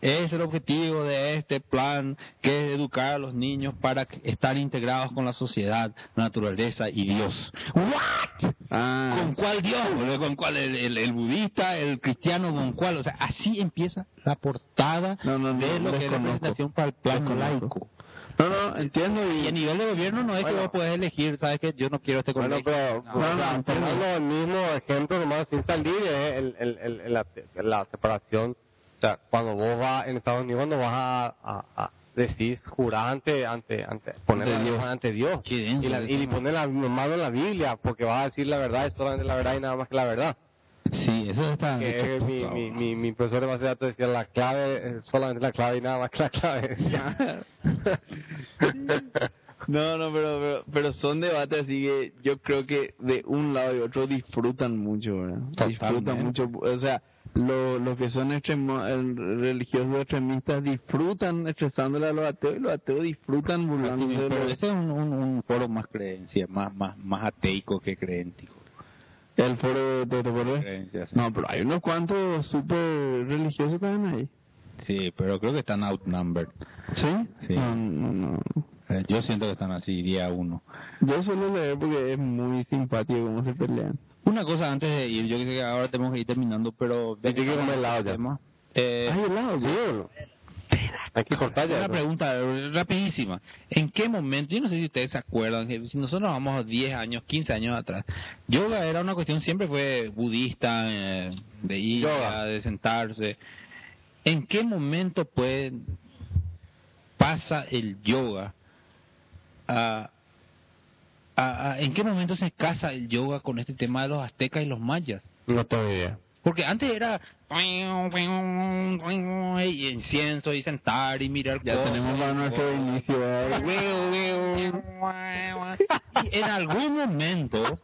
es el objetivo de este plan que es educar a los niños para estar integrados con la sociedad, la naturaleza y Dios. ¿What?
Ah,
¿Con cuál Dios? ¿Con cuál? El, el- el budista, el cristiano, ¿con cuál? O sea, así empieza la portada
No, no, no,
de lo que es la presentación para el plan laico.
No, no, entiendo
Y a nivel de gobierno no es que
Bueno.
vos podés elegir, ¿sabes que Yo no quiero este
Bueno,
colegio.
pero
No.
no,
tomando el mismo ejemplo nomás sin salir es el, el, el- la, la separación. O sea, cuando vos vas en Estados Unidos, cuando vas a, a, a decís jurar ante, ante, ante, poner la-
Dios.
ante Dios. Y, la, y
¿no?
poner la mano en la Biblia, porque vas a decir la verdad, es solamente la verdad y nada más que la verdad.
Sí, eso está...
Que
hecho
mi,
puta,
mi, mi, mi profesor de base de datos decía la clave, solamente la clave y nada más que la clave.
No, no, pero, pero, pero son debates así que yo creo que de un lado y otro disfrutan mucho, ¿verdad? Disfrutan mucho, o sea, lo- los que son extremo- el- religiosos extremistas disfrutan estresándole a los ateos y los ateos disfrutan burlándose de
pero
los-
ese es un, un, un foro más creencia, más, más, más ateico que creéntico.
El foro de, de. No, pero hay unos cuantos súper religiosos también ahí.
Sí, pero creo que están outnumbered.
¿Sí?
Sí.
No, no, no.
Eh, Yo siento que están así día uno.
Yo suelo leer porque es muy simpático cómo se pelean.
Una cosa antes de ir, yo sé que ahora tenemos que ir terminando, pero...
Hay que comer helado ya.
Tema, eh,
¿Hay helado?
¿Sí o no? Hay que cortar ya.
Una pregunta rapidísima. ¿En qué momento, yo no sé si ustedes se acuerdan, si nosotros vamos 10 años, 15 años atrás, yoga era una cuestión, siempre fue budista, eh, de ir, de sentarse. ¿En qué momento pues pasa el yoga a, a- a- ¿En qué momento se casa el yoga con este tema de los aztecas y los mayas?
No tengo idea.
Porque antes era y incienso y sentar y mirar
Ya
cosas.
tenemos para nuestro inicio.
en algún momento,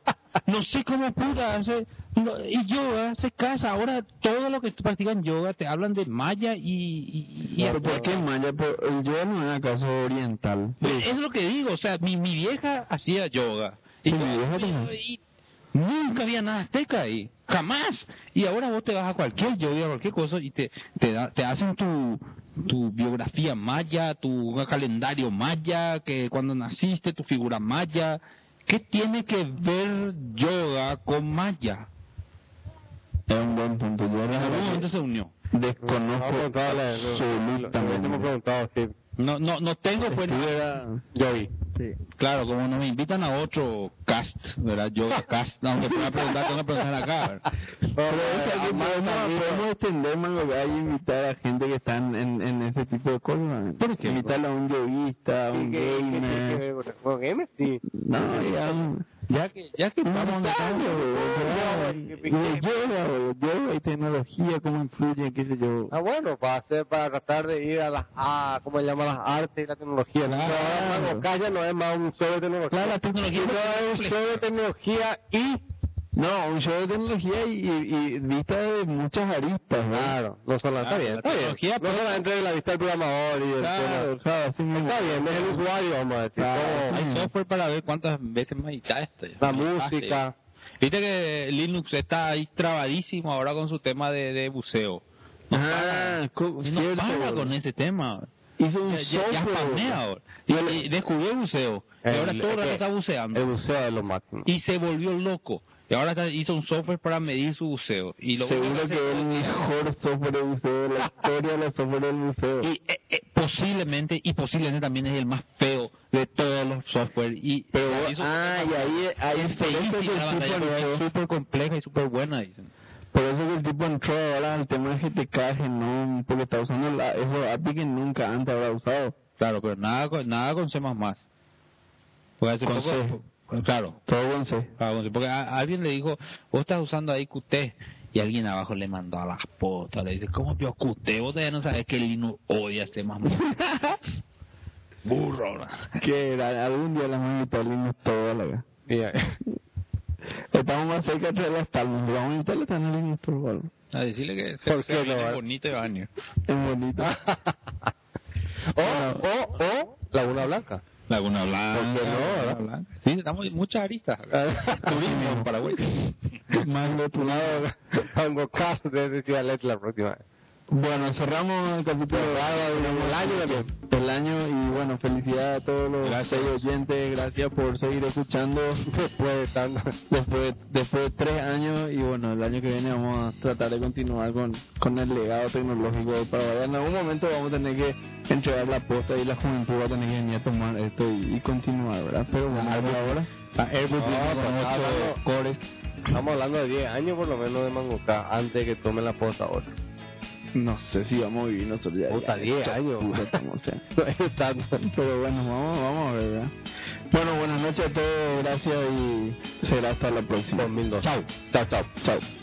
no sé cómo puta hacer, no, y yoga se casa. Ahora todo lo que practican yoga te hablan de maya y... y, y-
¿Pero por qué maya? Por- el yoga no es acaso oriental.
Es lo que digo, o sea, mi, mi vieja hacía yoga. Y,
Sí, mi vieja también.
y nunca había nada azteca ahí, jamás. Y ahora vos te vas a cualquier yoga, a cualquier cosa, y te, te, da- te hacen tu, tu biografía maya, tu calendario maya, que cuando naciste, tu figura maya. ¿Qué tiene que ver yoga con maya?
Es un buen punto. Yo
En algún momento
realmente
se unió.
desconozco absolutamente.
No, no, no tengo pues,
Estuviera-
Yo vi.
sí.
Claro, como nos invitan a otro cast, ¿verdad? Yoga cast, aunque pueda preguntar, tengo que preguntar acá. ¿verdad?
Pero podemos, extender Mango y invitar a gente que está en, en, ese tipo de cosas.
Por ejemplo.
Invitarle a un yoguista, a un
¿Qué- qué- qué
gamer.
con gamer? Sí.
No, ya.
Ya que, ya que estamos
yoga, y tecnología, cómo influye, qué sé yo.
Ah, bueno, para hacer, para tratar de ir a las, a, ¿cómo se llama? Las artes y la tecnología. ¿no?
Claro.
Ahora Mango Calla no es más un show de tecnología.
Claro, la tecnología es
es un show de tecnología y...
No, un show de tecnología y, y, y vista de muchas aristas, ¿no?
Claro, no solo, está
Claro,
bien,
la
está bien.
tecnología,
No
pues-
solamente de la vista del programador y del
Claro,
tema.
claro, así mismo.
Está bien, es el usuario, vamos a decir.
Hay software para ver cuántas veces meditaste. esto.
la música.
Viste que Linux está ahí trabadísimo ahora con su tema de, de buceo. No
Ah,
para.
cierto,
no para con ese tema.
Hizo un
Ya. Y, y descubrió el buceo. Y
El-
ahora todo el rato
el-
está
El
buceando.
buceo es lo máximo.
Y se volvió loco. Y ahora está- hizo un software para medir su buceo. Y lo
Seguro que es el mejor software de buceo de la historia de los software del buceo.
y eh, eh, posiblemente y posiblemente también es el más feo de todos los software y
Pero,
la hizo-
ah, y ahí, ahí
es
eso
es súper compleja y súper buena dicen
por eso que el tipo entró ahora al tema de GTK, Genome, porque está usando la, esos API que nunca antes habrá usado.
claro pero nada con, nada con C++ porque hace
Con
poco- claro
Todo C.
claro, con C, porque a- alguien le dijo vos estás usando ahí Qt y alguien abajo le mandó a las potas le dice ¿cómo pio Qt? vos todavía no sabes que Linux odia C++ burro ¿no?
Que era, algún día las vamos a invitar a Linux todas la
Y, eh,
Estamos más cerca de las palmas. Vamos a invitarle también Linux por favor.
a decirle que
Por
se, se viene
eh.
bonito y venir
Es bonito.
o, o, o, Laguna Blanca.
Laguna Blanca.
¿Por qué no,
Laguna? Blanca. Sí, estamos en muchas aristas. Turismo Paraguay.
Mango tunado.
Mango Cast de Ciudad la próxima vez.
Bueno, cerramos el capítulo
el año también.
El año y bueno, felicidades a todos los
Gracias.
oyentes, gracias por seguir escuchando
Después de tanto.
después, después de tres años y bueno, el año que viene vamos a tratar de continuar con, con el legado tecnológico de Paraguay. En algún momento vamos a tener que entregar la posta y la juventud va a tener que venir a tomar esto y, y continuar, ¿verdad? Pero bueno, por ahora, a Airbus
No,
viene con
pero
ocho
hablando-
cores.
Estamos hablando de 10 años por lo menos de Mango Cast antes de que tomen la posta ahora.
No sé si vamos a vivir nosotros ya.
Puta,
ya,
10
ya,
años.
Pero bueno, vamos, vamos a ver, ¿verdad? Bueno, buenas noches a todos, gracias y será hasta la próxima.
2002.
Chao, chao, chao, chao.